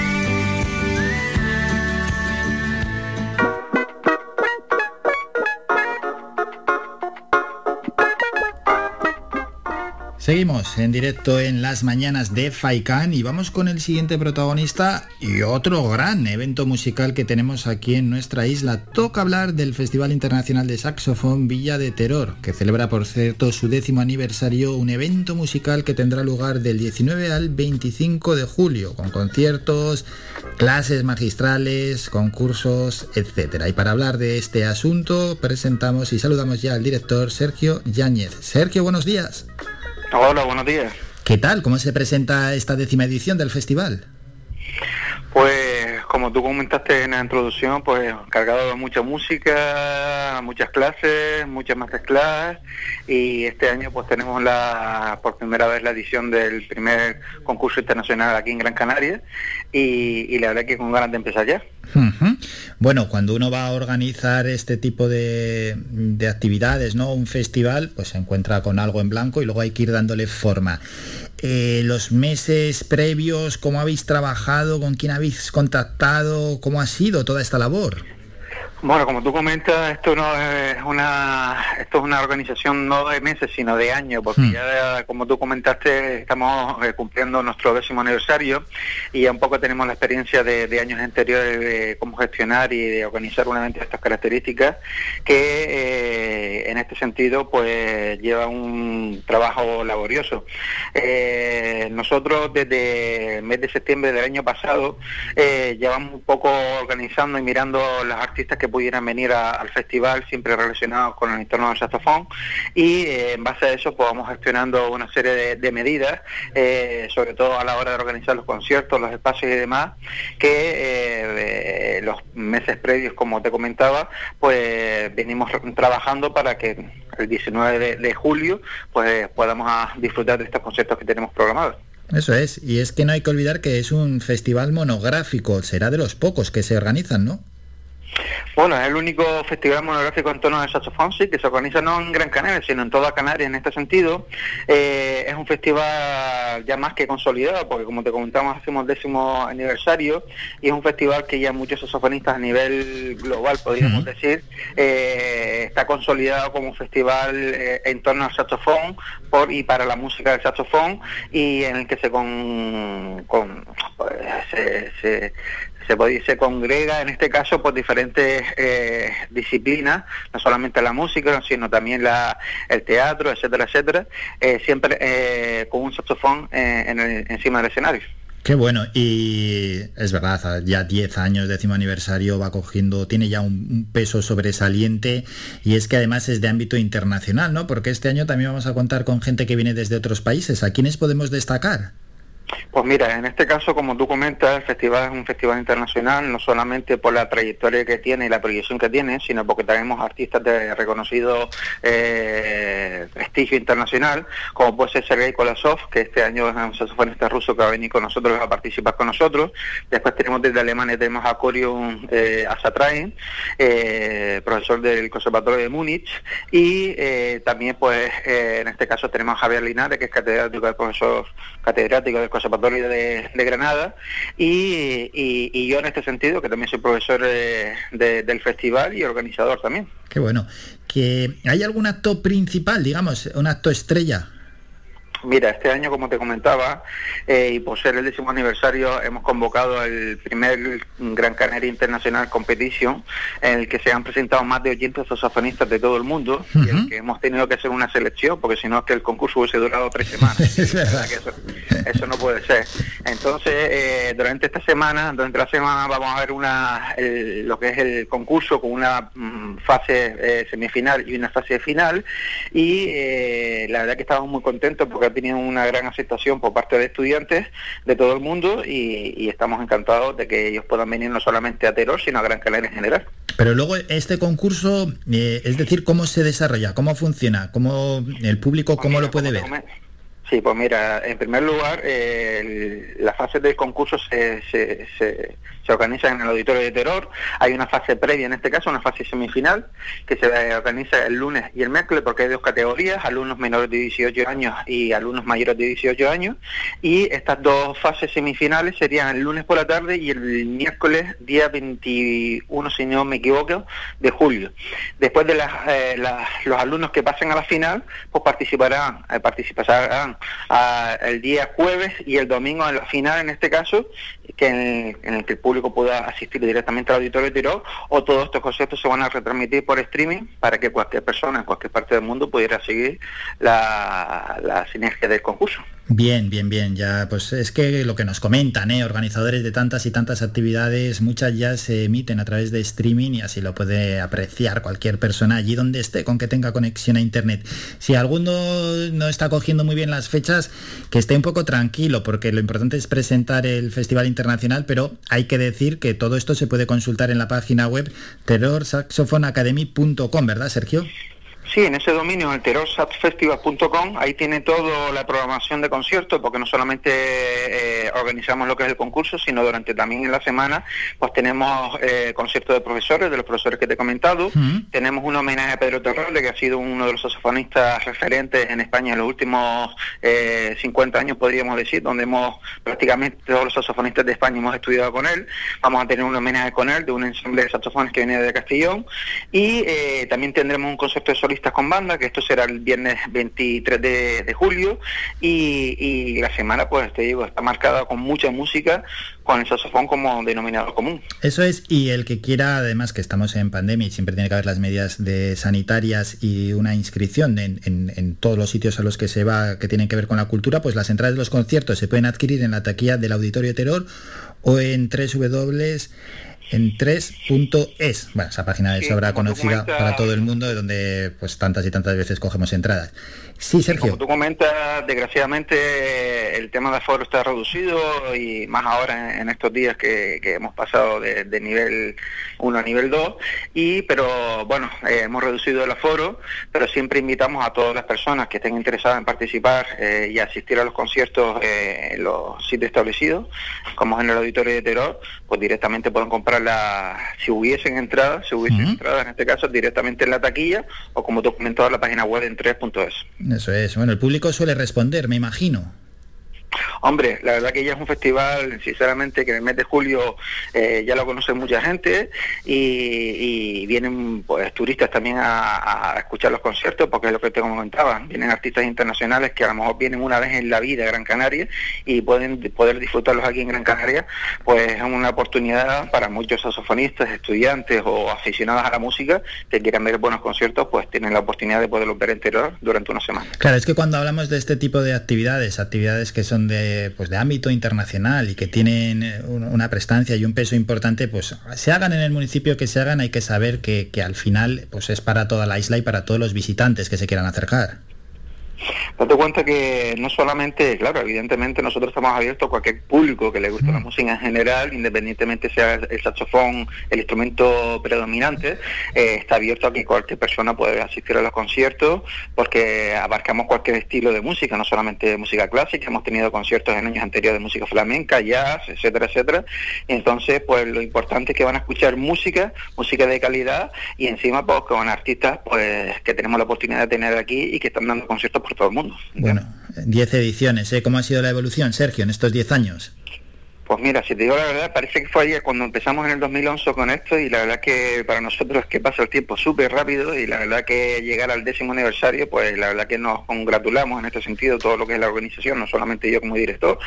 Seguimos en directo en las mañanas de Faikan y vamos con el siguiente protagonista y otro gran evento musical que tenemos aquí en nuestra isla. Toca hablar del Festival Internacional de Saxofón Villa de Terror, que celebra por cierto su décimo aniversario, un evento musical que tendrá lugar del 19 al 25 de julio, con conciertos, clases magistrales, concursos, etc. Y para hablar de este asunto presentamos y saludamos ya al director Sergio Yáñez. Sergio, buenos días. Hola, buenos días. ¿Qué tal? ¿Cómo se presenta esta décima edición del festival? Pues como tú comentaste en la introducción, pues cargado de mucha música, muchas clases, muchas masterclass y este año pues tenemos la por primera vez la edición del primer concurso internacional aquí en Gran Canaria y, la verdad que con ganas de empezar ya. Bueno, cuando uno va a organizar este tipo de, de actividades, ¿no? Un festival, pues se encuentra con algo en blanco y luego hay que ir dándole forma. Eh, los meses previos, ¿cómo habéis trabajado? ¿Con quién habéis contactado? ¿Cómo ha sido toda esta labor? Bueno, como tú comentas, esto no es una esto es una organización no de meses, sino de años, porque Hmm. ya como tú comentaste, estamos eh, cumpliendo nuestro décimo aniversario y ya un poco tenemos la experiencia de, de años anteriores de cómo gestionar y de organizar un evento de estas características, que eh, en este sentido pues lleva un trabajo laborioso. Eh, nosotros desde el mes de septiembre del año pasado eh, llevamos un poco organizando y mirando los artistas que pudieran venir a- al festival, siempre relacionados con el entorno del saxofón, y eh, en base a eso pues vamos gestionando una serie de, medidas, eh, sobre todo a la hora de organizar los conciertos, los espacios y demás, que eh, eh, los meses previos, como te comentaba, pues venimos trabajando para que el 19 de, de julio pues podamos ah, disfrutar de estos conciertos que tenemos programados. Eso es, y es que no hay que olvidar que es un festival monográfico, será de los pocos que se organizan, ¿no? Bueno, es el único festival monográfico en torno al saxofón, sí, que se organiza no en Gran Canaria, sino en toda Canarias en este sentido. Eh, es un festival ya más que consolidado, porque como te comentamos, hacemos décimo aniversario, y es un festival que ya muchos saxofonistas a nivel global, podríamos decir, eh, está consolidado como un festival eh, en torno al saxofón por y para la música del saxofón, y en el que se, con, con- pues, se, se- se, pod- se congrega en este caso por diferentes eh, disciplinas, no solamente la música, sino también la, el teatro, etcétera, etcétera, eh, siempre eh, con un saxofón en el- encima del escenario. Qué bueno, y es verdad, ya 10 años, décimo aniversario, va cogiendo, tiene ya un peso sobresaliente y es que además es de ámbito internacional, ¿no? Porque este año también vamos a contar con gente que viene desde otros países. ¿A quiénes podemos destacar? Pues mira, en este caso, como tú comentas, el festival es un festival internacional, no solamente por la trayectoria que tiene y la proyección que tiene, sino porque tenemos artistas de reconocido eh, prestigio internacional, como puede ser Sergei Kolasov, que este año es un saxofonista ruso que va a venir con nosotros, a participar con nosotros. Después tenemos desde Alemania, tenemos a Corium eh, eh, profesor del Conservatorio de Múnich, y eh, también, pues, en este caso tenemos a Javier Linares, que es catedrático del profesor catedrático del Conservatorio de, de Granada, y, yo en este sentido, que también soy profesor eh, de- del festival y organizador también. Qué bueno. ¿Que ¿Hay algún acto principal, digamos, un acto estrella? Mira, este año, como te comentaba, eh, y por ser el décimo aniversario, hemos convocado el primer Gran Canaria International Competition, en el que se han presentado más de 80 saxofonistas de todo el mundo, y en el que hemos tenido que hacer una selección, porque si no es que el concurso hubiese durado tres semanas. Es verdad. que eso, eso no puede ser. Entonces, eh, durante esta semana, durante la semana vamos a ver una el- lo que es el concurso con una mm, fase eh, semifinal y una fase final y eh, la verdad que estamos muy contentos porque ha tenido una gran aceptación por parte de estudiantes de todo el mundo y, y estamos encantados de que ellos puedan venir no solamente a Teror, sino a Gran Canaria en general. Pero luego este concurso, eh, es decir, ¿cómo se desarrolla? ¿Cómo funciona? ¿Cómo el público cómo lo puede ver? Sí, pues mira, en primer lugar, eh, las fases del concurso se, se, se, se organizan en el auditorio de Terror. Hay una fase previa, en este caso, una fase semifinal, que se organiza el lunes y el miércoles, porque hay dos categorías, alumnos menores de 18 años y alumnos mayores de 18 años. Y estas dos fases semifinales serían el lunes por la tarde y el miércoles, día 21, si no me equivoco, de julio. Después de las, eh, las- los alumnos que pasen a la final, pues participarán, eh, participarán el día jueves y el domingo en la final, en este caso, que en, el que el público pueda asistir directamente al auditorio de o todos estos conceptos se van a retransmitir por streaming para que cualquier persona en cualquier parte del mundo pudiera seguir la, la sinergia del concurso. Bien, bien, bien. Ya, pues es que lo que nos comentan, ¿eh? organizadores de tantas y tantas actividades, muchas ya se emiten a través de streaming y así lo puede apreciar cualquier persona allí donde esté, con que tenga conexión a internet. Si alguno no está cogiendo muy bien las fechas, que esté un poco tranquilo, porque lo importante es presentar el Festival Internacional, pero hay que decir que todo esto se puede consultar en la página web terrorsaxofonacademy.com, ¿verdad, Sergio? Sí, en ese dominio, el terrorsatfestival.com, ahí tiene toda la programación de conciertos, porque no solamente eh, organizamos lo que es el concurso, sino durante también en la semana, pues tenemos eh, conciertos de profesores, de los profesores que te he comentado, tenemos un homenaje a Pedro Terralde, que ha sido uno de los saxofonistas referentes en España en los últimos eh, 50 años, podríamos decir, donde hemos prácticamente todos los saxofonistas de España hemos estudiado con él. Vamos a tener un homenaje con él de un ensamble de saxofones que viene de Castellón. Y eh, también tendremos un concierto de con banda, que esto será el viernes 23 de, julio y, la semana, pues te digo, está marcada con mucha música, con el saxofón como denominador común. Eso es, y el que quiera, además que estamos en pandemia y siempre tiene que haber las medidas de sanitarias y una inscripción en todos los sitios a los que se va que tienen que ver con la cultura, pues las entradas de los conciertos se pueden adquirir en la taquilla del Auditorio Terror o en www en 3.es, bueno, esa página de Sí, como tú conocida para todo el mundo, de donde pues tantas y tantas veces cogemos entradas. Sí, Sergio. Como tú comentas, desgraciadamente el tema de aforo está reducido y más ahora en, en estos días que, que hemos pasado de, de nivel 1 a nivel 2, y, pero bueno, eh, hemos reducido el aforo, pero siempre invitamos a todas las personas que estén interesadas en participar eh, y asistir a los conciertos eh, en los sitios establecidos, como es en el auditorio de Terror, pues directamente pueden comprar la, si hubiesen entradas, si hubiesen entradas en este caso, directamente en la taquilla o como tú comentabas, en la página web en 3.es. Eso es. Bueno, el público suele responder, me imagino. Hombre, la verdad que ya es un festival, sinceramente, que en el mes de julio eh, ya lo conoce mucha gente y, vienen pues turistas también a, a escuchar los conciertos, porque es lo que te comentaba, vienen artistas internacionales que a lo mejor vienen una vez en la vida a Gran Canaria y pueden poder disfrutarlos aquí en Gran Canaria, pues es una oportunidad para muchos saxofonistas, estudiantes o aficionados a la música que quieran ver buenos conciertos, pues tienen la oportunidad de poderlos ver entero durante una semana. Claro, es que cuando hablamos de este tipo de actividades, actividades que son de, pues de ámbito internacional y que tienen eh, un- una prestancia y un peso importante, pues se hagan en el municipio que se hagan, hay que saber que, que al final pues es para toda la isla y para todos los visitantes que se quieran acercar. Date cuenta que no solamente, claro, evidentemente nosotros estamos abiertos a cualquier público que le guste la música en general, independientemente sea el saxofón el instrumento predominante, eh, está abierto a que cualquier persona pueda asistir a los conciertos porque abarcamos cualquier estilo de música, no solamente música clásica, hemos tenido conciertos en años anteriores de música flamenca, jazz, etcétera, etcétera. Y entonces, pues lo importante es que van a escuchar música, música de calidad y encima pues con artistas pues que tenemos la oportunidad de tener aquí y que están dando conciertos por todo el mundo. Bueno, 10 ediciones, ¿eh? ¿Cómo ha sido la evolución, Sergio, en estos 10 años? Pues mira, si te digo la verdad, parece que fue ayer cuando empezamos en el 2011 con esto y la verdad que para nosotros es que pasa el tiempo súper rápido y la verdad que llegar al décimo aniversario, pues la verdad que nos congratulamos en este sentido, todo lo que es la organización, no solamente yo como director,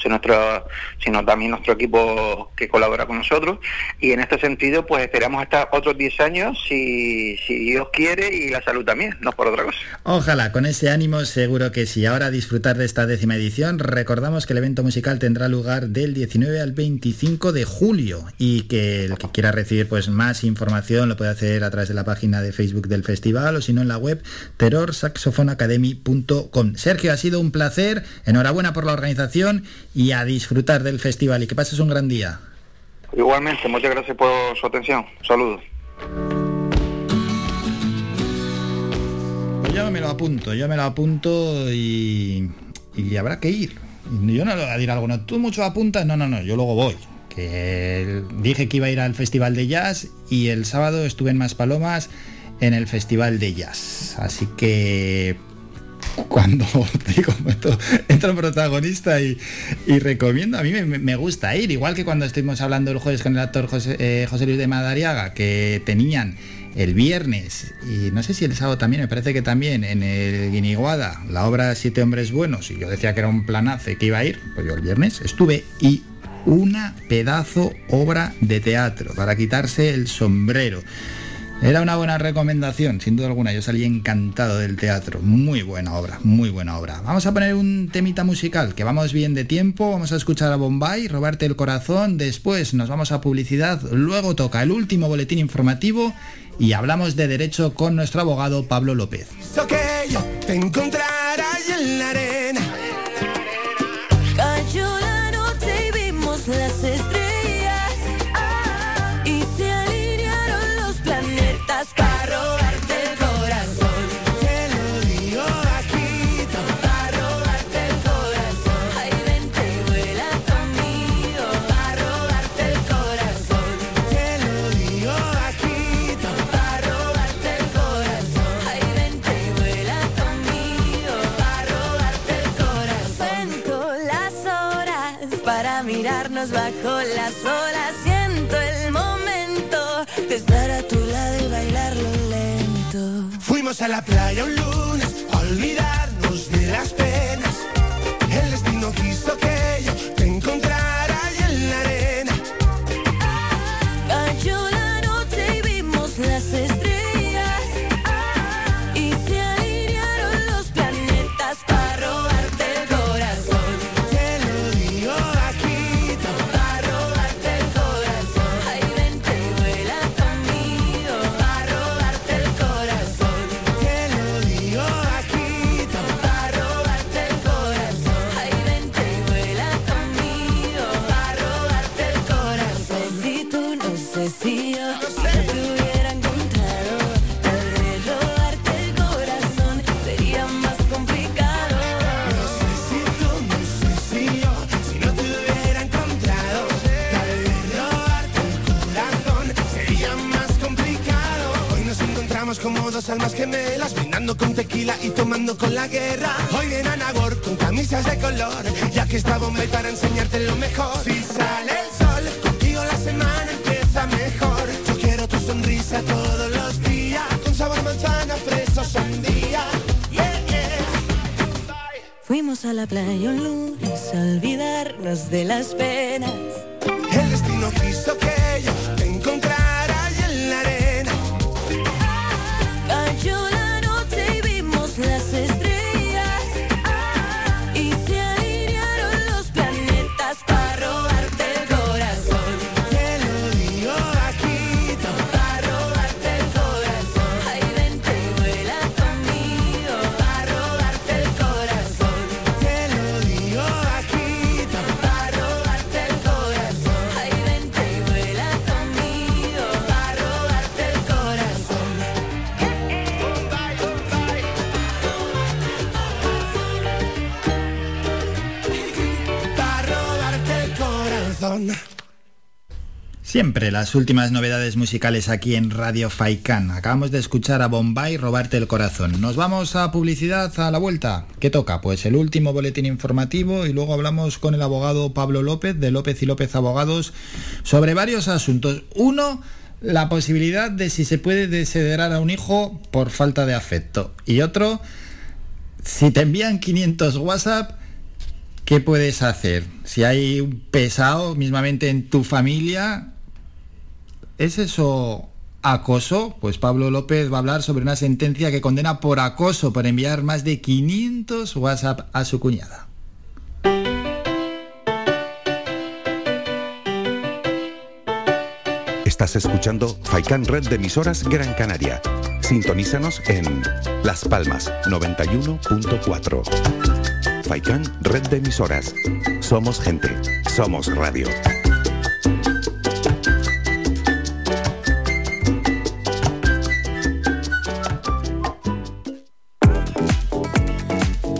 sino, nuestro, sino también nuestro equipo que colabora con nosotros y en este sentido pues esperamos hasta otros 10 años si, Dios quiere y la salud también, no por otra cosa. Ojalá, con ese ánimo seguro que sí. Ahora disfrutar de esta décima edición, recordamos que el evento musical tendrá lugar del 19 al 25 de julio y que el que quiera recibir pues más información lo puede hacer a través de la página de Facebook del festival o si no en la web terrorsaxofonacademy.com. Sergio, ha sido un placer, enhorabuena por la organización y a disfrutar del festival y que pases un gran día. Igualmente, muchas gracias por su atención. Saludos. Pues yo me lo apunto, yo me lo apunto y, y habrá que ir. Yo no le voy a decir algo, no, tú mucho apuntas, no, no, no, yo luego voy. Que dije que iba a ir al Festival de Jazz y el sábado estuve en Maspalomas en el Festival de Jazz. Así que cuando digo, entro, entro protagonista y, recomiendo, a mí me, me gusta ir, igual que cuando estuvimos hablando el jueves con el actor José, eh, José Luis de Madariaga, que tenían el viernes y no sé si el sábado también, me parece que también en el Guiniguada, la obra Siete Hombres Buenos, y yo decía que era un planazo y que iba a ir, pues yo el viernes estuve y una pedazo obra de teatro para quitarse el sombrero. Era una buena recomendación, sin duda alguna. Yo salí encantado del teatro. Muy buena obra, muy buena obra. Vamos a poner un temita musical, que vamos bien de tiempo. Vamos a escuchar a Bombay, robarte el corazón. Después nos vamos a publicidad. Luego toca el último boletín informativo y hablamos de derecho con nuestro abogado Pablo López. Hizo que yo te encontrara ahí en la arena. Cayó la noche y vimos las mirarnos bajo las olas. Siento el momento de estar a tu lado y bailarlo lento. Fuimos a la playa un lunes a encontramos como dos almas gemelas, brindando con tequila y tomando con la guerra. Hoy viene Anagor con camisas de color, ya que está Bombay para enseñarte lo mejor. Si sale el sol, contigo la semana empieza mejor. Yo quiero tu sonrisa todos los días, con sabor manzana, fresa, sandía. Yeah, yeah. Fuimos a la playa un lunes a olvidarnos de las penas. El destino quiso que Siempre las últimas novedades musicales aquí en Radio Faikan. Acabamos de escuchar a Bombay robarte el corazón. Nos vamos a publicidad a la vuelta. ¿Qué toca? Pues el último boletín informativo y luego hablamos con el abogado Pablo López de López y López Abogados sobre varios asuntos. Uno, la posibilidad de si se puede desederar a un hijo por falta de afecto. Y otro, si te envían 500 WhatsApp, ¿qué puedes hacer? Si hay un pesado mismamente en tu familia, ¿es eso acoso? Pues Pablo López va a hablar sobre una sentencia que condena por acoso por enviar más de 500 WhatsApp a su cuñada. Estás escuchando Faikan Red de emisoras Gran Canaria. Sintonízanos en Las Palmas 91.4. Faikan Red de emisoras. Somos gente. Somos radio.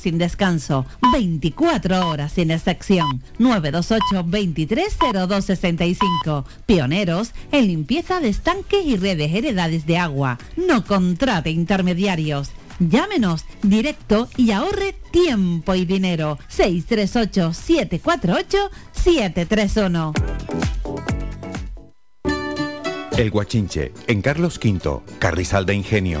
sin descanso. 24 horas sin excepción. 928 230265. Pioneros en limpieza de estanques y redes heredades de agua. No contrate intermediarios. Llámenos directo y ahorre tiempo y dinero. 638 748 731. El Guachinche, en Carlos V, Carrizal de Ingenio.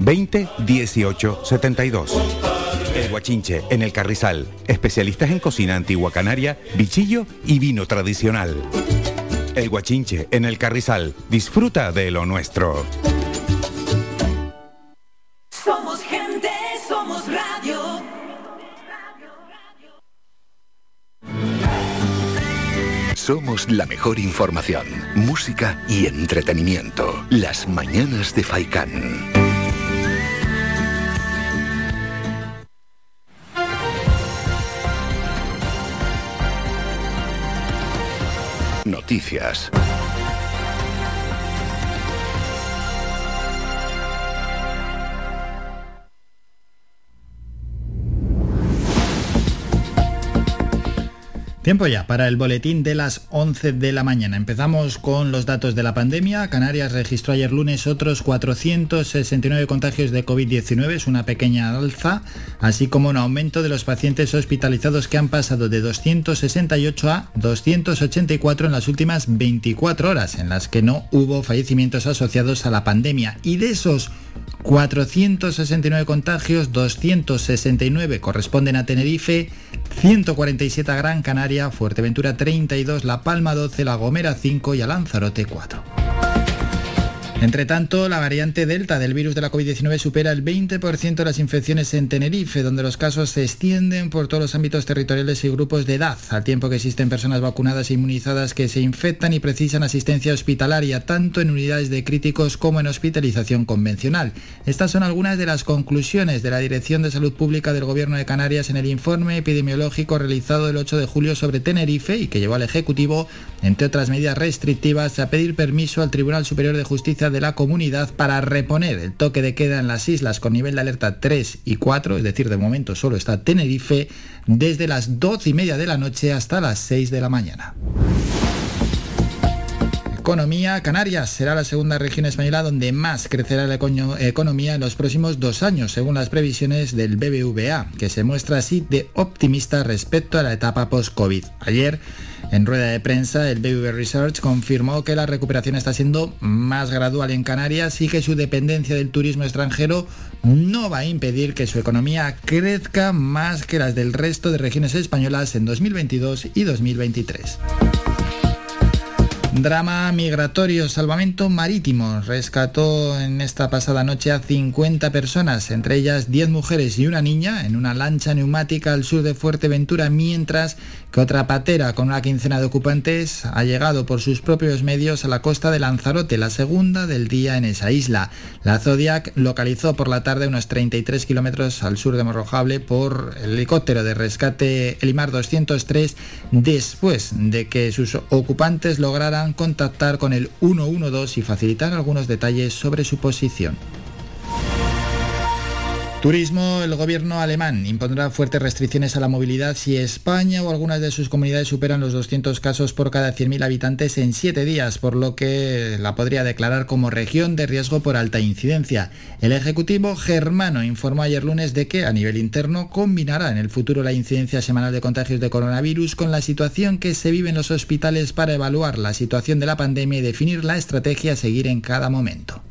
20 18 72. El Guachinche, en el Carrizal, especialistas en cocina antigua canaria, bichillo y vino tradicional. El Guachinche, en el Carrizal, disfruta de lo nuestro. Somos gente, somos radio. Somos la mejor información, música y entretenimiento. Las mañanas de Faikán. Noticias. Tiempo ya para el boletín de las 11 de la mañana. Empezamos con los datos de la pandemia. Canarias registró ayer lunes otros 469 contagios de COVID-19, es una pequeña alza, así como un aumento de los pacientes hospitalizados que han pasado de 268 a 284 en las últimas 24 horas, en las que no hubo fallecimientos asociados a la pandemia. Y de esos 469 contagios, 269 corresponden a Tenerife, 147 a Gran Canaria, Fuerteventura 32, La Palma 12, La Gomera 5 y a Lanzarote 4. Entre tanto, la variante Delta del virus de la COVID-19 supera el 20% de las infecciones en Tenerife, donde los casos se extienden por todos los ámbitos territoriales y grupos de edad, al tiempo que existen personas vacunadas e inmunizadas que se infectan y precisan asistencia hospitalaria, tanto en unidades de críticos como en hospitalización convencional. Estas son algunas de las conclusiones de la Dirección de Salud Pública del Gobierno de Canarias en el informe epidemiológico realizado el 8 de julio sobre Tenerife y que llevó al Ejecutivo, entre otras medidas restrictivas, a pedir permiso al Tribunal Superior de Justicia de la comunidad para reponer el toque de queda en las islas con nivel de alerta 3 y 4, es decir, de momento solo está Tenerife, desde las 12 y media de la noche hasta las 6 de la mañana. Economía, Canarias será la segunda región española donde más crecerá la econo- economía en los próximos dos años, según las previsiones del BBVA, que se muestra así de optimista respecto a la etapa post-COVID. Ayer, en rueda de prensa, el BBVA Research confirmó que la recuperación está siendo más gradual en Canarias y que su dependencia del turismo extranjero no va a impedir que su economía crezca más que las del resto de regiones españolas en 2022 y 2023. Drama migratorio, salvamento marítimo. Rescató en esta pasada noche a 50 personas, entre ellas 10 mujeres y una niña, en una lancha neumática al sur de Fuerteventura, mientras que otra patera con una quincena de ocupantes ha llegado por sus propios medios a la costa de Lanzarote, la segunda del día en esa isla. La Zodiac localizó por la tarde unos 33 kilómetros al sur de Morrojable por el helicóptero de rescate Elimar 203 después de que sus ocupantes lograran contactar con el 112 y facilitar algunos detalles sobre su posición. Turismo, el gobierno alemán impondrá fuertes restricciones a la movilidad si España o algunas de sus comunidades superan los 200 casos por cada 100.000 habitantes en 7 días, por lo que la podría declarar como región de riesgo por alta incidencia. El Ejecutivo germano informó ayer lunes de que a nivel interno combinará en el futuro la incidencia semanal de contagios de coronavirus con la situación que se vive en los hospitales para evaluar la situación de la pandemia y definir la estrategia a seguir en cada momento.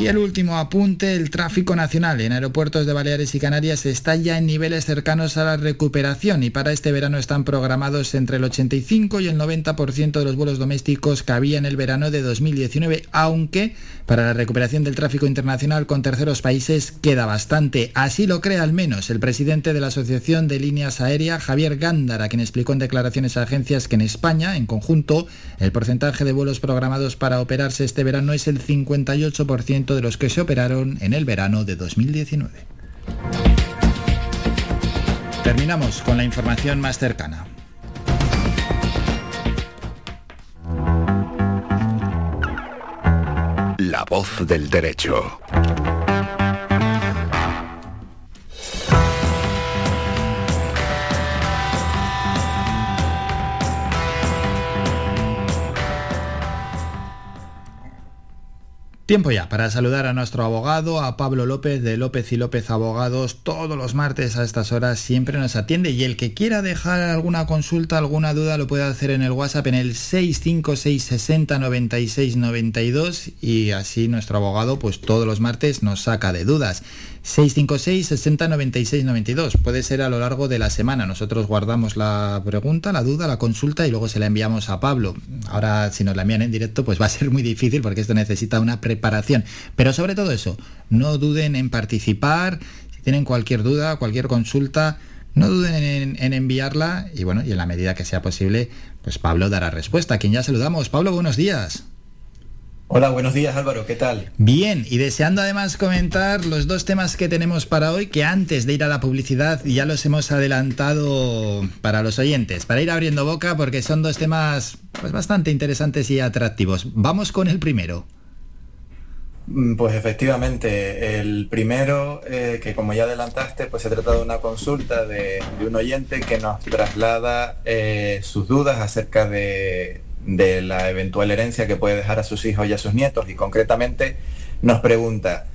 Y el último apunte, el tráfico nacional en aeropuertos de Baleares y Canarias está ya en niveles cercanos a la recuperación y para este verano están programados entre el 85 y el 90% de los vuelos domésticos que había en el verano de 2019, aunque para la recuperación del tráfico internacional con terceros países queda bastante. Así lo cree al menos el presidente de la Asociación de Líneas Aéreas, Javier Gándara, quien explicó en declaraciones a agencias que en España, en conjunto, el porcentaje de vuelos programados para operarse este verano es el 58% de los que se operaron en el verano de 2019. Terminamos con la información más cercana. La voz del derecho. Tiempo ya para saludar a nuestro abogado, a Pablo López de López y López Abogados. Todos los martes a estas horas siempre nos atiende y el que quiera dejar alguna consulta, alguna duda, lo puede hacer en el WhatsApp en el 656 60 96 92 y así nuestro abogado pues todos los martes nos saca de dudas. 656 60 96 92. Puede ser a lo largo de la semana. Nosotros guardamos la pregunta, la duda, la consulta y luego se la enviamos a Pablo. Ahora, si nos la envían en directo, pues va a ser muy difícil porque esto necesita una preparación. Pero sobre todo eso, no duden en participar. Si tienen cualquier duda, cualquier consulta, no duden en, en enviarla y bueno, y en la medida que sea posible, pues Pablo dará respuesta. A quien ya saludamos. Pablo, buenos días. Hola, buenos días Álvaro, ¿qué tal? Bien, y deseando además comentar los dos temas que tenemos para hoy, que antes de ir a la publicidad ya los hemos adelantado para los oyentes, para ir abriendo boca porque son dos temas pues, bastante interesantes y atractivos. Vamos con el primero. Mm, Pues efectivamente, el primero, eh, que como ya adelantaste, pues se trata de una consulta de, un oyente que nos traslada eh, sus dudas acerca de la eventual herencia que puede dejar a sus hijos y a sus nietos y concretamente nos pregunta,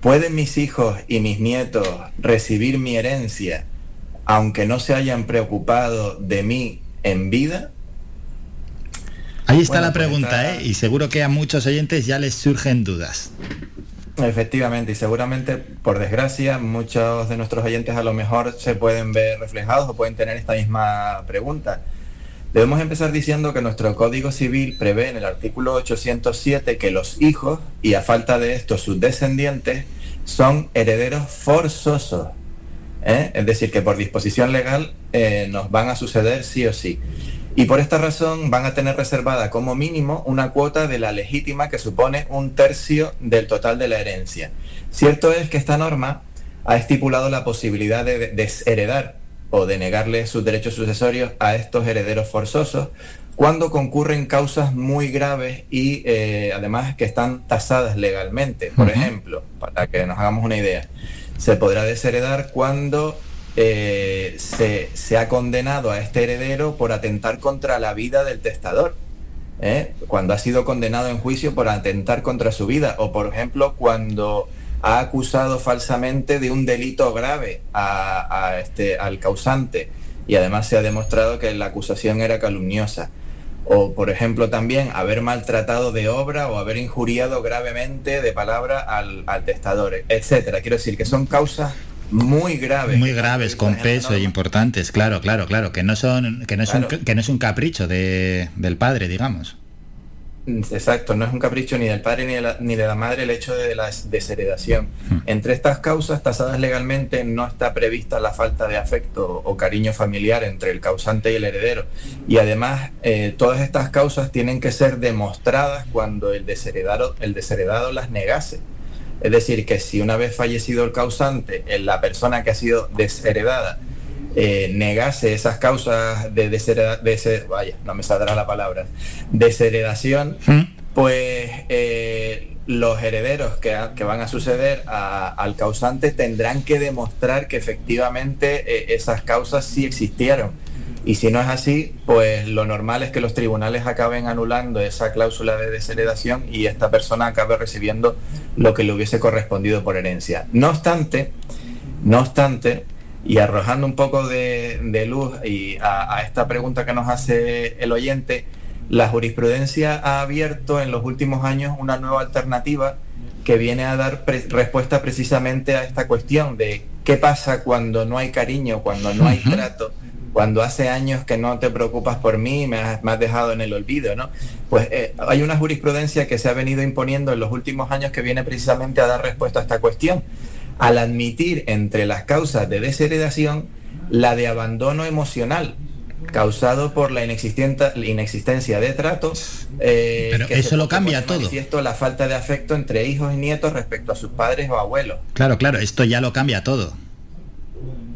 ¿pueden mis hijos y mis nietos recibir mi herencia aunque no se hayan preocupado de mí en vida? Ahí está Bueno, la pues pregunta, está- ¿eh? Y seguro que a muchos oyentes ya les surgen dudas. Efectivamente, y seguramente, por desgracia, muchos de nuestros oyentes a lo mejor se pueden ver reflejados o pueden tener esta misma pregunta. Debemos empezar diciendo que nuestro Código Civil prevé en el artículo 807 que los hijos, y a falta de esto sus descendientes, son herederos forzosos. ¿eh? Es decir, que por disposición legal eh, nos van a suceder sí o sí. Y por esta razón van a tener reservada como mínimo una cuota de la legítima que supone un tercio del total de la herencia. Cierto es que esta norma ha estipulado la posibilidad de de- desheredar o de negarle sus derechos sucesorios a estos herederos forzosos cuando concurren causas muy graves y eh, además que están tasadas legalmente. Por ejemplo, para que nos hagamos una idea, se podrá desheredar cuando eh, se, ha condenado a este heredero por atentar contra la vida del testador. ¿eh? Cuando ha sido condenado en juicio por atentar contra su vida. O por ejemplo, cuando ha acusado falsamente de un delito grave este, al causante y además se ha demostrado que la acusación era calumniosa. O, por ejemplo, también haber maltratado de obra o haber injuriado gravemente de palabra al, al testador, etcétera. Quiero decir que son causas muy graves. Muy graves, con peso y importantes, claro, claro, claro, que no son, que no es un, que no es un capricho de- del padre, digamos. Exacto, no es un capricho ni del padre ni de la, ni de la madre el hecho de la desheredación. Entre estas causas tasadas legalmente no está prevista la falta de afecto o cariño familiar entre el causante y el heredero. Y además, eh, todas estas causas tienen que ser demostradas cuando el desheredado, el desheredado las negase. Es decir, que si una vez fallecido el causante, eh, la persona que ha sido desheredada eh, negase esas causas de deshereda- deshe- vaya, no me saldrá la palabra, desheredación, pues eh, los herederos que, ha- que van a suceder a- al causante tendrán que demostrar que efectivamente eh, esas causas sí existieron. Y si no es así, pues lo normal es que los tribunales acaben anulando esa cláusula de desheredación y esta persona acabe recibiendo lo que le hubiese correspondido por herencia. No obstante, no obstante, y arrojando un poco de, de luz y a, a esta pregunta que nos hace el oyente, la jurisprudencia ha abierto en los últimos años una nueva alternativa que viene a dar pre- respuesta precisamente a esta cuestión de qué pasa cuando no hay cariño, cuando no hay trato, cuando hace años que no te preocupas por mí, me has, me has dejado en el olvido, ¿no? Pues eh, hay una jurisprudencia que se ha venido imponiendo en los últimos años que viene precisamente a dar respuesta a esta cuestión. Al admitir entre las causas de desheredación la de abandono emocional causado por la inexistencia de trato. eh, Pero que eso lo cambia todo. manifiesto la falta de afecto entre hijos y nietos respecto a sus padres o abuelos. Claro, claro, esto ya lo cambia todo.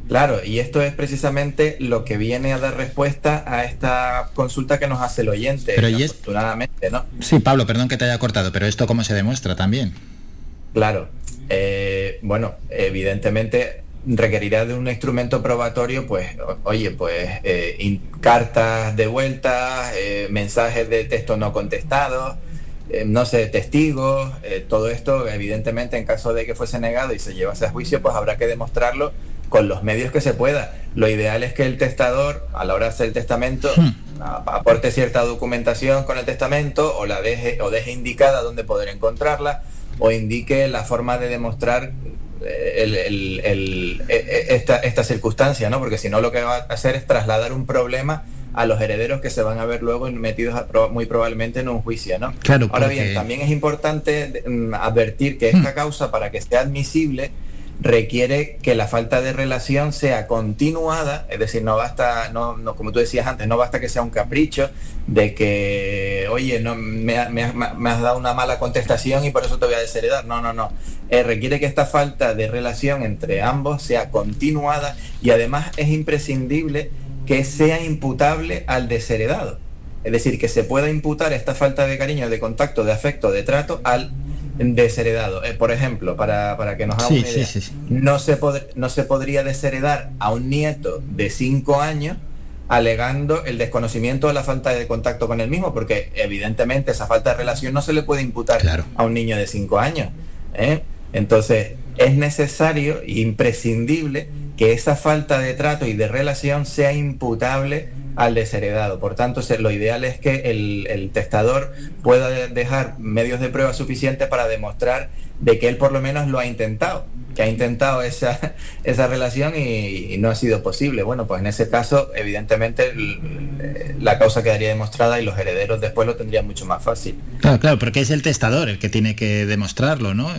Claro, y esto es precisamente lo que viene a dar respuesta a esta consulta que nos hace el oyente, Pero y es- afortunadamente, ¿no? Sí, Pablo, perdón que te haya cortado, pero esto cómo se demuestra también. Claro. Eh, bueno, evidentemente requerirá de un instrumento probatorio, pues, oye, pues eh, in- cartas de vuelta, eh, mensajes de texto no contestados, eh, no sé, testigos, todo esto, evidentemente, en caso de que fuese negado y se llevase a juicio, pues habrá que demostrarlo con los medios que se pueda. Lo ideal es que el testador, a la hora de hacer el testamento, a- aporte cierta documentación con el testamento o la deje o deje indicada dónde poder encontrarla o indique la forma de demostrar eh, el- el- el- e- e- esta, esta circunstancia, ¿no? Porque si no lo que va a hacer es trasladar un problema a los herederos que se van a ver luego metidos a- muy probablemente en un juicio, ¿no? Claro, Ahora porque- bien, también es importante mm, advertir que esta causa, para que sea admisible, requiere que la falta de relación sea continuada, es decir, no basta, no, como tú decías antes, no basta que sea un capricho de que, oye, no, me has dado una mala contestación y por eso te voy a desheredar. No, no, no. Eh, requiere que esta falta de relación entre ambos sea continuada y además es imprescindible que sea imputable al desheredado. Es decir, que se pueda imputar esta falta de cariño, de contacto, de afecto, de trato al desheredado. Eh, por ejemplo, para, para que nos Sí, una idea, sí, sí. No, se no se podría desheredar a un nieto de 5 años alegando el desconocimiento o la falta de contacto con el mismo, porque evidentemente esa falta de relación no se le puede imputar a un niño de 5 años. ¿eh? Entonces, es necesario e imprescindible que esa falta de trato y de relación sea imputable al desheredado. Por tanto, lo ideal es que el, el testador pueda de- dejar medios de prueba suficientes para demostrar de que él por lo menos lo ha intentado, que ha intentado esa, esa relación y, y no ha sido posible. Bueno, pues en ese caso, evidentemente, eh, la causa quedaría demostrada y los herederos después lo tendrían mucho más fácil. Claro, claro, porque es el testador el que tiene que demostrarlo, ¿no?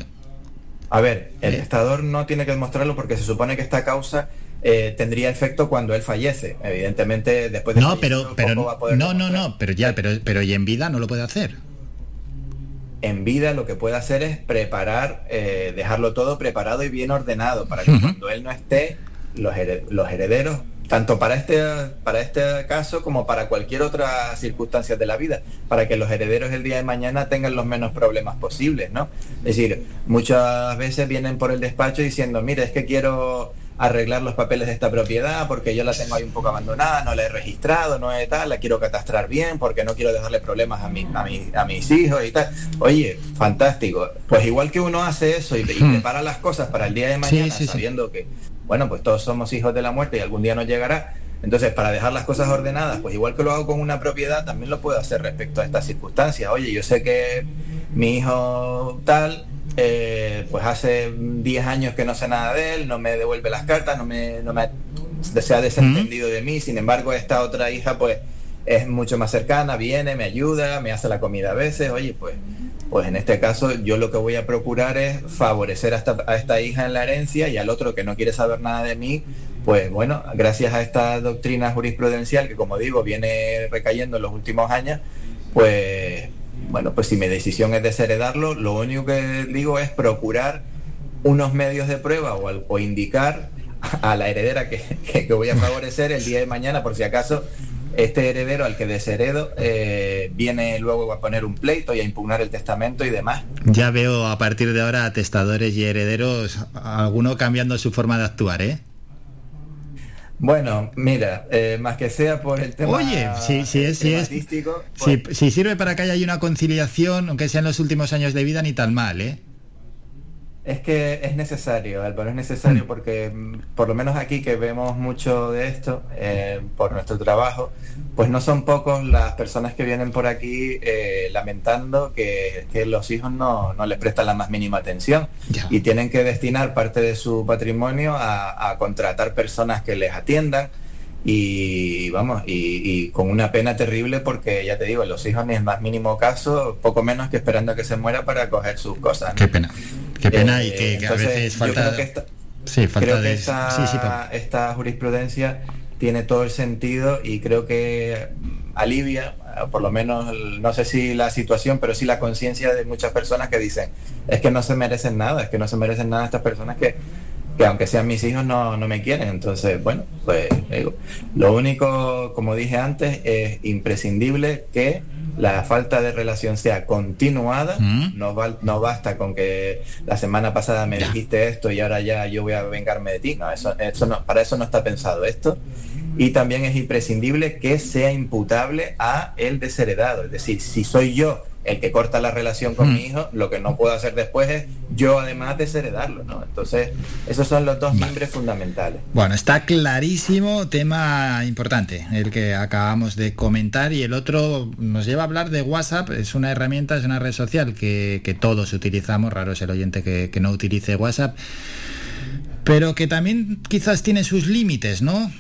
A ver, el testador no tiene que demostrarlo porque se supone que esta causa eh, tendría efecto cuando él fallece. Evidentemente, después de No, pero, pero poco va a poder no, no, no, pero ya, pero, pero y en vida no lo puede hacer. en vida lo que puede hacer es preparar, eh, dejarlo todo preparado y bien ordenado para que cuando él no esté, los, hered- los herederos, tanto para este, para este caso como para cualquier otra circunstancia de la vida, para que los herederos el día de mañana tengan los menos problemas posibles, ¿no? Es decir, muchas veces vienen por el despacho diciendo, mire, es que quiero arreglar los papeles de esta propiedad porque yo la tengo ahí un poco abandonada, no la he registrado, no es tal, la quiero catastrar bien porque no quiero dejarle problemas a, mi, a, mi- a mis hijos y tal. Oye, fantástico. Pues igual que uno hace eso y, y Hmm. prepara las cosas para el día de mañana, sí, sí. sabiendo que, bueno, pues todos somos hijos de la muerte y algún día nos llegará. Entonces, para dejar las cosas ordenadas, pues igual que lo hago con una propiedad, también lo puedo hacer respecto a estas circunstancias. Oye, yo sé que mi hijo tal, eh, pues hace 10 años que no sé nada de él, no me devuelve las cartas, no me, no me se ha desentendido de mí, sin embargo, esta otra hija, pues es mucho más cercana, viene, me ayuda, me hace la comida a veces, oye, pues pues en este caso yo lo que voy a procurar es favorecer a esta, a esta hija en la herencia y al otro que no quiere saber nada de mí, pues bueno, gracias a esta doctrina jurisprudencial que como digo viene recayendo en los últimos años, pues bueno, pues si mi decisión es desheredarlo, lo único que digo es procurar unos medios de prueba o, o indicar a la heredera que, que- voy a favorecer el día de mañana, por si acaso, este heredero al que desheredo eh, viene luego a poner un pleito y a impugnar el testamento y demás. Ya veo a partir de ahora atestadores y herederos, alguno cambiando su forma de actuar, ¿eh? Bueno, mira, eh, más que sea por el tema Oye, si, si es, si, es- si- si sirve para que haya una conciliación, aunque sea en los últimos años de vida, ni tan mal, ¿eh? Es que es necesario, Álvaro, es necesario porque mm, por lo menos aquí que vemos mucho de esto eh, por nuestro trabajo, pues no son pocos las personas que vienen por aquí eh, lamentando que, que los hijos no, no les prestan la más mínima atención y tienen que destinar parte de su patrimonio a, a contratar personas que les atiendan y vamos, y, y con una pena terrible porque ya te digo, los hijos ni el más mínimo caso, poco menos que esperando a que se muera para coger sus cosas. ¿no? Qué pena. Qué pena y Eh, que, que a veces yo falta... creo que esta- Sí, falta creo que de... esta, Sí, sí, esta jurisprudencia tiene todo el sentido y creo que alivia, eh, por lo menos, no sé si la situación, pero sí la conciencia de muchas personas que dicen, es que no se merecen nada, es que no se merecen nada estas personas que, que aunque sean mis hijos no, no me quieren. Entonces, bueno, pues digo, lo único, como dije antes, es imprescindible que la falta de relación sea continuada, no, no basta con que la semana pasada me dijiste esto y ahora ya yo voy a vengarme de ti, no, eso, eso no, para eso no está pensado esto. Y también es imprescindible que sea imputable a el desheredado, es decir, si soy yo el que corta la relación con mi hijo, lo que no puedo hacer después es yo además desheredarlo, ¿no? Entonces, esos son los dos miembros fundamentales. Bueno, está clarísimo, tema importante, el que acabamos de comentar y el otro nos lleva a hablar de WhatsApp, es una herramienta, es una red social que, que todos utilizamos, raro es el oyente que, que no utilice WhatsApp, pero que también quizás tiene sus límites, ¿no?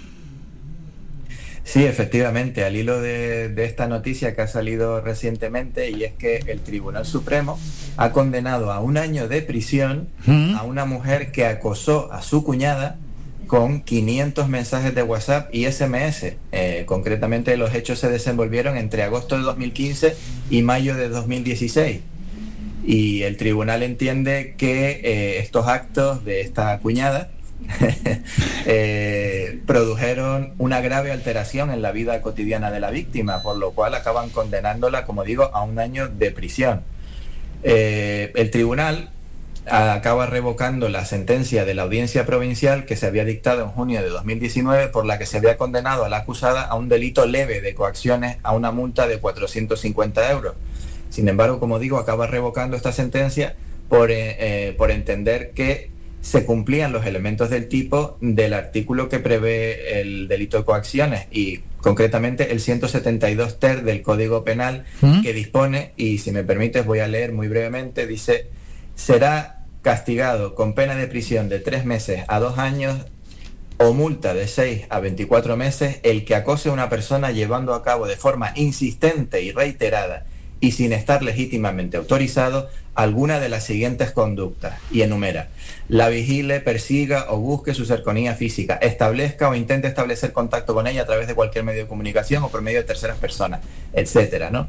Sí, efectivamente, al hilo de, de esta noticia que ha salido recientemente y es que el Tribunal Supremo ha condenado a un año de prisión a una mujer que acosó a su cuñada con 500 mensajes de WhatsApp y SMS. Eh, concretamente los hechos se desenvolvieron entre agosto de 2015 y mayo de 2016. Y el tribunal entiende que eh, estos actos de esta cuñada eh, produjeron una grave alteración en la vida cotidiana de la víctima, por lo cual acaban condenándola, como digo, a un año de prisión. Eh, el tribunal acaba revocando la sentencia de la audiencia provincial que se había dictado en junio de 2019 por la que se había condenado a la acusada a un delito leve de coacciones a una multa de 450 euros. Sin embargo, como digo, acaba revocando esta sentencia por, eh, por entender que se cumplían los elementos del tipo del artículo que prevé el delito de coacciones y concretamente el 172 ter del Código Penal ¿Mm? que dispone, y si me permites voy a leer muy brevemente, dice, será castigado con pena de prisión de tres meses a dos años o multa de 6 a 24 meses el que acose a una persona llevando a cabo de forma insistente y reiterada y sin estar legítimamente autorizado alguna de las siguientes conductas y enumera la vigile, persiga o busque su cercanía física, establezca o intente establecer contacto con ella a través de cualquier medio de comunicación o por medio de terceras personas, etcétera, ¿no?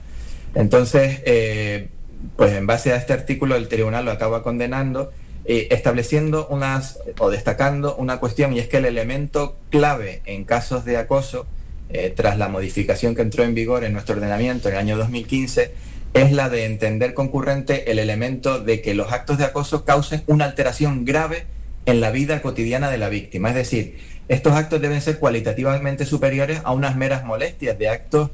Entonces, eh, pues en base a este artículo el tribunal lo acaba condenando eh, estableciendo unas o destacando una cuestión y es que el elemento clave en casos de acoso eh, tras la modificación que entró en vigor en nuestro ordenamiento en el año 2015 es la de entender concurrente el elemento de que los actos de acoso causen una alteración grave en la vida cotidiana de la víctima. Es decir, estos actos deben ser cualitativamente superiores a unas meras molestias de actos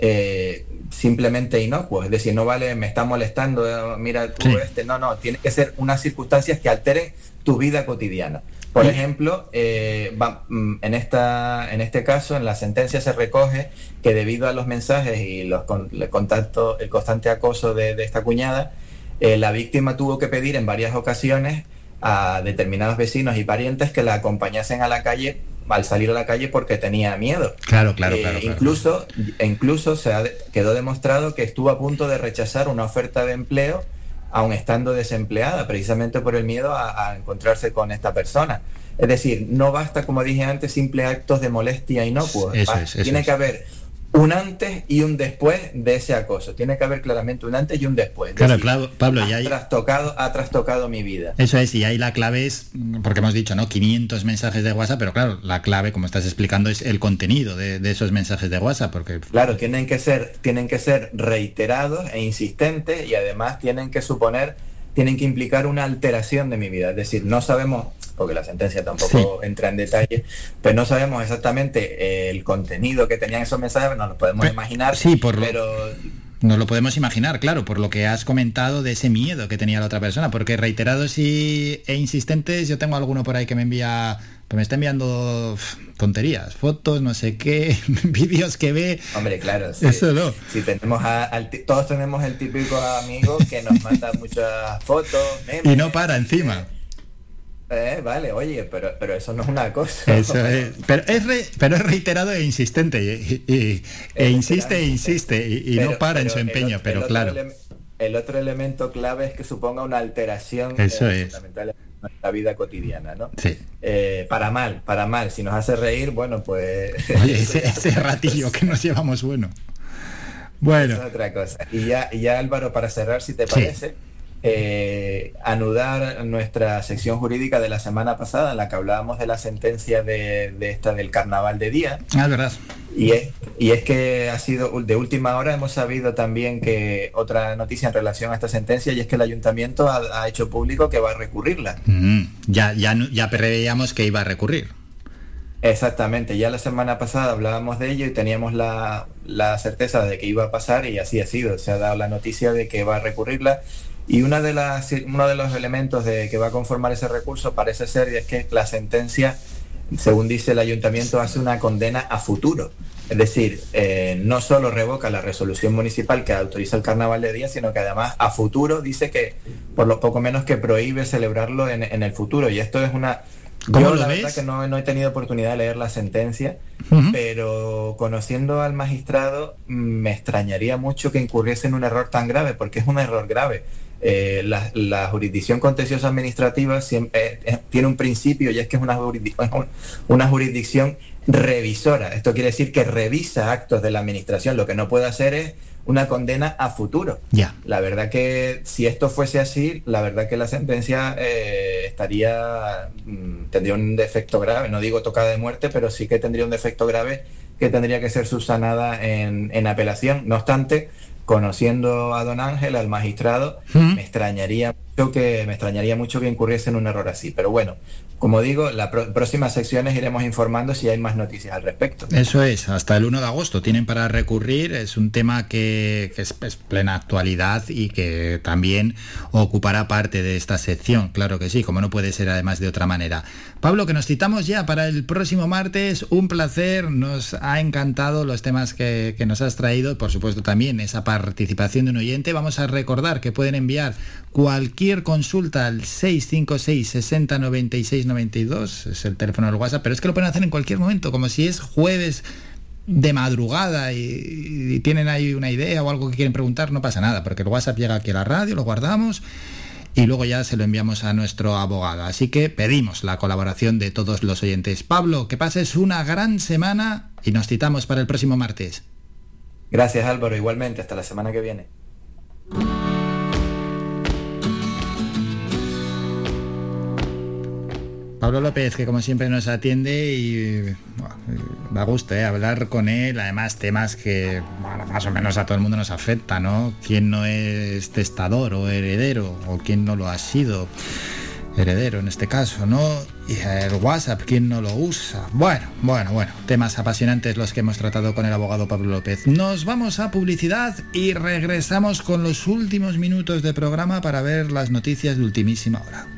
eh, simplemente inocuos. Es decir, no vale, me está molestando, eh, mira tú Sí. este. No, no, tiene que ser unas circunstancias que alteren tu vida cotidiana. Por ejemplo, eh, va- mm, en, esta, en este caso, en la sentencia se recoge que debido a los mensajes y los con- el contacto, el constante acoso de, de esta cuñada, eh, la víctima tuvo que pedir en varias ocasiones a determinados vecinos y parientes que la acompañasen a la calle al salir a la calle porque tenía miedo. Claro, claro, Eh, claro. claro. Incluso, incluso se ha quedó demostrado que estuvo a punto de rechazar una oferta de empleo aun estando desempleada, precisamente por el miedo a, a encontrarse con esta persona. Es decir, no basta, como dije antes, simples actos de molestia inocuos. Eso Va- es, eso Tiene es. que haber un antes y un después de ese acoso. Tiene que haber claramente un antes y un después. Es Claro, decir, claro, Pablo, ha hay- trastocado, ha trastocado mi vida. Eso es, y ahí la clave es, mm, porque hemos dicho, ¿no? 500 mensajes de WhatsApp, pero claro, la clave, como estás explicando, es el contenido de, de esos mensajes de WhatsApp, porque Claro, tienen que ser, tienen que ser reiterados e insistentes y además tienen que suponer, tienen que implicar una alteración de mi vida. Es decir, no sabemos, porque la sentencia tampoco entra en detalle, pero no sabemos exactamente eh, el contenido que tenían esos mensajes, nos lo podemos imaginar, sí, por lo- pero nos lo podemos imaginar, claro, por lo que has comentado de ese miedo que tenía la otra persona, porque reiterados y, e insistentes, yo tengo alguno por ahí que me envía, que me está enviando tonterías, fotos, no sé qué, vídeos que ve. Hombre, claro, sí. Eso no. Si tenemos a- al todos tenemos el típico amigo que nos manda muchas fotos, memes, Y no para encima. Eh, vale, oye, pero, pero eso no es una cosa. Eso es, pero es, re- pero es reiterado e insistente, y, y- e insiste e insiste, y, y no para en su empeño, pero el claro. ele- El otro elemento clave es que suponga una alteración Eso eh, es. fundamental en nuestra vida cotidiana, ¿no? Sí. Eh, para mal, para mal. Si nos hace reír, bueno, pues... Oye, ese, ese ratillo que nos llevamos bueno. Bueno. Eso es otra cosa. Y ya, y ya Álvaro, para cerrar, si te Sí. Eh, anudar nuestra sección jurídica de la semana pasada, en la que hablábamos de la sentencia de, de esta del carnaval de día. Ah, es verdad. Y es, y es que ha sido de última hora, hemos sabido también que otra noticia en relación a esta sentencia, y es que el ayuntamiento ha, ha hecho público que va a recurrirla. Mm, ya, ya, no- ya preveíamos que iba a recurrir. Exactamente, ya la semana pasada hablábamos de ello y teníamos la, la certeza de que iba a pasar y así ha sido. Se ha dado la noticia de que va a recurrirla y una de las, uno de los elementos de que va a conformar ese recurso parece ser y es que la sentencia, según dice el ayuntamiento, hace una condena a futuro. Es decir, eh, no solo revoca la resolución municipal que autoriza el carnaval de día, sino que además a futuro dice que por lo poco menos que prohíbe celebrarlo en, en el futuro. Y esto es una... ¿Cómo Yo la ves? verdad que no, no he tenido oportunidad de leer la sentencia, pero conociendo al magistrado me extrañaría mucho que incurriese en un error tan grave, porque es un error grave. Eh, la, la jurisdicción contenciosa administrativa siempre, eh, tiene un principio y es que es una, jurisdi- una jurisdicción revisora. Esto quiere decir que revisa actos de la administración. Lo que no puede hacer es una condena a futuro. La verdad que si esto fuese así, la verdad que la sentencia eh, estaría mm, tendría un defecto grave. No digo tocada de muerte, pero sí que tendría un defecto grave que tendría que ser subsanada en, en apelación. No obstante, conociendo a don Ángel, al magistrado, ¿Mm? me extrañaría mucho que me extrañaría mucho que incurriese en un error así. Pero bueno, como digo, las próximas secciones iremos informando si hay más noticias al respecto. Eso es, hasta el 1 de agosto tienen para recurrir, es un tema que, que es, es plena actualidad y que también ocupará parte de esta sección, claro que sí, como no puede ser además de otra manera. Pablo, que nos citamos ya para el próximo martes, un placer, nos ha encantado los temas que, que nos has traído, por supuesto también esa participación de un oyente, vamos a recordar que pueden enviar cualquier consulta al 656 60 96 92, es el teléfono del WhatsApp, pero es que lo pueden hacer en cualquier momento, como si es jueves de madrugada y, y tienen ahí una idea o algo que quieren preguntar, no pasa nada, porque el WhatsApp llega aquí a la radio, lo guardamos y luego ya se lo enviamos a nuestro abogado. Así que pedimos la colaboración de todos los oyentes. Pablo, que pases una gran semana y nos citamos para el próximo martes. Gracias Álvaro, igualmente, hasta la semana que viene. Pablo López, que como siempre nos atiende y bueno, da gusto ¿eh? hablar con él, además temas que más o menos a todo el mundo nos afecta, ¿no? ¿Quién no es testador o heredero? ¿O quién no lo ha sido? Heredero en este caso, ¿no? Y el WhatsApp, ¿quién no lo usa? Bueno, bueno, bueno, temas apasionantes los que hemos tratado con el abogado Pablo López. Nos vamos a publicidad y regresamos con los últimos minutos de programa para ver las noticias de ultimísima hora.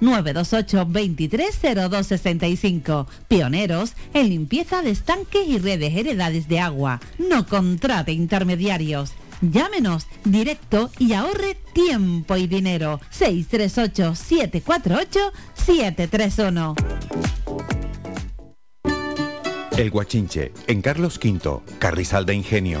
928 230265. Pioneros en limpieza de estanques y redes heredades de agua. No contrate intermediarios. Llámenos directo y ahorre tiempo y dinero. 638 748 731. El Guachinche, en Carlos V, Carrizal de Ingenio.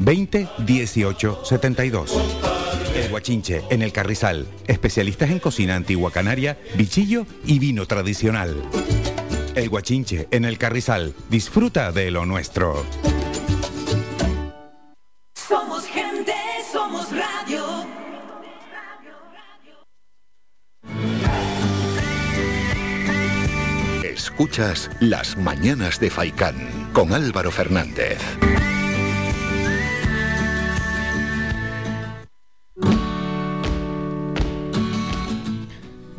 20 18 72. El Guachinche, en el Carrizal, especialistas en cocina antigua canaria, bichillo y vino tradicional. El Guachinche, en el Carrizal, disfruta de lo nuestro. Somos gente, somos radio. Escuchas Las Mañanas de Faicán con Álvaro Fernández.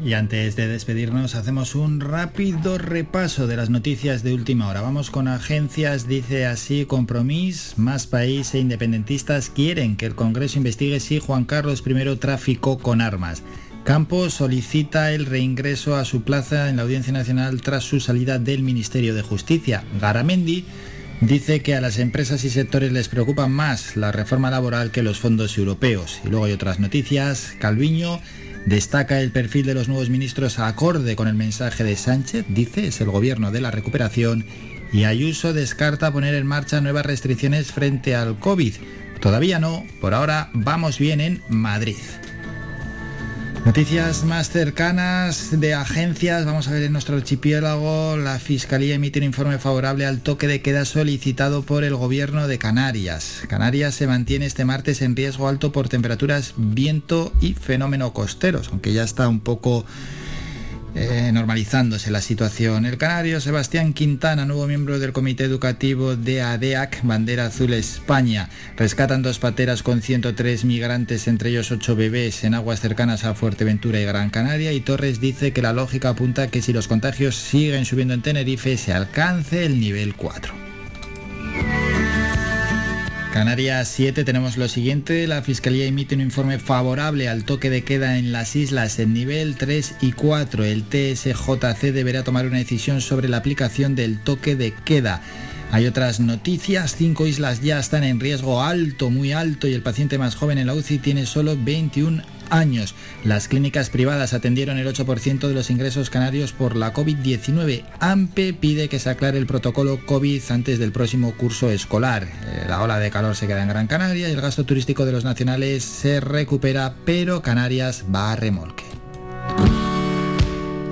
Y antes de despedirnos hacemos un rápido repaso de las noticias de última hora. Vamos con agencias, dice así, Compromís, Más País e independentistas quieren que el Congreso investigue si Juan Carlos I traficó con armas. Campos solicita el reingreso a su plaza en la Audiencia Nacional tras su salida del Ministerio de Justicia. Garamendi dice que a las empresas y sectores les preocupa más la reforma laboral que los fondos europeos. Y luego hay otras noticias. Calviño destaca el perfil de los nuevos ministros acorde con el mensaje de Sánchez, dice, es el gobierno de la recuperación. Y Ayuso descarta poner en marcha nuevas restricciones frente al COVID. Todavía no, por ahora vamos bien en Madrid. Noticias más cercanas de agencias. Vamos a ver en nuestro archipiélago. La Fiscalía emite un informe favorable al toque de queda solicitado por el gobierno de Canarias. Canarias se mantiene este martes en riesgo alto por temperaturas, viento y fenómeno costeros, aunque ya está un poco eh, normalizándose la situación. El canario Sebastián Quintana, nuevo miembro del comité educativo de ADEAC, Bandera Azul España. Rescatan dos pateras con 103 migrantes, entre ellos 8 bebés, en aguas cercanas a Fuerteventura y Gran Canaria. Y Torres dice que la lógica apunta que si los contagios siguen subiendo en Tenerife, se alcance el nivel 4. Canarias 7 tenemos lo siguiente, la Fiscalía emite un informe favorable al toque de queda en las islas en nivel 3 y 4. El TSJC deberá tomar una decisión sobre la aplicación del toque de queda. Hay otras noticias, cinco islas ya están en riesgo alto, muy alto, y el paciente más joven en la UCI tiene solo 21 años. Las clínicas privadas atendieron el 8% de los ingresos canarios por la COVID-19. AMPE pide que se aclare el protocolo COVID antes del próximo curso escolar. Eh, La ola de calor se queda en Gran Canaria y el gasto turístico de los nacionales se recupera, pero Canarias va a remolque.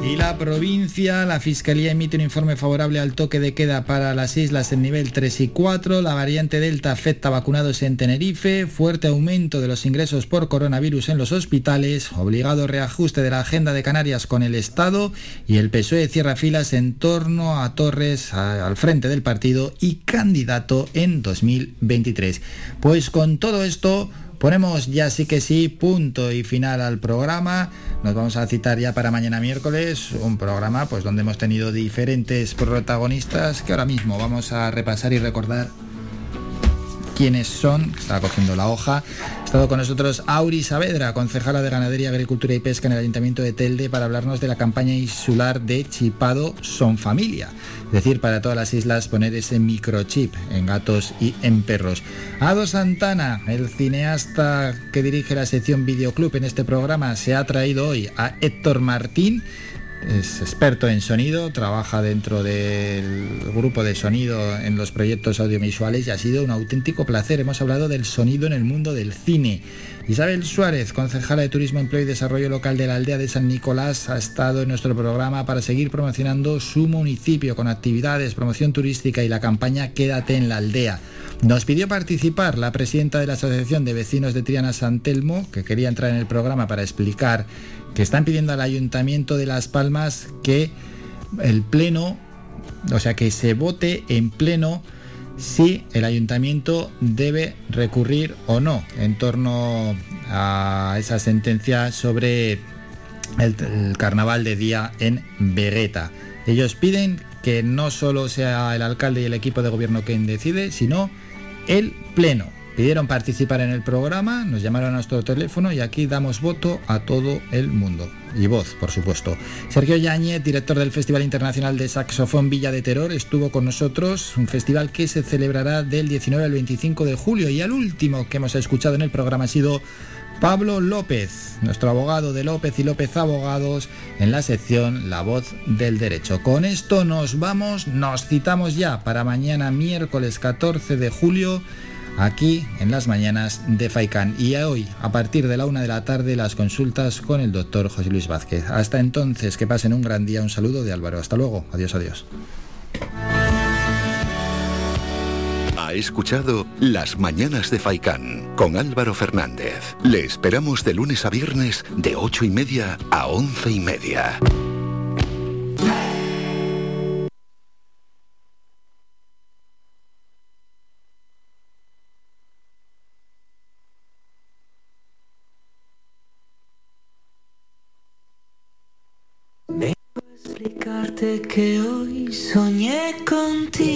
Y la provincia, la Fiscalía emite un informe favorable al toque de queda para las islas en nivel 3 y 4. La variante Delta afecta a vacunados en Tenerife. Fuerte aumento de los ingresos por coronavirus en los hospitales. Obligado reajuste de la agenda de Canarias con el Estado. Y el PSOE cierra filas en torno a Torres al frente del partido y candidato en 2023. Pues con todo esto... Ponemos ya sí que sí punto y final al programa. Nos vamos a citar ya para mañana miércoles un programa pues donde hemos tenido diferentes protagonistas que ahora mismo vamos a repasar y recordar quiénes son. Estaba cogiendo la hoja. Ha estado con nosotros Auri Saavedra, concejala de Ganadería, Agricultura y Pesca en el Ayuntamiento de Telde para hablarnos de la campaña insular de Chipado Son Familia. Decir, para todas las islas poner ese microchip en gatos y en perros. Ado Santana, el cineasta que dirige la sección Videoclub en este programa, se ha traído hoy a Héctor Martín es experto en sonido, trabaja dentro del grupo de sonido en los proyectos audiovisuales y ha sido un auténtico placer. Hemos hablado del sonido en el mundo del cine. Isabel Suárez, concejala de Turismo, Empleo y Desarrollo Local de la aldea de San Nicolás, ha estado en nuestro programa para seguir promocionando su municipio con actividades, promoción turística y la campaña Quédate en la aldea. Nos pidió participar la presidenta de la Asociación de Vecinos de Triana San Telmo, que quería entrar en el programa para explicar que están pidiendo al Ayuntamiento de Las Palmas que el Pleno, o sea, que se vote en Pleno si el ayuntamiento debe recurrir o no en torno a esa sentencia sobre el, carnaval de día en Beretta. Ellos piden que no solo sea el alcalde y el equipo de gobierno quien decide, sino el pleno. Pidieron participar en el programa, nos llamaron a nuestro teléfono y aquí damos voto a todo el mundo. Y voz, por supuesto. Sergio Yáñez, director del Festival Internacional de Saxofón Villa de Terror, estuvo con nosotros, un festival que se celebrará del 19 al 25 de julio. Y el último que hemos escuchado en el programa ha sido Pablo López, nuestro abogado de López y López Abogados, en la sección La Voz del Derecho. Con esto nos vamos, nos citamos ya para mañana miércoles 14 de julio aquí en las mañanas de Faicán. Y hoy, a partir de la una de la tarde, las consultas con el doctor José Luis Vázquez. Hasta entonces, que pasen un gran día. Un saludo de Álvaro. Hasta luego. Adiós, adiós. Ha escuchado Las Mañanas de Faicán con Álvaro Fernández. Le esperamos de lunes a viernes de ocho y media a once y media. Vengo a